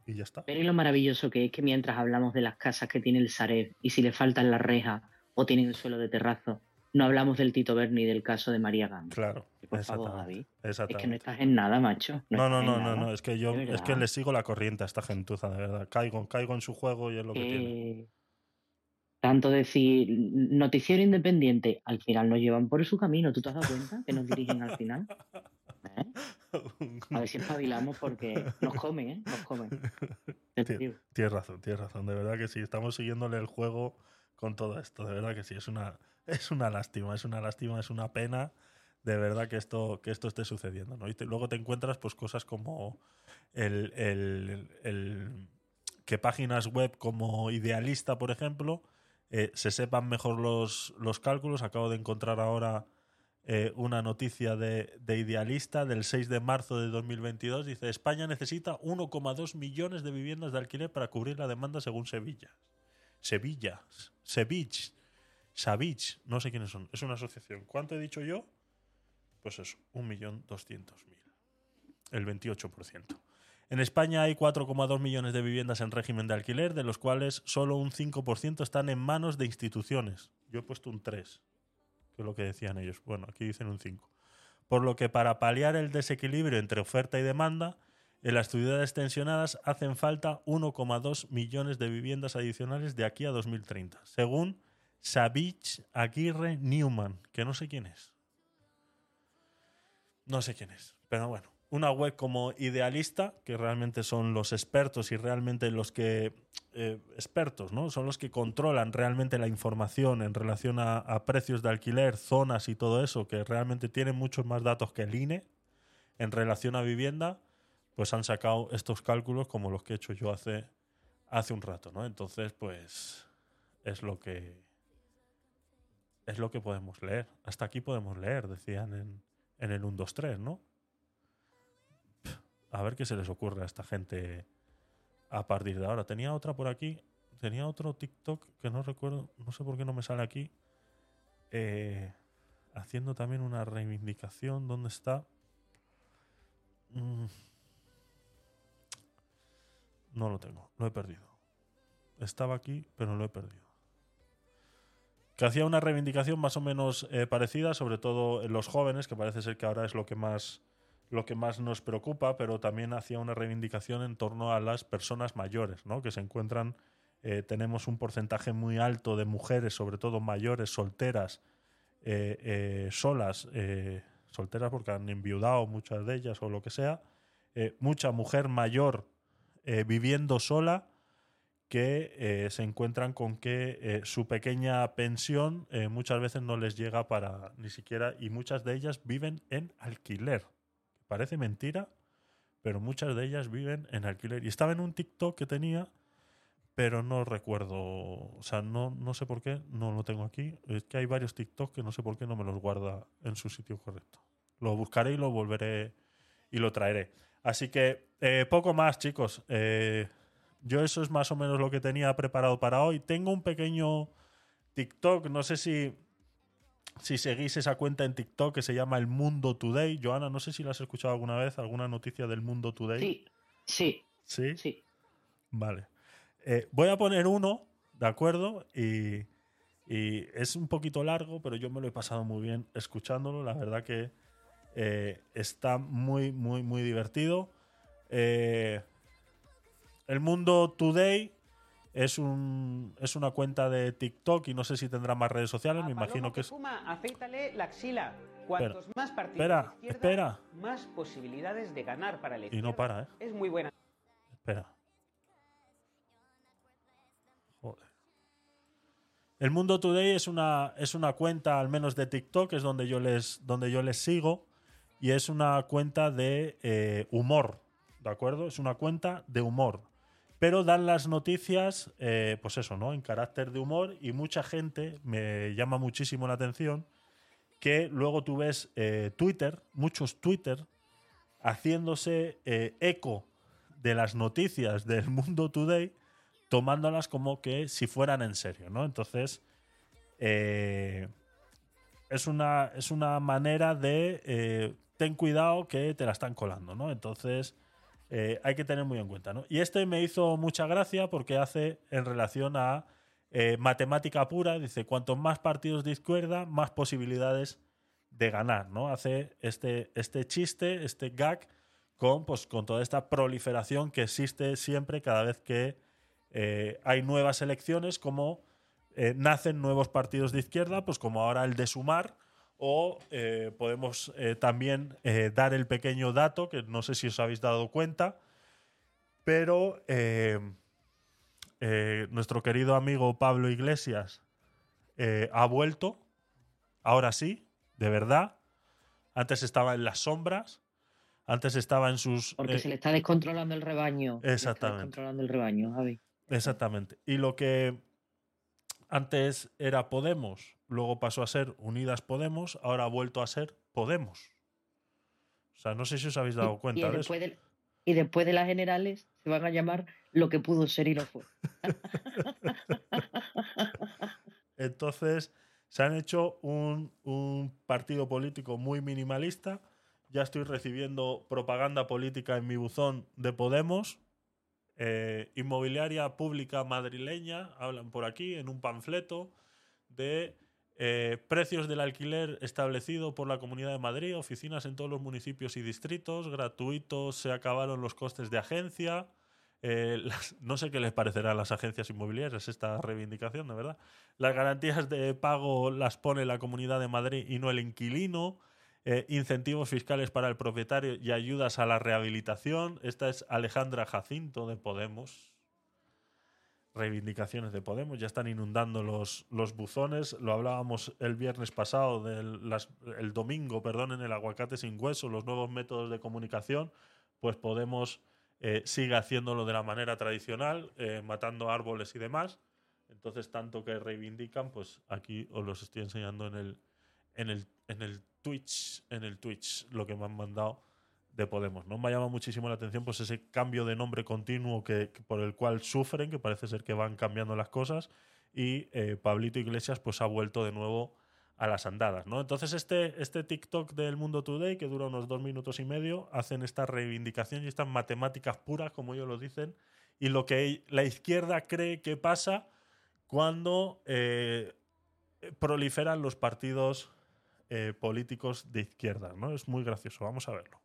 y ya está. Pero y lo maravilloso que es que mientras hablamos de las casas que tiene el Sareb y si le faltan las rejas o tienen el suelo de terrazo, no hablamos del Tito Berni y del caso de María Gamba. Claro, Por favor, exactamente, Javi. Es que exactamente. no estás en nada, macho. No, no, no, no, no, es que yo, es que le sigo la corriente a esta gentuza, de verdad. Caigo, caigo en su juego y es lo que tiene. Eh, tanto decir noticiero independiente, al final nos llevan por su camino. ¿Tú te has dado cuenta que nos dirigen al final? ¿Eh? A ver si espabilamos porque nos comen, ¿eh? Nos comen. Tienes razón, tienes razón, de verdad que sí, estamos siguiéndole el juego con todo esto, de verdad que sí, es una, es una lástima, es una lástima, es una pena, de verdad que esto, que esto esté sucediendo, ¿no? Y te- luego te encuentras pues cosas como el, el- el- que páginas web como Idealista, por ejemplo, eh, se sepan mejor los, los cálculos. Acabo de encontrar ahora eh, una noticia de, de Idealista del 6 de marzo de 2022. Dice, España necesita 1,2 millones de viviendas de alquiler para cubrir la demanda según Sevilla. Sevilla. Sevich. Savich. No sé quiénes son. Es una asociación. ¿Cuánto he dicho yo? Pues eso, 1.200.000. El 28%. En España hay 4,2 millones de viviendas en régimen de alquiler, de los cuales solo un 5% están en manos de instituciones. Yo he puesto un 3, lo que decían ellos. Bueno, aquí dicen un 5. Por lo que para paliar el desequilibrio entre oferta y demanda, en las ciudades tensionadas hacen falta 1,2 millones de viviendas adicionales de aquí a 2030, según Savich Aguirre Newman, que no sé quién es. No sé quién es, pero bueno. Una web como Idealista, que realmente son los expertos y realmente los que... eh, expertos, ¿no? Son los que controlan realmente la información en relación a, precios de alquiler, zonas y todo eso, que realmente tienen muchos más datos que el INE en relación a vivienda, pues han sacado estos cálculos como los que he hecho yo hace, hace un rato, ¿no? Entonces, pues es lo que es lo que podemos leer. Hasta aquí podemos leer, decían en, en el 1, 2, 3, ¿no? A ver qué se les ocurre a esta gente a partir de ahora. Tenía otra por aquí. Tenía otro TikTok que no recuerdo. No sé por qué no me sale aquí. eh, haciendo también una reivindicación. ¿Dónde está? Mm. No lo tengo. Lo he perdido. Estaba aquí, pero lo he perdido. Que hacía una reivindicación más o menos eh, parecida, sobre todo en los jóvenes, que parece ser que ahora es lo que más lo que más nos preocupa, pero también hacía una reivindicación en torno a las personas mayores, ¿no? que se encuentran, eh, tenemos un porcentaje muy alto de mujeres, sobre todo mayores, solteras, eh, eh, solas, solteras porque han enviudado muchas de ellas o lo que sea, mucha mujer mayor viviendo sola que se encuentran con que su pequeña pensión muchas veces no les llega para ni siquiera, y muchas de ellas viven en alquiler. Parece mentira, pero muchas de ellas viven en alquiler. Y estaba en un TikTok que tenía, pero no recuerdo, o sea, no, no sé por qué, no lo tengo aquí. Es que hay varios TikTok que no sé por qué no me los guarda en su sitio correcto. Lo buscaré y lo volveré y lo traeré. Así que eh, poco más, chicos. Eh, yo eso es más o menos lo que tenía preparado para hoy. Tengo un pequeño TikTok, no sé si, si seguís esa cuenta en TikTok que se llama El Mundo Today. Joana, no sé si la has escuchado alguna vez, alguna noticia del Mundo Today. Sí, sí. ¿Sí? Sí. Vale. Eh, voy a poner uno, ¿de acuerdo? Y, y es un poquito largo, pero yo me lo he pasado muy bien escuchándolo. La verdad que eh, está muy, muy, muy divertido. Eh, el Mundo Today es, un, es una cuenta de TikTok y no sé si tendrá más redes sociales. Me imagino que es. Fuma, afeítale la axila. Cuantos Espera, más partidos espera, de espera. más posibilidades de ganar para el Y no para, ¿eh? Es muy buena. Espera. Joder. El Mundo Today es una, es una cuenta, al menos de TikTok, es donde yo les, donde yo les sigo. Y es una cuenta de eh, humor. ¿De acuerdo? Es una cuenta de humor. Pero dan las noticias, eh, pues eso, ¿no? En carácter de humor. Y mucha gente me llama muchísimo la atención que luego tú ves eh, Twitter, muchos Twitter, haciéndose eh, eco de las noticias del mundo today, tomándolas como que si fueran en serio, ¿no? Entonces, es, una, es una manera de ten cuidado que te la están colando, ¿no? Entonces, eh, hay que tener muy en cuenta, ¿no? Y este me hizo mucha gracia porque hace en relación a eh, matemática pura, dice, cuanto más partidos de izquierda, más posibilidades de ganar, ¿no? Hace este, este chiste, este gag, con, pues, con toda esta proliferación que existe siempre cada vez que eh, hay nuevas elecciones, como nacen nuevos partidos de izquierda, pues como ahora el de Sumar, o eh, podemos eh, también eh, dar el pequeño dato, que no sé si os habéis dado cuenta, pero nuestro querido amigo Pablo Iglesias ha vuelto, ahora sí, de verdad. Antes estaba en las sombras, antes estaba en sus... Porque se le está descontrolando el rebaño. Se le está Exactamente. descontrolando el rebaño, Javi. Exactamente. Y lo que antes era Podemos, luego pasó a ser Unidas Podemos, ahora ha vuelto a ser Podemos. O sea, no sé si os habéis dado Y cuenta de eso. después, de, y después de las generales se van a llamar lo que pudo ser y no fue. Entonces, se han hecho un, un partido político muy minimalista. Ya estoy recibiendo propaganda política en mi buzón de Podemos. Eh, inmobiliaria pública madrileña, hablan por aquí en un panfleto de eh, precios del alquiler establecido por la Comunidad de Madrid, oficinas en todos los municipios y distritos, gratuitos, se acabaron los costes de agencia. Eh, no sé qué les parecerá a las agencias inmobiliarias esta reivindicación, de verdad. Las garantías de pago las pone la Comunidad de Madrid y no el inquilino. Eh, incentivos fiscales para el propietario y ayudas a la rehabilitación. Esta es Alejandra Jacinto de Podemos. Reivindicaciones de Podemos. Ya están inundando los, los buzones. Lo hablábamos el viernes pasado, el domingo, perdón, en el aguacate sin hueso, los nuevos métodos de comunicación. pues Podemos eh, sigue haciéndolo de la manera tradicional, eh, matando árboles y demás. Entonces, tanto que reivindican, pues aquí os los estoy enseñando en el, en el, en el Twitch, en el Twitch, lo que me han mandado de Podemos. ¿no? Me ha llamado muchísimo la atención pues ese cambio de nombre continuo que por el cual sufren, que parece ser que van cambiando las cosas, y eh, Pablito Iglesias pues ha vuelto de nuevo a las andadas, ¿no? Entonces este, este TikTok del Mundo Today, que dura unos dos minutos y medio, hacen esta reivindicación y estas matemáticas puras, como ellos lo dicen, y lo que la izquierda cree que pasa cuando eh, proliferan los partidos eh, políticos de izquierda, ¿no? Es muy gracioso, vamos a verlo.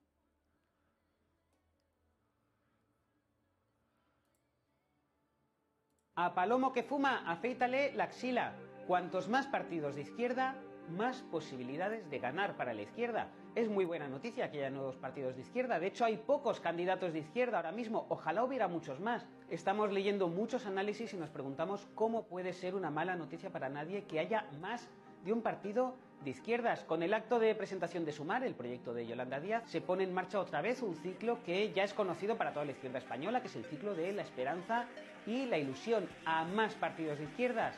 A Palomo que fuma, afeítale la axila. Cuantos más partidos de izquierda, más posibilidades de ganar para la izquierda. Es muy buena noticia que haya nuevos partidos de izquierda. De hecho, hay pocos candidatos de izquierda ahora mismo. Ojalá hubiera muchos más. Estamos leyendo muchos análisis y nos preguntamos cómo puede ser una mala noticia para nadie que haya más de un partido de izquierdas. Con el acto de presentación de Sumar, el proyecto de Yolanda Díaz, se pone en marcha otra vez un ciclo que ya es conocido para toda la izquierda española, que es el ciclo de la esperanza y la ilusión. A más partidos de izquierdas,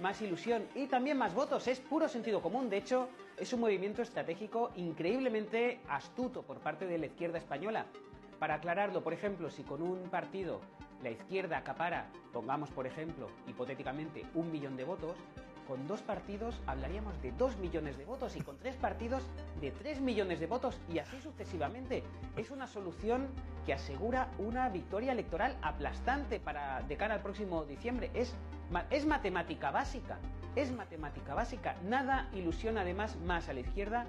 más ilusión y también más votos. Es puro sentido común. De hecho, es un movimiento estratégico increíblemente astuto por parte de la izquierda española. Para aclararlo, por ejemplo, si con un partido la izquierda acapara, pongamos por ejemplo, hipotéticamente, un millón de votos, con dos partidos hablaríamos de dos millones de votos y con tres partidos de tres millones de votos y así sucesivamente. Es una solución que asegura una victoria electoral aplastante para de cara al próximo diciembre. Es, es matemática básica, es matemática básica. Nada ilusiona además más a la izquierda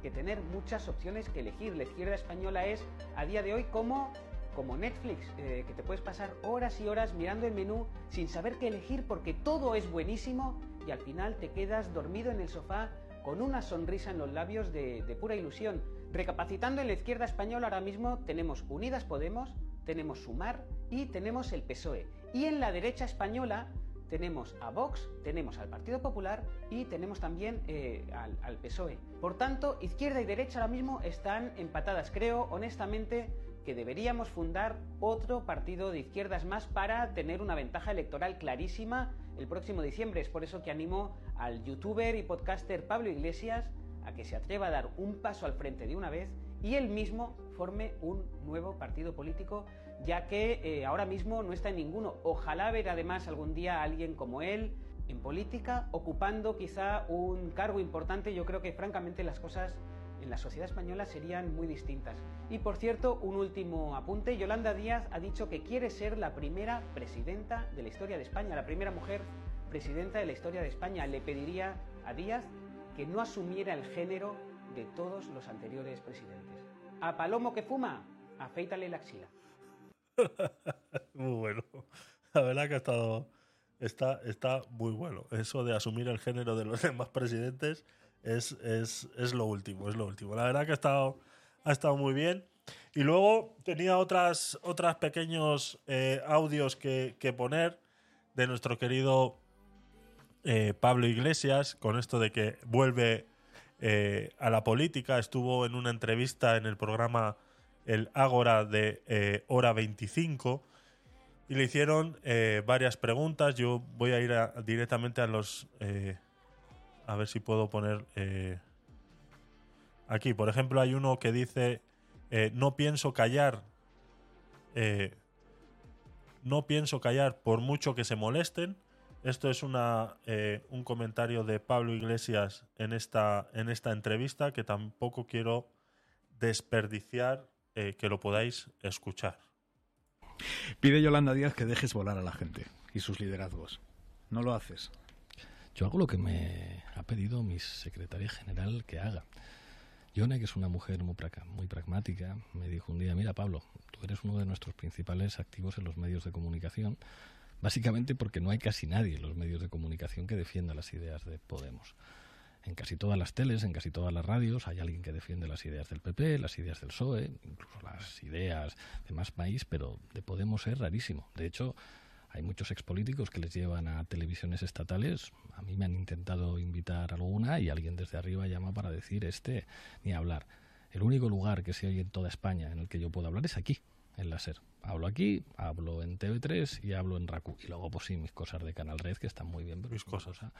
que tener muchas opciones que elegir. La izquierda española es a día de hoy como como Netflix, eh, que te puedes pasar horas y horas mirando el menú sin saber qué elegir porque todo es buenísimo y al final te quedas dormido en el sofá con una sonrisa en los labios de, pura ilusión. Recapacitando en la izquierda española ahora mismo tenemos Unidas Podemos, tenemos Sumar y tenemos el PSOE. Y en la derecha española tenemos a Vox, tenemos al Partido Popular y tenemos también eh, al, al PSOE. Por tanto, izquierda y derecha ahora mismo están empatadas. Creo, honestamente, que deberíamos fundar otro partido de izquierdas más para tener una ventaja electoral clarísima el próximo diciembre. Es por eso que animo al youtuber y podcaster Pablo Iglesias a que se atreva a dar un paso al frente de una vez y él mismo forme un nuevo partido político, ya que eh, ahora mismo no está en ninguno. Ojalá ver además algún día a alguien como él en política, ocupando quizá un cargo importante. Yo creo que francamente las cosas en la sociedad española serían muy distintas. Y por cierto, un último apunte, Yolanda Díaz ha dicho que quiere ser la primera presidenta de la historia de España, la primera mujer presidenta de la historia de España. Le pediría a Díaz que no asumiera el género de todos los anteriores presidentes. A Palomo que fuma, afeítale la axila. Muy bueno. La verdad que ha estado. Está, está muy bueno. Eso de asumir el género de los demás presidentes es, es, es lo último, es lo último. La verdad que ha estado, ha estado muy bien. Y luego tenía otras, otras pequeños eh, audios que, que poner de nuestro querido eh, Pablo Iglesias con esto de que vuelve eh, a la política. Estuvo en una entrevista en el programa El Ágora de Hora 25 y le hicieron varias preguntas. Yo voy a ir directamente a los... a ver si puedo poner... eh, aquí, por ejemplo, hay uno que dice, eh, no pienso callar. eh, no pienso callar por mucho que se molesten. Esto es una, un comentario de Pablo Iglesias en esta, en esta entrevista que tampoco quiero desperdiciar que lo podáis escuchar. Pide Yolanda Díaz que dejes volar a la gente y sus liderazgos. No lo haces. Yo hago lo que me ha pedido mi secretaria general que haga. Yone, que es una mujer muy, muy pragmática, me dijo un día, mira Pablo, tú eres uno de nuestros principales activos en los medios de comunicación, básicamente porque no hay casi nadie en los medios de comunicación que defienda las ideas de Podemos. En casi todas las teles, en casi todas las radios, hay alguien que defiende las ideas del PP, las ideas del PSOE, incluso las ideas de Más País, pero de Podemos es rarísimo. De hecho, hay muchos expolíticos que les llevan a televisiones estatales. A mí me han intentado invitar alguna y alguien desde arriba llama para decir este ni hablar. el único lugar que se oye en toda España en el que yo puedo hablar es aquí, en la SER. Hablo aquí, hablo en TV3 y hablo en RACU. Y luego, pues sí, mis cosas de Canal Red, que están muy bien, pero es una cosa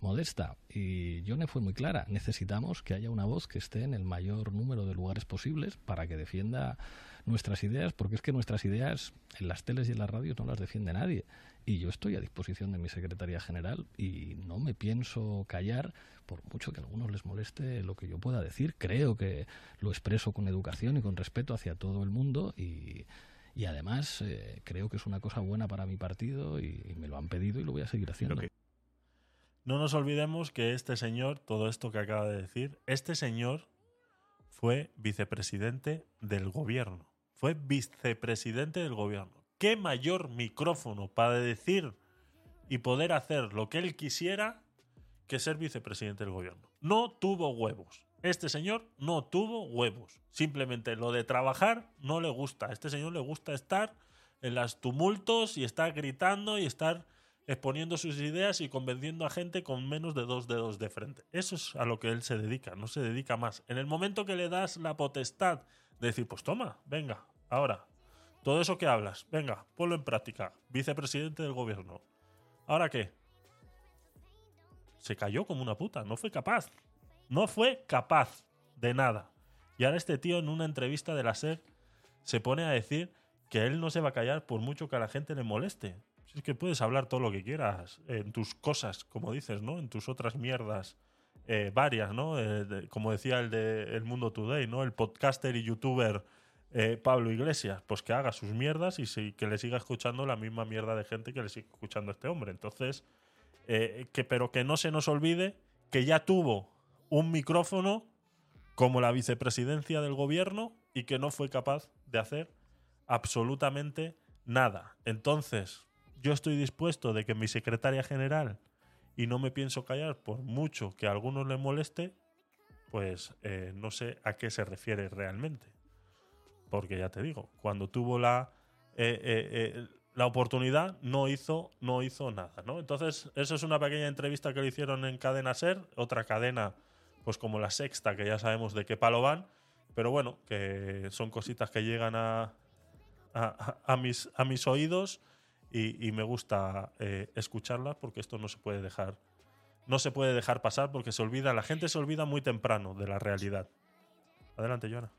modesta. Y Yone fue muy clara. Necesitamos que haya una voz que esté en el mayor número de lugares posibles para que defienda nuestras ideas, porque es que nuestras ideas en las teles y en las radios no las defiende nadie. Y yo estoy a disposición de mi secretaría general y no me pienso callar, por mucho que a algunos les moleste lo que yo pueda decir. Creo que lo expreso con educación y con respeto hacia todo el mundo y, y además eh, creo que es una cosa buena para mi partido y, y me lo han pedido y lo voy a seguir haciendo. No nos olvidemos que este señor, todo esto que acaba de decir, este señor fue vicepresidente del gobierno. Fue vicepresidente del gobierno. ¿Qué mayor micrófono para decir y poder hacer lo que él quisiera que ser vicepresidente del gobierno? No tuvo huevos. Este señor no tuvo huevos. Simplemente lo de trabajar no le gusta. Este señor le gusta estar en los tumultos y estar gritando y estar exponiendo sus ideas y convenciendo a gente con menos de dos dedos de frente. Eso es a lo que él se dedica, no se dedica más. En el momento que le das la potestad de decir, pues toma, venga, ahora, todo eso que hablas, venga, ponlo en práctica, vicepresidente del gobierno. ¿Ahora qué? Se cayó como una puta, no fue capaz. No fue capaz de nada. Y ahora este tío en una entrevista de la SER se pone a decir que él no se va a callar por mucho que a la gente le moleste. Es que puedes hablar todo lo que quieras en tus cosas, como dices, ¿no? En tus otras mierdas eh, varias, ¿no? Eh, como decía el de El Mundo Today, ¿no? El podcaster y youtuber eh, Pablo Iglesias, pues que haga sus mierdas y que le siga escuchando la misma mierda de gente que le sigue escuchando a este hombre. Entonces, que, pero que no se nos olvide que ya tuvo un micrófono como la vicepresidencia del gobierno y que no fue capaz de hacer absolutamente nada. Entonces, yo estoy dispuesto de que mi secretaria general, y no me pienso callar por mucho que a algunos le moleste, pues eh, no sé a qué se refiere realmente. Porque ya te digo, cuando tuvo la, eh, eh, eh, la oportunidad, no hizo, no hizo nada. ¿no? Entonces, eso es una pequeña entrevista que le hicieron en Cadena Ser, otra cadena, pues como la sexta, que ya sabemos de qué palo van. Pero bueno, que son cositas que llegan a, a, a mis, a mis oídos y, y me gusta eh, escucharlas porque esto no se puede dejar no se puede dejar pasar porque se olvida la gente se olvida muy temprano de la realidad. Adelante Joana.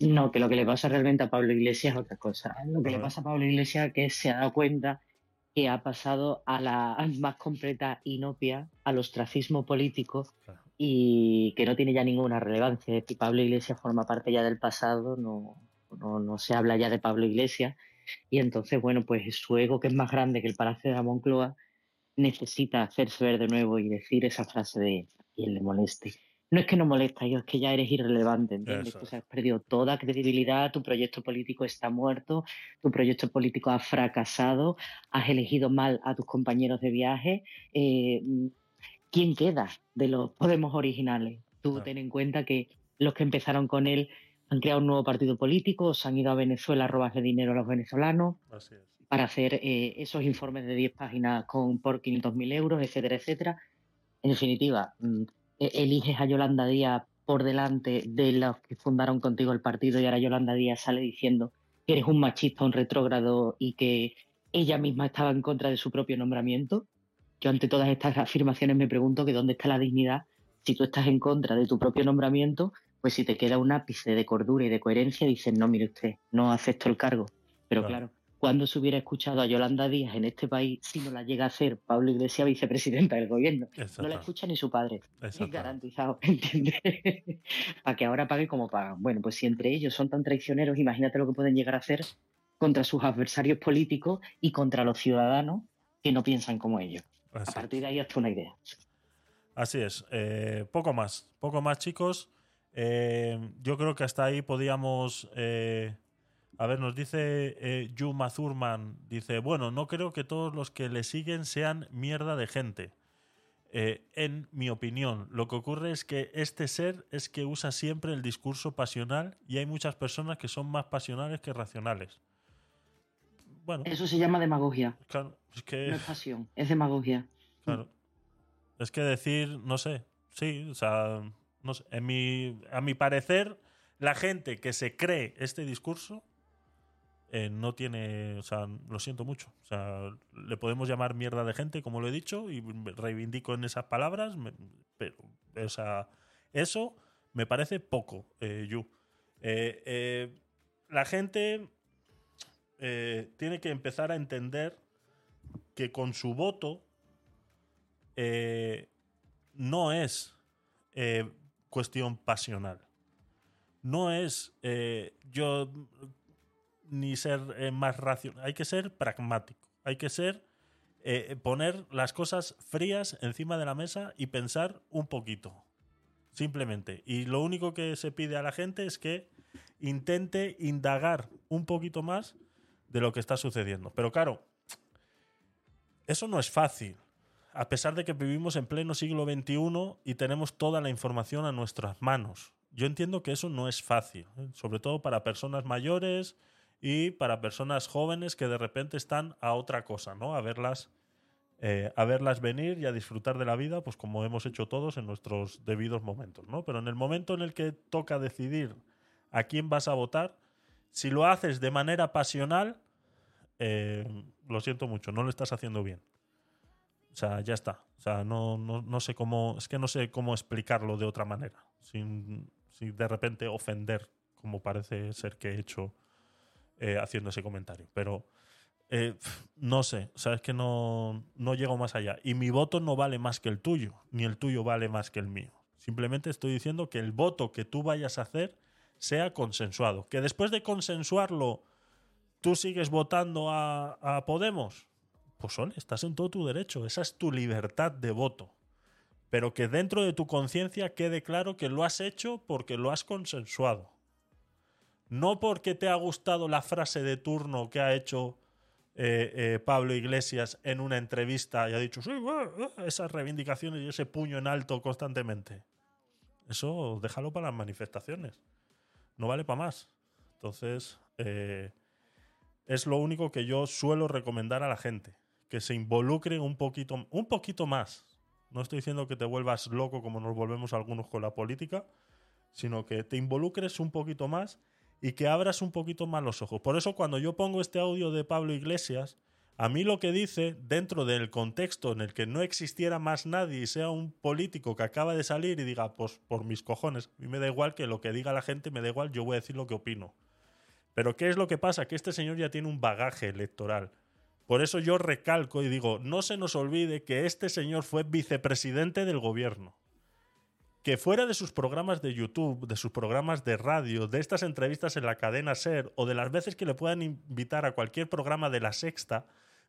No, que lo que le pasa realmente a Pablo Iglesias es otra cosa. Lo que le pasa a Pablo Iglesias es que se ha dado cuenta que ha pasado a la más completa inopia, al ostracismo político y que no tiene ya ninguna relevancia. Pablo Iglesias forma parte ya del pasado, no, no, no se habla ya de Pablo Iglesias y entonces, bueno, pues su ego, que es más grande que el Palacio de la Moncloa, necesita hacerse ver de nuevo y decir esa frase de quien le moleste. No es que no molesta, yo es que ya eres irrelevante, ¿entiendes? Has perdido toda credibilidad, tu proyecto político está muerto, tu proyecto político ha fracasado, has elegido mal a tus compañeros de viaje. eh, ¿Quién queda de los Podemos originales? Tú ten en cuenta que los que empezaron con él han creado un nuevo partido político, se han ido a Venezuela a robarle dinero a los venezolanos así es para hacer eh, esos informes de 10 páginas con por 500.000 euros, etcétera, etcétera. En definitiva, mm, e- eliges a Yolanda Díaz por delante de los que fundaron contigo el partido y ahora Yolanda Díaz sale diciendo que eres un machista, un retrógrado y que ella misma estaba en contra de su propio nombramiento. Yo ante todas estas afirmaciones me pregunto que dónde está la dignidad si tú estás en contra de tu propio nombramiento, pues si te queda un ápice de cordura y de coherencia, dices, no, mire usted, no acepto el cargo. Pero Claro. claro, cuando se hubiera escuchado a Yolanda Díaz en este país si no la llega a ser Pablo Iglesias vicepresidenta del gobierno? No la escucha ni su padre. Es garantizado, ¿entiendes? Para que ahora pague como pagan. Bueno, pues si entre ellos son tan traicioneros, imagínate lo que pueden llegar a hacer contra sus adversarios políticos y contra los ciudadanos que no piensan como ellos. Así A partir de ahí hasta una idea. Así es. Eh, poco más. Poco más, chicos. Eh, yo creo que hasta ahí podíamos. eh, a ver, nos dice eh, Yuma Thurman. Dice: Bueno, no creo que todos los que le siguen sean mierda de gente. Eh, en mi opinión, lo que ocurre es que este ser es que usa siempre el discurso pasional y hay muchas personas que son más pasionales que racionales. Bueno, Eso se llama demagogia. claro, es que. No es pasión, es demagogia. Claro. Es que decir, no sé, sí, o sea, No sé, en mi, a mi parecer, la gente que se cree este discurso eh, no tiene, o sea, lo siento mucho. O sea, le podemos llamar mierda de gente, como lo he dicho, y reivindico en esas palabras, pero, o eso me parece poco, eh, Yu. Eh, eh, la gente tiene que empezar a entender que con su voto no es cuestión pasional. No es eh, yo ni ser eh, más racional. Hay que ser pragmático. Hay que ser eh, poner las cosas frías encima de la mesa y pensar un poquito. Simplemente. Y lo único que se pide a la gente es que intente indagar un poquito más de lo que está sucediendo. Pero claro, eso no es fácil. A pesar de que vivimos en pleno siglo XXI y tenemos toda la información a nuestras manos. Yo entiendo que eso no es fácil, ¿eh? sobre todo para personas mayores y para personas jóvenes que de repente están a otra cosa, ¿no? A verlas, eh, a verlas venir y a disfrutar de la vida, pues como hemos hecho todos en nuestros debidos momentos, ¿no? Pero en el momento en el que toca decidir a quién vas a votar, si lo haces de manera pasional, eh, lo siento mucho, no lo estás haciendo bien. O sea, ya está. O sea, no, no, no sé cómo. Es que no sé cómo explicarlo de otra manera. Sin, sin de repente ofender, como parece ser que he hecho eh, haciendo ese comentario. Pero eh, no sé. O sea, es que no, no llego más allá. Y mi voto no vale más que el tuyo, ni el tuyo vale más que el mío. Simplemente estoy diciendo que el voto que tú vayas a hacer sea consensuado. Que después de consensuarlo, tú sigues votando a, a Podemos. Pues estás en todo tu derecho. Esa es tu libertad de voto. Pero que dentro de tu conciencia quede claro que lo has hecho porque lo has consensuado. No porque te ha gustado la frase de turno que ha hecho eh, eh, Pablo Iglesias en una entrevista y ha dicho, sí, eh", esas reivindicaciones y ese puño en alto constantemente. Eso déjalo para las manifestaciones. No vale para más. Entonces, es lo único que yo suelo recomendar a la gente. Que se involucre un poquito, un poquito más. No estoy diciendo que te vuelvas loco como nos volvemos algunos con la política, sino que te involucres un poquito más y que abras un poquito más los ojos. Por eso cuando yo pongo este audio de Pablo Iglesias, a mí lo que dice, dentro del contexto en el que no existiera más nadie y sea un político que acaba de salir y diga, pues por mis cojones, a mí me da igual que lo que diga la gente, me da igual, yo voy a decir lo que opino. Pero ¿qué es lo que pasa? Que este señor ya tiene un bagaje electoral. Por eso yo recalco y digo, no se nos olvide que este señor fue vicepresidente del gobierno. Que fuera de sus programas de YouTube, de sus programas de radio, de estas entrevistas en la cadena Ser o de las veces que le puedan invitar a cualquier programa de la sexta,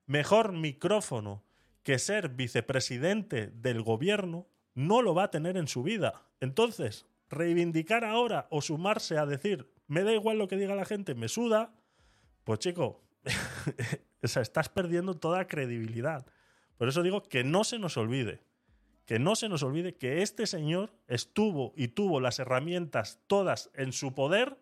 mejor micrófono que ser vicepresidente del gobierno no lo va a tener en su vida. Entonces, reivindicar ahora o sumarse a decir, me da igual lo que diga la gente, me suda, pues chico, o sea, estás perdiendo toda credibilidad. Por eso digo que no se nos olvide, que no se nos olvide que este señor estuvo y tuvo las herramientas todas en su poder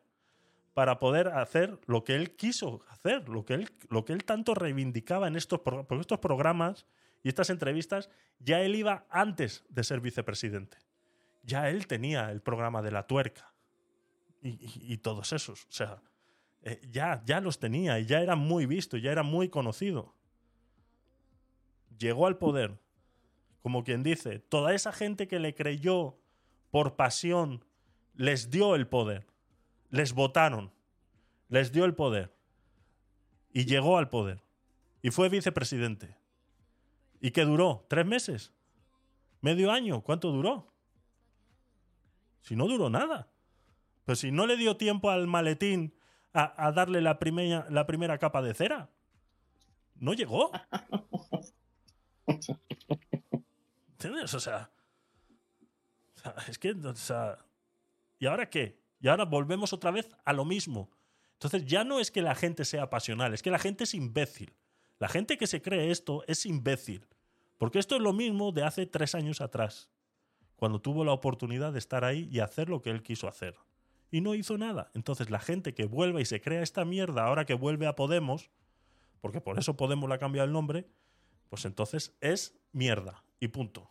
para poder hacer lo que él quiso hacer, lo que él, lo que él tanto reivindicaba en estos, porque estos programas y estas entrevistas, ya él iba antes de ser vicepresidente. Ya él tenía el programa de la tuerca y- y todos esos. O sea, eh, ya, ya los tenía y ya era muy visto, ya era muy conocido. Llegó al poder, como quien dice, toda esa gente que le creyó por pasión, les dio el poder, les votaron, les dio el poder y llegó al poder y fue vicepresidente. ¿Y qué duró? ¿Tres meses? ¿Medio año? ¿Cuánto duró? Si no duró nada. Pues si no le dio tiempo al maletín a, a darle la primera, la primera capa de cera. No llegó. ¿Entiendes? O sea, o sea, es que, o sea, ¿y ahora qué? Y ahora volvemos otra vez a lo mismo. Entonces ya no es que la gente sea pasional, es que la gente es imbécil. La gente que se cree esto es imbécil. Porque esto es lo mismo de hace tres años atrás, cuando tuvo la oportunidad de estar ahí y hacer lo que él quiso hacer. Y no hizo nada. Entonces la gente que vuelve y se crea esta mierda ahora que vuelve a Podemos, porque por eso Podemos le ha cambiado el nombre, pues entonces es mierda. Y punto.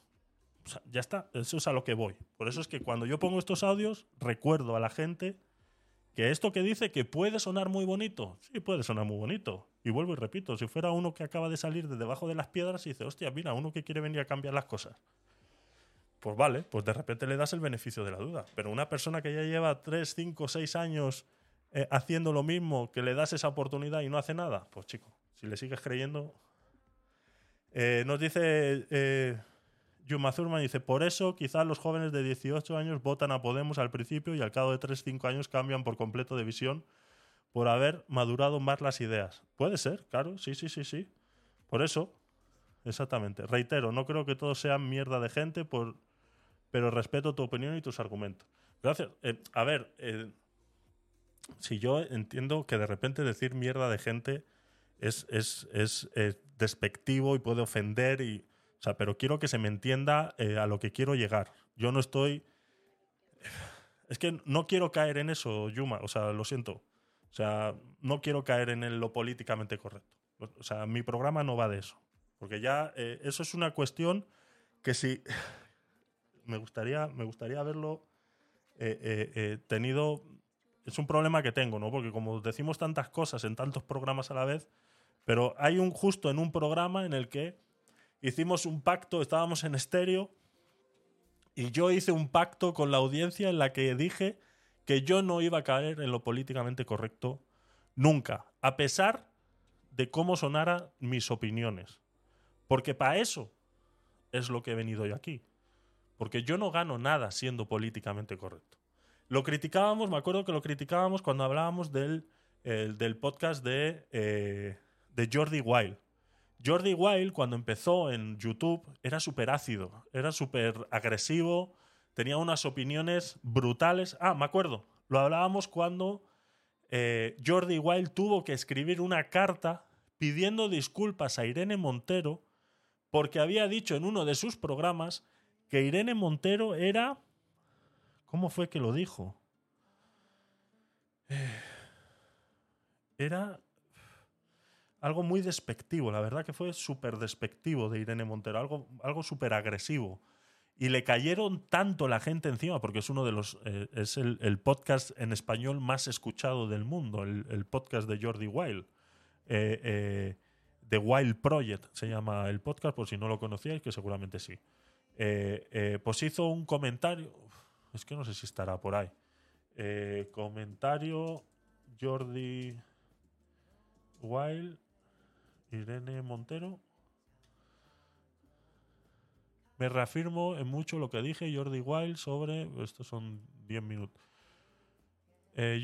O sea, ya está, eso es a lo que voy. Por eso es que cuando yo pongo estos audios, recuerdo a la gente que esto que dice que puede sonar muy bonito, sí puede sonar muy bonito. Y vuelvo y repito, si fuera uno que acaba de salir de debajo de las piedras y dice, hostia, mira, uno que quiere venir a cambiar las cosas. Pues vale, pues de repente le das el beneficio de la duda. Pero una persona que ya lleva 3, 5, 6 años eh, haciendo lo mismo, que le das esa oportunidad y no hace nada, pues chico, si le sigues creyendo... Eh, nos dice eh, Yuma Thurman, dice, por eso quizás los jóvenes de 18 años votan a Podemos al principio y al cabo de 3, 5 años cambian por completo de visión por haber madurado más las ideas. Puede ser, claro, sí, sí, sí, sí. Por eso, exactamente. Reitero, no creo que todos sean mierda de gente, por, pero respeto tu opinión y tus argumentos. Gracias. Eh, a ver, eh, si yo entiendo que de repente decir mierda de gente es, es, es, eh, despectivo y puede ofender, y, o sea, pero quiero que se me entienda a lo que quiero llegar. Yo no estoy... Es que no quiero caer en eso, Yuma, o sea, lo siento. O sea, no quiero caer en lo políticamente correcto. O sea, mi programa no va de eso. Porque ya eso es una cuestión que si me gustaría, me gustaría haberlo eh, eh, eh, tenido. Es un problema que tengo, ¿no? Porque como decimos tantas cosas en tantos programas a la vez, pero hay un justo en un programa en el que hicimos un pacto, estábamos en estéreo, y yo hice un pacto con la audiencia en la que dije que yo no iba a caer en lo políticamente correcto nunca, a pesar de cómo sonara mis opiniones. Porque para eso es lo que he venido yo aquí. Porque yo no gano nada siendo políticamente correcto. Lo criticábamos, me acuerdo que lo criticábamos cuando hablábamos del, el- del podcast de, eh, de Jordi Wild. Jordi Wild, cuando empezó en YouTube, era súper ácido, era súper agresivo, tenía unas opiniones brutales. Ah, me acuerdo, lo hablábamos cuando eh, Jordi Wild tuvo que escribir una carta pidiendo disculpas a Irene Montero porque había dicho en uno de sus programas que Irene Montero era... ¿Cómo fue que lo dijo? Eh, Era algo muy despectivo, la verdad que fue súper despectivo de Irene Montero, algo, algo súper agresivo. Y le cayeron tanto la gente encima, porque es uno de los. eh, es el, podcast en español más escuchado del mundo, el, podcast de Jordi Wild. Eh, The Wild Project se llama el podcast, por si no lo conocíais, que seguramente sí. Eh, eh, pues hizo un comentario. es que no sé si estará por ahí. Eh, comentario Jordi Wild, Irene Montero. Me reafirmo en mucho lo que dije Jordi Wild sobre. Estos son 10 minutos.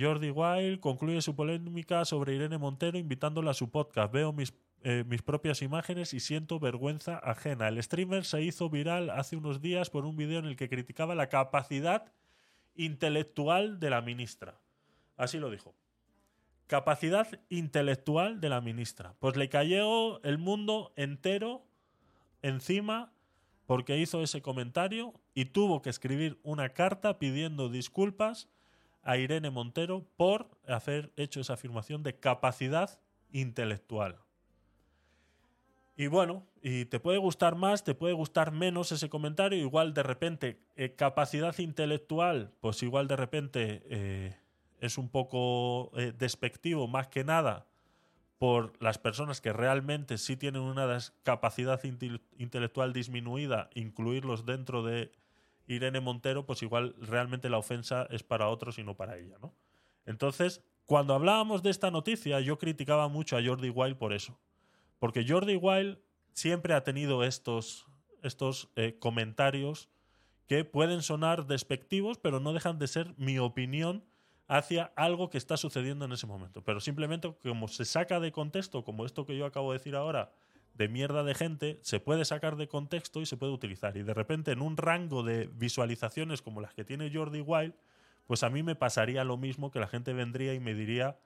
Jordi Wild concluye su polémica sobre Irene Montero invitándola a su podcast. Veo mis, eh, mis propias imágenes y siento vergüenza ajena. El streamer se hizo viral hace unos días por un vídeo en el que criticaba la capacidad intelectual de la ministra. Así lo dijo. Capacidad intelectual de la ministra. Pues le cayó el mundo entero encima porque hizo ese comentario y tuvo que escribir una carta pidiendo disculpas a Irene Montero por haber hecho esa afirmación de capacidad intelectual. Y bueno, y te puede gustar más, te puede gustar menos ese comentario, igual de repente eh, capacidad intelectual, pues igual de repente eh, es un poco eh, despectivo más que nada por las personas que realmente sí tienen una capacidad intel- intelectual disminuida, incluirlos dentro de Irene Montero, pues igual realmente la ofensa es para otros y no para ella, ¿no? Entonces, cuando hablábamos de esta noticia, yo criticaba mucho a Jordi Wild por eso. Porque Jordi Wild siempre ha tenido estos, estos eh, comentarios que pueden sonar despectivos, pero no dejan de ser mi opinión hacia algo que está sucediendo en ese momento. Pero simplemente como se saca de contexto, como esto que yo acabo de decir ahora, de mierda de gente, se puede sacar de contexto y se puede utilizar. Y de repente en un rango de visualizaciones como las que tiene Jordi Wild, pues a mí me pasaría lo mismo que la gente vendría y me diría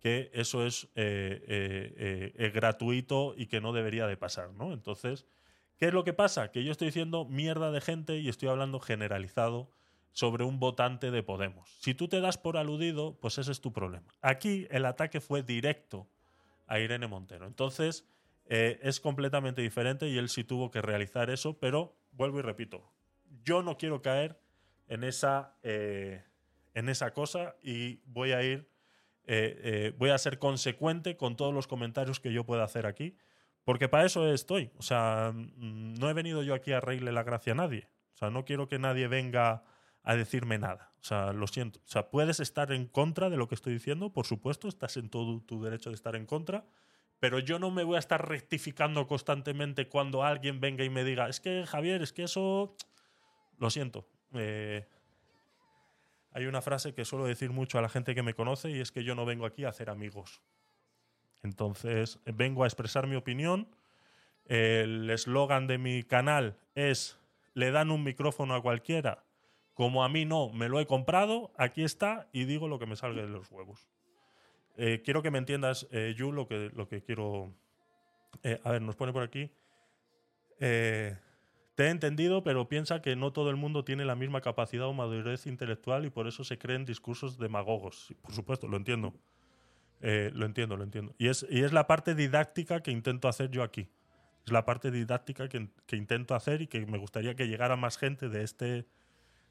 que eso es eh, eh, eh, eh, gratuito y que no debería de pasar, ¿no? Entonces, ¿qué es lo que pasa? Que yo estoy diciendo mierda de gente y estoy hablando generalizado sobre un votante de Podemos. Si tú te das por aludido, pues ese es tu problema. Aquí el ataque fue directo a Irene Montero. Entonces, es completamente diferente y él sí tuvo que realizar eso, pero vuelvo y repito, yo no quiero caer en esa, en esa cosa y voy a ir, eh, eh, voy a ser consecuente con todos los comentarios que yo pueda hacer aquí, porque para eso estoy. O sea, mm, no he venido yo aquí a reírle la gracia a nadie. O sea, no quiero que nadie venga a decirme nada. O sea, lo siento. O sea, puedes estar en contra de lo que estoy diciendo, por supuesto, estás en todo tu derecho de estar en contra, pero yo no me voy a estar rectificando constantemente cuando alguien venga y me diga, es que Javier, es que eso... Lo siento. eh, hay una frase que suelo decir mucho a la gente que me conoce y es que yo no vengo aquí a hacer amigos. Entonces, vengo a expresar mi opinión. El eslogan de mi canal es, le dan un micrófono a cualquiera. Como a mí no, me lo he comprado, aquí está y digo lo que me salga de los huevos. Eh, quiero que me entiendas, eh, Yu, lo que, lo que quiero... Eh, a ver, nos pone por aquí. Eh, te he entendido, pero piensa que no todo el mundo tiene la misma capacidad o madurez intelectual y por eso se creen discursos demagogos. Por supuesto, lo entiendo. Eh, lo entiendo, lo entiendo. Y es, y es la parte didáctica que intento hacer yo aquí. Es la parte didáctica que, que intento hacer y que me gustaría que llegara más gente de, este,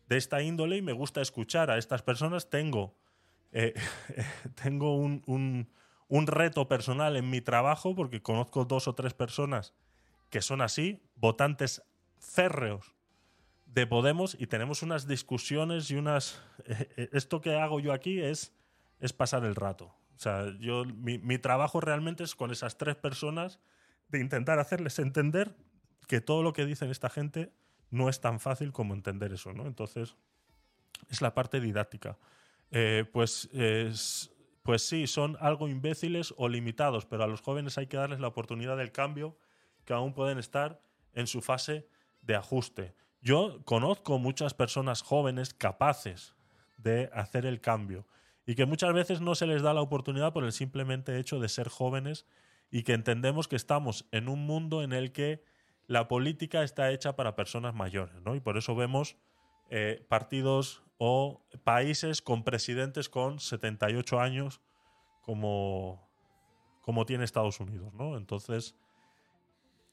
de esta índole y me gusta escuchar a estas personas. Tengo, eh, tengo un, un- un reto personal en mi trabajo porque conozco dos o tres personas que son así, votantes férreos de Podemos y tenemos unas discusiones y unas... eh, eh, esto que hago yo aquí es, es pasar el rato. O sea, yo, mi, trabajo realmente es con esas tres personas de intentar hacerles entender que todo lo que dicen esta gente no es tan fácil como entender eso, ¿no? Entonces, es la parte didáctica. Eh, pues, es- pues sí, son algo imbéciles o limitados, pero a los jóvenes hay que darles la oportunidad del cambio que aún pueden estar en su fase de ajuste. Yo conozco muchas personas jóvenes capaces de hacer el cambio y que muchas veces no se les da la oportunidad por el simplemente hecho de ser jóvenes y que entendemos que estamos en un mundo en el que la política está hecha para personas mayores, ¿no? Y por eso vemos eh, partidos o países con presidentes con 78 años como, como tiene Estados Unidos, ¿no? Entonces,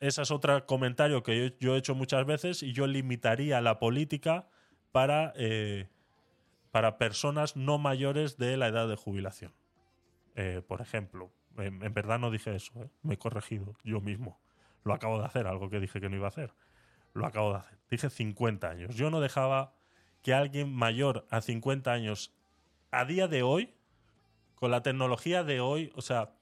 ese es otro comentario que yo, he hecho muchas veces y yo limitaría la política para, eh, para personas no mayores de la edad de jubilación. Eh, por ejemplo, en, en verdad no dije eso, ¿eh? me he corregido yo mismo. Lo acabo de hacer, algo que dije que no iba a hacer. Lo acabo de hacer. Dije 50 años. Yo no dejaba que alguien mayor a 50 años, a día de hoy, con la tecnología de hoy, o sea,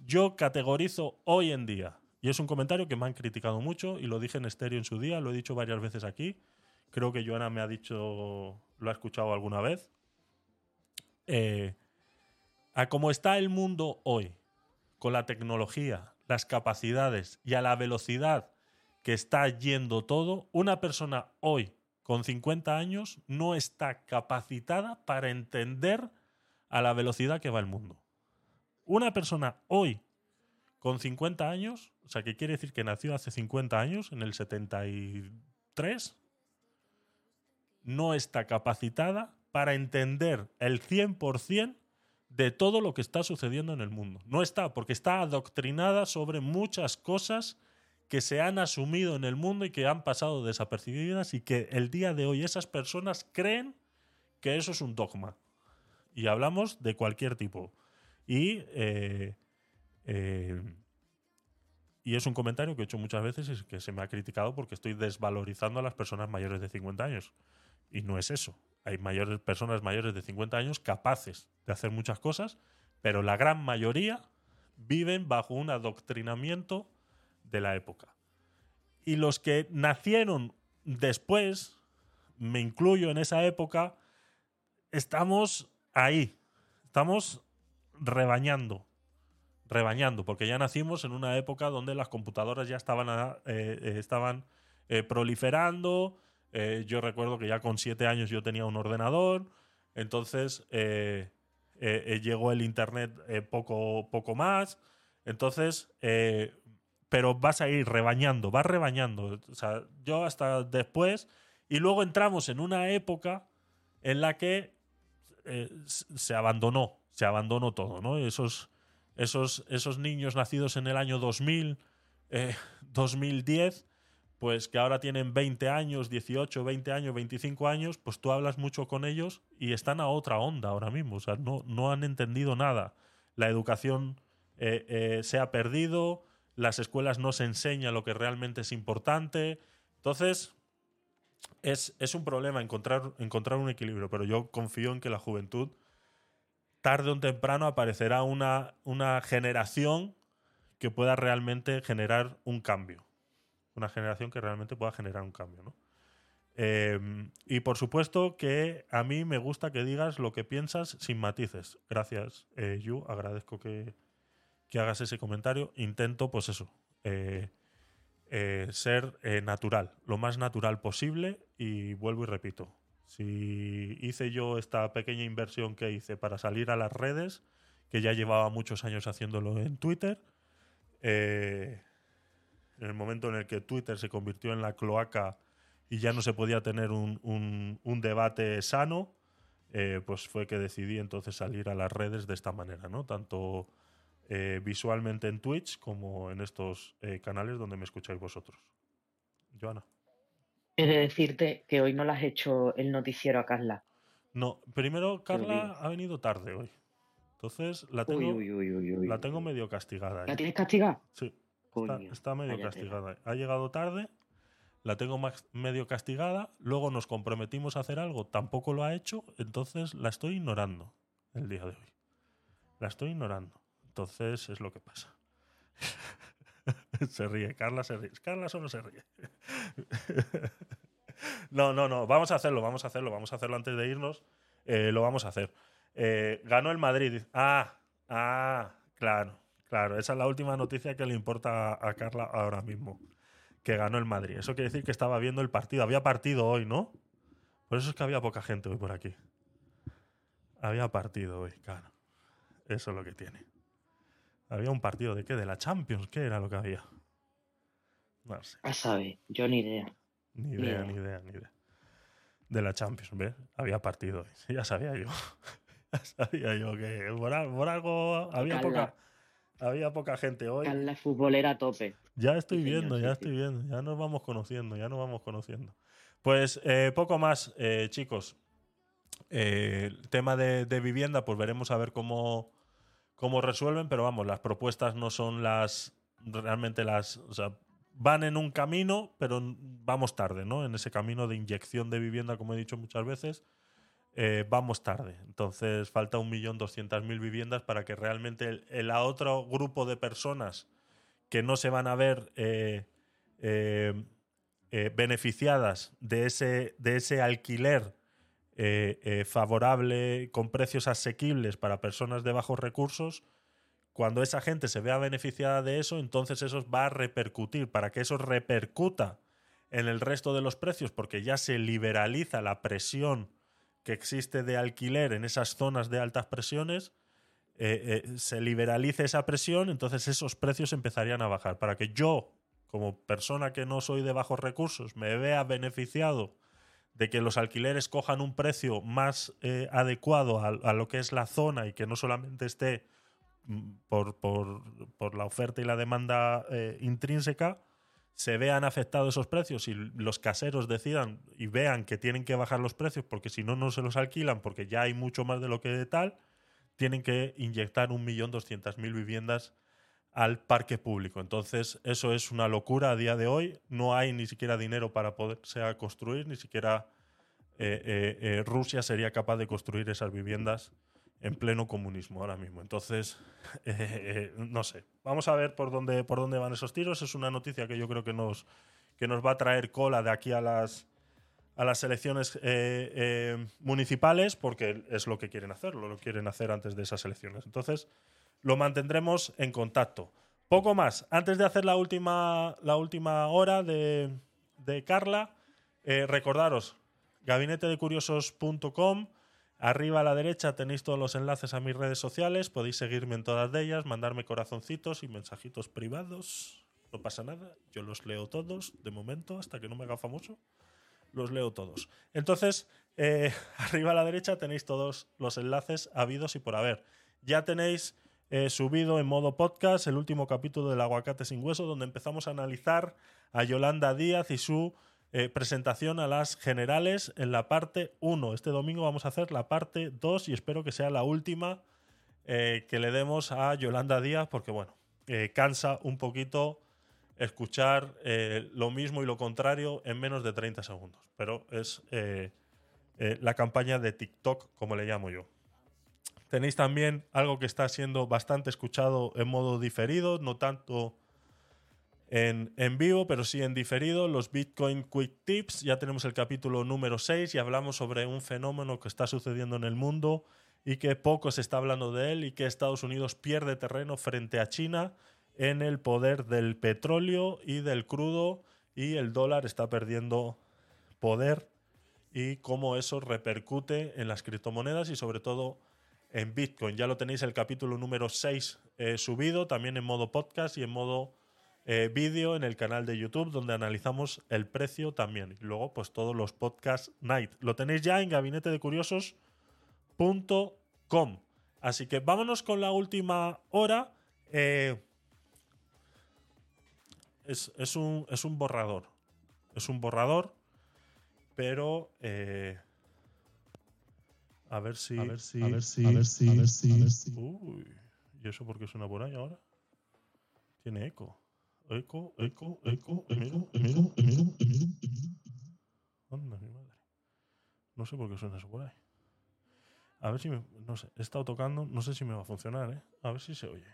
yo categorizo hoy en día, y es un comentario que me han criticado mucho, y lo dije en estéreo en su día, lo he dicho varias veces aquí, creo que Joana me ha dicho, lo ha escuchado alguna vez, eh, a cómo está el mundo hoy, con la tecnología, las capacidades y a la velocidad que está yendo todo, una persona hoy con 50 años no está capacitada para entender a la velocidad que va el mundo. Una persona hoy con 50 años, o sea, que quiere decir que nació hace 50 años, en el 73, no está capacitada para entender el 100% de todo lo que está sucediendo en el mundo. No está, porque está adoctrinada sobre muchas cosas que se han asumido en el mundo y que han pasado desapercibidas y que el día de hoy esas personas creen que eso es un dogma. Y hablamos de cualquier tipo. Y, eh, eh, y es un comentario que he hecho muchas veces y que se me ha criticado porque estoy desvalorizando a las personas mayores de 50 años. Y no es eso. Hay mayores, personas mayores de 50 años capaces de hacer muchas cosas, pero la gran mayoría viven bajo un adoctrinamiento de la época. Y los que nacieron después, me incluyo en esa época, estamos ahí. Estamos rebañando. Rebañando, porque ya nacimos en una época donde las computadoras ya estaban, eh, eh, estaban eh, proliferando. Yo recuerdo que ya con siete años yo tenía un ordenador. Entonces llegó el internet poco, poco más. Entonces, pero vas a ir rebañando, vas rebañando. O sea, yo hasta después. Y luego entramos en una época en la que se abandonó, se abandonó todo, ¿no? Esos, esos, esos niños nacidos en el año 2000, eh, 2010, pues que ahora tienen 20 años, 18, 20 años, 25 años, pues tú hablas mucho con ellos y están a otra onda ahora mismo. O sea, no, no han entendido nada. La educación eh, eh, se ha perdido, las escuelas no se enseña lo que realmente es importante. Entonces, es, es un problema encontrar, encontrar un equilibrio, pero yo confío en que la juventud, tarde o temprano, aparecerá una, una generación que pueda realmente generar un cambio. Una generación que realmente pueda generar un cambio, ¿no? Eh, y por supuesto que a mí me gusta que digas lo que piensas sin matices. Gracias, eh, Yu. Agradezco que, que hagas ese comentario. Intento, pues eso, eh, eh, ser eh, natural, lo más natural posible. Y vuelvo y repito, si hice yo esta pequeña inversión que hice para salir a las redes, que ya llevaba muchos años haciéndolo en Twitter, eh, en el momento en el que Twitter se convirtió en la cloaca y ya no se podía tener un, un- debate sano, eh, pues fue que decidí entonces salir a las redes de esta manera, ¿no? Tanto eh, visualmente en Twitch como en estos canales donde me escucháis vosotros. Joana. He de decirte que hoy no le has hecho el noticiero a Carla. No, primero Carla ha venido tarde hoy. Entonces la tengo, uy, uy, uy, uy, la tengo medio castigada. ¿La tienes castigada? Sí. Está, Coño, está medio castigada. Ha llegado tarde, la tengo más- medio castigada, luego nos comprometimos a hacer algo, tampoco lo ha hecho, entonces la estoy ignorando el día de hoy. La estoy ignorando. Entonces es lo que pasa. se ríe, Carla se ríe. Carla solo se ríe. no, no, no, vamos a hacerlo, vamos a hacerlo, vamos a hacerlo antes de irnos. Eh, lo vamos a hacer. Eh, ganó el Madrid. Ah, ah, claro, claro. Esa es la última noticia que le importa a, Carla ahora mismo. Que ganó el Madrid. Eso quiere decir que estaba viendo el partido. Había partido hoy, ¿no? Por eso es que había poca gente hoy por aquí. Había partido hoy, claro. Eso es lo que tiene. Había un partido de qué? De la Champions. ¿Qué era lo que había? No sé. A saber, yo ni idea. Ni Ni idea, ni idea, ni idea. De la Champions, ¿ves? Había partido ya sabía yo. ya sabía yo que por, al- por algo había poca, había poca gente hoy. Es futbolera a tope. Ya estoy Sí, viendo, ya sí. estoy viendo. Ya nos vamos conociendo, ya nos vamos conociendo. Pues eh, poco más, eh, chicos. Eh, el tema de, de vivienda, pues veremos a ver cómo, cómo resuelven, pero vamos, las propuestas no son las realmente las. O sea, van en un camino, pero vamos tarde, ¿no? En ese camino de inyección de vivienda, como he dicho muchas veces, eh, vamos tarde. Entonces falta 1.200.000 viviendas para que realmente el, otro grupo de personas que no se van a ver eh, eh, beneficiadas de ese, de ese alquiler eh, eh, favorable con precios asequibles para personas de bajos recursos, cuando esa gente se vea beneficiada de eso, entonces eso va a repercutir. Para que eso repercuta en el resto de los precios, porque ya se liberaliza la presión que existe de alquiler en esas zonas de altas presiones, eh, se liberalice esa presión, entonces esos precios empezarían a bajar. Para que yo, como persona que no soy de bajos recursos, me vea beneficiado de que los alquileres cojan un precio más eh, adecuado a, lo que es la zona y que no solamente esté mm, por, por- por la oferta y la demanda eh, intrínseca, se vean afectados esos precios y los caseros decidan y vean que tienen que bajar los precios porque si no, no se los alquilan porque ya hay mucho más de lo que tal, tienen que inyectar 1.200.000 viviendas al parque público. Entonces, eso es una locura a día de hoy. No hay ni siquiera dinero para poderse construir, ni siquiera eh, eh, eh, Rusia sería capaz de construir esas viviendas en pleno comunismo ahora mismo. Entonces, eh, eh, no sé. Vamos a ver por dónde, por dónde van esos tiros. Es una noticia que yo creo que nos, que nos va a traer cola de aquí a las, a las elecciones eh, municipales, porque es lo que quieren hacer, lo quieren hacer antes de esas elecciones. Entonces, lo mantendremos en contacto. Poco más. Antes de hacer la última, la última hora de, de Carla, eh, recordaros, gabinetedecuriosos.com. Arriba a la derecha tenéis todos los enlaces a mis redes sociales. Podéis seguirme en todas ellas, mandarme corazoncitos y mensajitos privados. No pasa nada. Yo los leo todos, de momento, hasta que no me haga famoso. Los leo todos. Entonces, eh, arriba a la derecha tenéis todos los enlaces habidos y por haber. Ya tenéis eh, subido en modo podcast el último capítulo del Aguacate sin Hueso, donde empezamos a analizar a Yolanda Díaz y su eh, presentación a las generales en la parte 1. Este domingo vamos a hacer la parte 2 y espero que sea la última eh, que le demos a Yolanda Díaz, porque bueno, eh, cansa un poquito escuchar lo mismo y lo contrario en menos de 30 segundos. Pero es la campaña de TikTok, como le llamo yo. Tenéis también algo que está siendo bastante escuchado en modo diferido, no tanto en, en vivo, pero sí en diferido, los Bitcoin Quick Tips. Ya tenemos el capítulo número 6 y hablamos sobre un fenómeno que está sucediendo en el mundo y que poco se está hablando de él y que Estados Unidos pierde terreno frente a China en el poder del petróleo y del crudo y el dólar está perdiendo poder y cómo eso repercute en las criptomonedas y sobre todo en Bitcoin. Ya lo tenéis el capítulo número 6 eh, subido, también en modo podcast y en modo eh, vídeo en el canal de YouTube, donde analizamos el precio también. Y luego, pues todos los podcast night. Lo tenéis ya en gabinetedecuriosos.com. Así que vámonos con la última hora. Eh, es, es un, es un borrador. Es un borrador, pero a ver si. A ver si- a ver si- a ver si- a ver si- a ver si- Uy, ¿y eso por qué suena por ahí ahora? Tiene eco. Eco, eco, eco, eco, eco, eco. Anda, mi madre. No sé por qué suena eso por ahí. A ver si me. No sé, he estado tocando, no sé si me va a funcionar, ¿eh? A ver si se oye.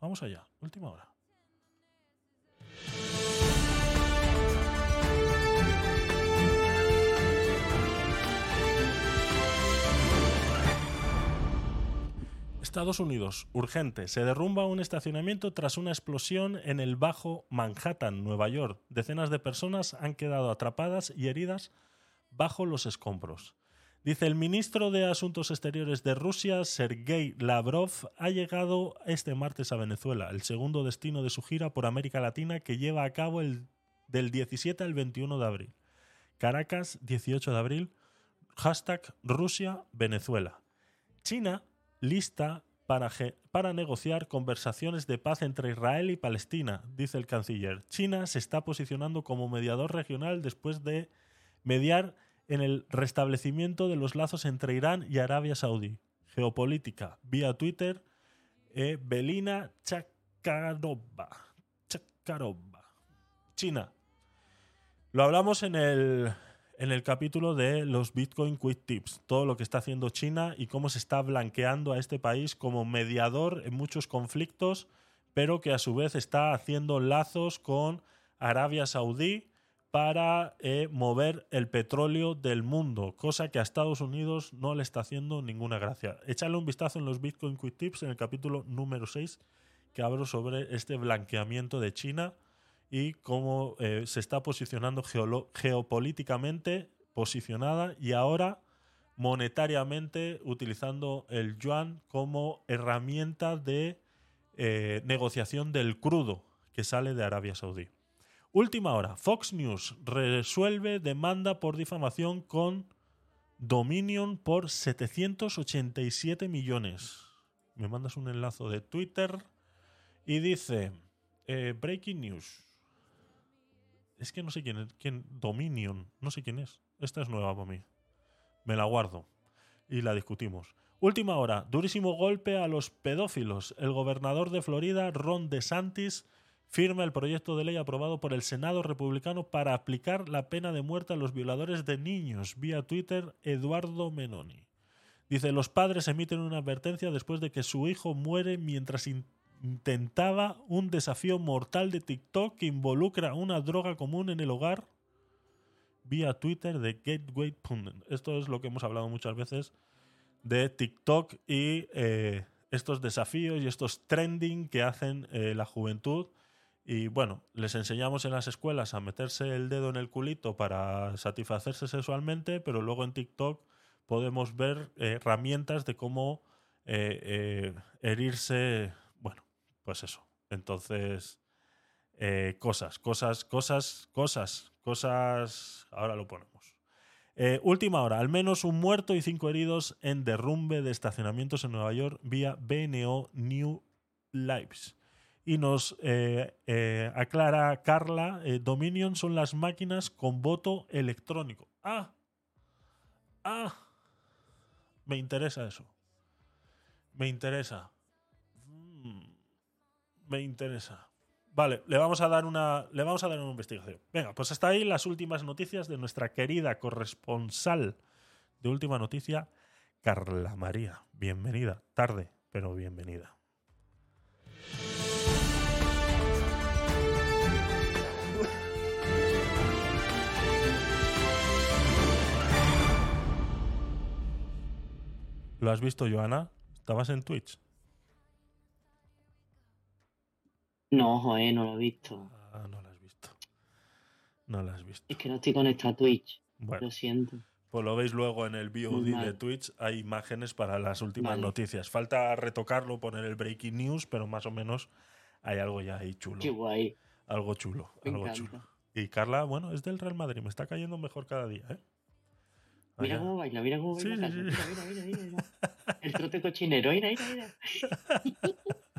Vamos allá, última hora. Estados Unidos, urgente. Se derrumba un estacionamiento tras una explosión en el Bajo Manhattan, Nueva York. Decenas de personas han quedado atrapadas y heridas bajo los escombros. Dice el ministro de Asuntos Exteriores de Rusia, Sergei Lavrov, ha llegado este martes a Venezuela, el segundo destino de su gira por América Latina que lleva a cabo el, del 17 al 21 de abril. Caracas, 18 de abril. Hashtag Rusia-Venezuela. China lista para, negociar conversaciones de paz entre Israel y Palestina, dice el canciller. China se está posicionando como mediador regional después de mediar en el restablecimiento de los lazos entre Irán y Arabia Saudí. Geopolítica, vía Twitter, eh, Belina Chakarova. Chakarova. China. Lo hablamos en el, en el capítulo de los Bitcoin Quick Tips, todo lo que está haciendo China y cómo se está blanqueando a este país como mediador en muchos conflictos, pero que a su vez está haciendo lazos con Arabia Saudí para eh, mover el petróleo del mundo, cosa que a Estados Unidos no le está haciendo ninguna gracia. Echadle un vistazo en los Bitcoin Quick Tips en el capítulo número 6 que hablo sobre este blanqueamiento de China y cómo eh, se está posicionando geopolíticamente posicionada y ahora monetariamente utilizando el yuan como herramienta de eh, negociación del crudo que sale de Arabia Saudí. Última hora. Fox News resuelve demanda por difamación con Dominion por 787 millones. Me mandas un enlace de Twitter y dice eh, Breaking News. Es que no sé quién es. Quién, Dominion. No sé quién es. Esta es nueva para mí. Me la guardo. Y la discutimos. Última hora. Durísimo golpe a los pedófilos. El gobernador de Florida, Ron DeSantis, firma el proyecto de ley aprobado por el Senado republicano para aplicar la pena de muerte a los violadores de niños. Vía Twitter, Eduardo Menoni. Dice, los padres emiten una advertencia después de que su hijo muere mientras intentaba un desafío mortal de TikTok que involucra una droga común en el hogar vía Twitter de Gateway Pundit. Esto es lo que hemos hablado muchas veces de TikTok y eh, estos desafíos y estos trending que hacen eh, la juventud. Y bueno, les enseñamos en las escuelas a meterse el dedo en el culito para satisfacerse sexualmente, pero luego en TikTok podemos ver eh, herramientas de cómo herirse. Pues eso. Entonces, eh, cosas, cosas, cosas, cosas, cosas. Ahora lo ponemos. Eh, última hora, al menos un muerto y cinco heridos en derrumbe de estacionamientos en Nueva York vía BNO New Lives. Y nos eh, aclara Carla, Dominion son las máquinas con voto electrónico. Ah, ah, me interesa eso. Me interesa. Me interesa. Vale, le vamos a dar una le vamos a dar una investigación. Venga, pues hasta ahí las últimas noticias de nuestra querida corresponsal de última noticia, Carla María. Bienvenida, tarde, pero bienvenida. ¿Lo has visto, Joana? ¿Estabas en Twitch? No, joder, no lo he visto. Ah, no lo has visto. No lo has visto. Es que no estoy conectado a Twitch. Bueno. Lo siento. Pues lo veis luego en el VOD Vale. de Twitch. Hay imágenes para las últimas Vale. noticias. Falta retocarlo, poner el breaking news, pero más o menos hay algo ya ahí chulo. Qué guay. Algo chulo, Me algo encanta. chulo. Y Carla, bueno, es del Real Madrid. Me está cayendo mejor cada día, ¿eh? Mira cómo baila, mira cómo baila. sí, sí. Mira, mira, mira, mira. El trote cochinero, mira, mira, mira.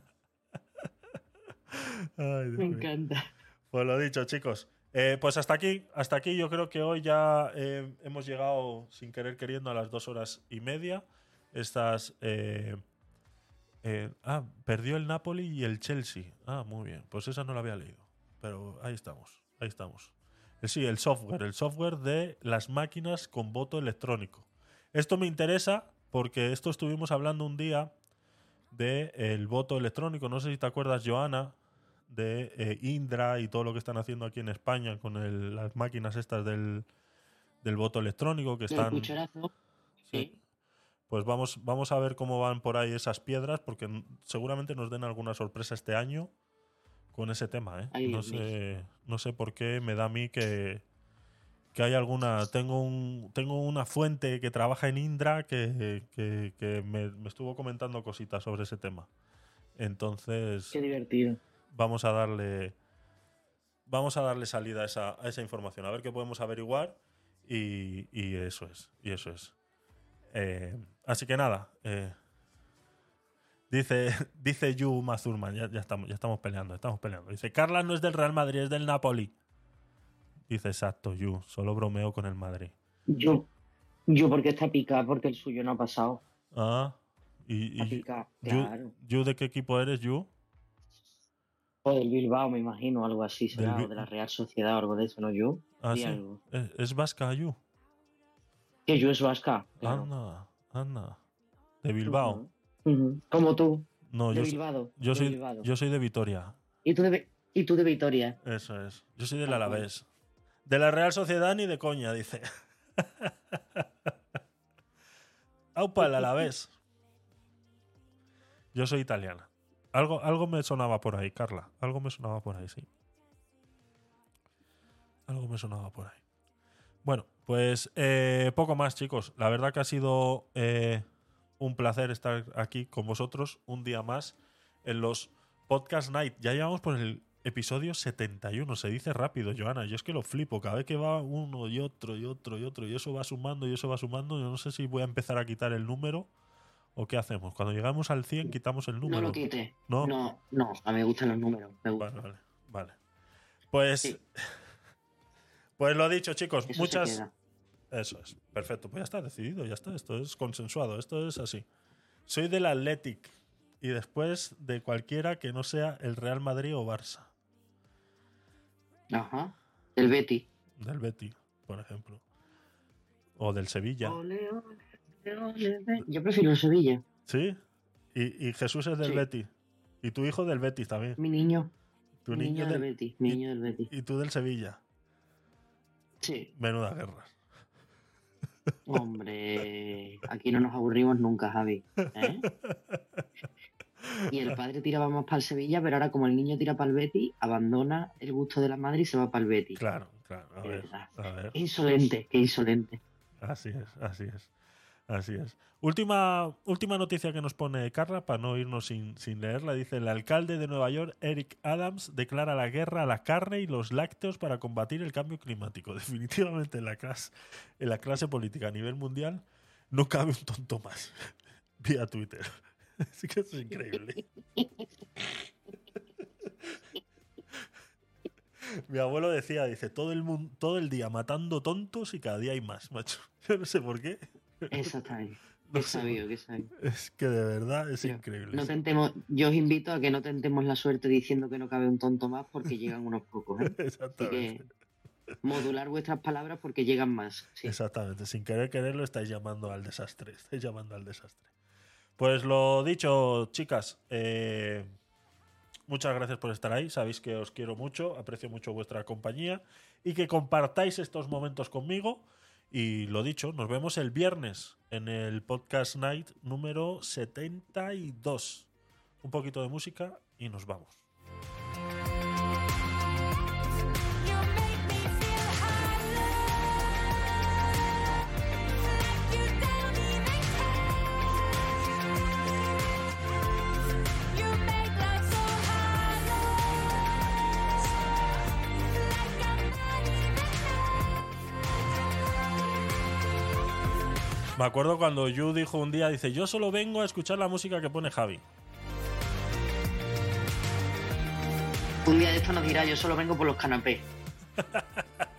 Ay, Me encanta. Pues lo dicho, chicos. Eh, pues hasta aquí, hasta aquí yo creo que hoy ya eh, hemos llegado sin querer queriendo a las dos horas y media. Estas. eh, ah, perdió el Napoli y el Chelsea. Ah, muy bien. Pues esa no la había leído. Pero ahí estamos, ahí estamos. Sí, el software, el software de las máquinas con voto electrónico. Esto me interesa porque esto estuvimos hablando un día de el voto electrónico. No sé si te acuerdas, Joana, de eh, Indra y todo lo que están haciendo aquí en España con el- las máquinas estas del, del voto electrónico que El están. cucharazo. Sí. Pues vamos, vamos a ver cómo van por ahí esas piedras, porque seguramente nos den alguna sorpresa este año con ese tema. ¿eh? Ay, no, sé, no sé por qué me da a mí que, que hay alguna. Tengo, un, tengo una fuente que trabaja en Indra que, que- que me, me estuvo comentando cositas sobre ese tema. Entonces Qué divertido. Vamos a darle vamos a darle salida a esa, a esa información a ver qué podemos averiguar y, y eso es y eso es. Eh, así que nada eh, dice dice Yu Mazurman ya, ya estamos ya estamos peleando estamos peleando. Dice Carla no es del Real Madrid es del Napoli dice exacto Yu solo bromeo con el Madrid Yo, yo porque está picada, porque el suyo no ha pasado. ah y, Está y Yu. Yu, de qué equipo eres Yu O del Bilbao, me imagino, algo así será. O de la Real Sociedad algo de eso, ¿no? Yo. ah sí algo. es, vasca Yu Que yo es vasca. Claro. anda anda de Bilbao. Como tú. No, de yo, soy- Bilbao. yo de soy, Bilbao. yo soy de Vitoria. Y tú de, Bi- y tú de Vitoria. Eso es. Yo soy del Tal cual. Alavés. De la Real Sociedad ni de coña, dice. Aupa, el Alavés. Yo soy italiana. Algo, algo me sonaba por ahí, Carla. Algo me sonaba por ahí, sí. Algo me sonaba por ahí. Bueno, pues eh, poco más, chicos. La verdad que ha sido eh, un placer estar aquí con vosotros un día más en los Podcast Night. Ya llevamos por el episodio 71. Se dice rápido, Joana. Yo es que lo flipo. Cada vez que va uno y otro y otro y otro y eso va sumando y eso va sumando, yo no sé si voy a empezar a quitar el número o qué hacemos. Cuando llegamos al 100 quitamos el número. No lo quite. ¿No? No, no, a mí me gustan los números. Me gustan. Vale, vale. vale. Pues, pues lo dicho, chicos. Eso se muchas. queda. Eso es. Perfecto. Pues ya está decidido, ya está. Esto es consensuado. Esto es así. Soy del Athletic. Y después de cualquiera que no sea el Real Madrid o Barça. Ajá. El Betty. Del Betty, por ejemplo. O del Sevilla. Ole, ole. Yo prefiero el Sevilla. ¿Sí? Y, y Jesús es del Sí. Betty. Y tu hijo del Betis también. Mi niño. Tu mi niño, niño del del Betis. Mi niño del Betis. Y tú del Sevilla. Sí. Menuda guerra. Hombre, aquí no nos aburrimos nunca, Javi. ¿eh? Y el padre tiraba más para el Sevilla, pero ahora como el niño tira para el Betis, abandona el gusto de la madre y se va para el Betis. Claro, claro. A ver, a insolente, qué insolente. Así es, así es. Así es. Última, última noticia que nos pone Carla, para no irnos sin, sin leerla, dice, el alcalde de Nueva York, Eric Adams, declara la guerra a la carne y los lácteos para combatir el cambio climático. Definitivamente en la clase, en la clase política a nivel mundial no cabe un tonto más. Vía Twitter. Sí que es increíble. Mi abuelo decía, dice, todo el todo el día matando tontos y cada día hay más, macho. Yo no sé por qué. Exactamente. No sabio, qué sabio. Es que de verdad es increíble. No tentemos, yo os invito a que no tentemos la suerte diciendo que no cabe un tonto más porque llegan unos pocos. ¿eh? Así Exactamente. que modular vuestras palabras porque llegan más. sí. Exactamente. Sin querer quererlo estáis llamando al desastre. Estáis llamando al desastre. Pues lo dicho, chicas. eh, muchas gracias por estar ahí. Sabéis que os quiero mucho, aprecio mucho vuestra compañía y que compartáis estos momentos conmigo. Y lo dicho, nos vemos el viernes en el Podcast Night número 72. Un poquito de música y nos vamos. Me acuerdo cuando Yu dijo un día, dice, yo solo vengo a escuchar la música que pone Javi. Un día de esto nos dirá, yo solo vengo por los canapés.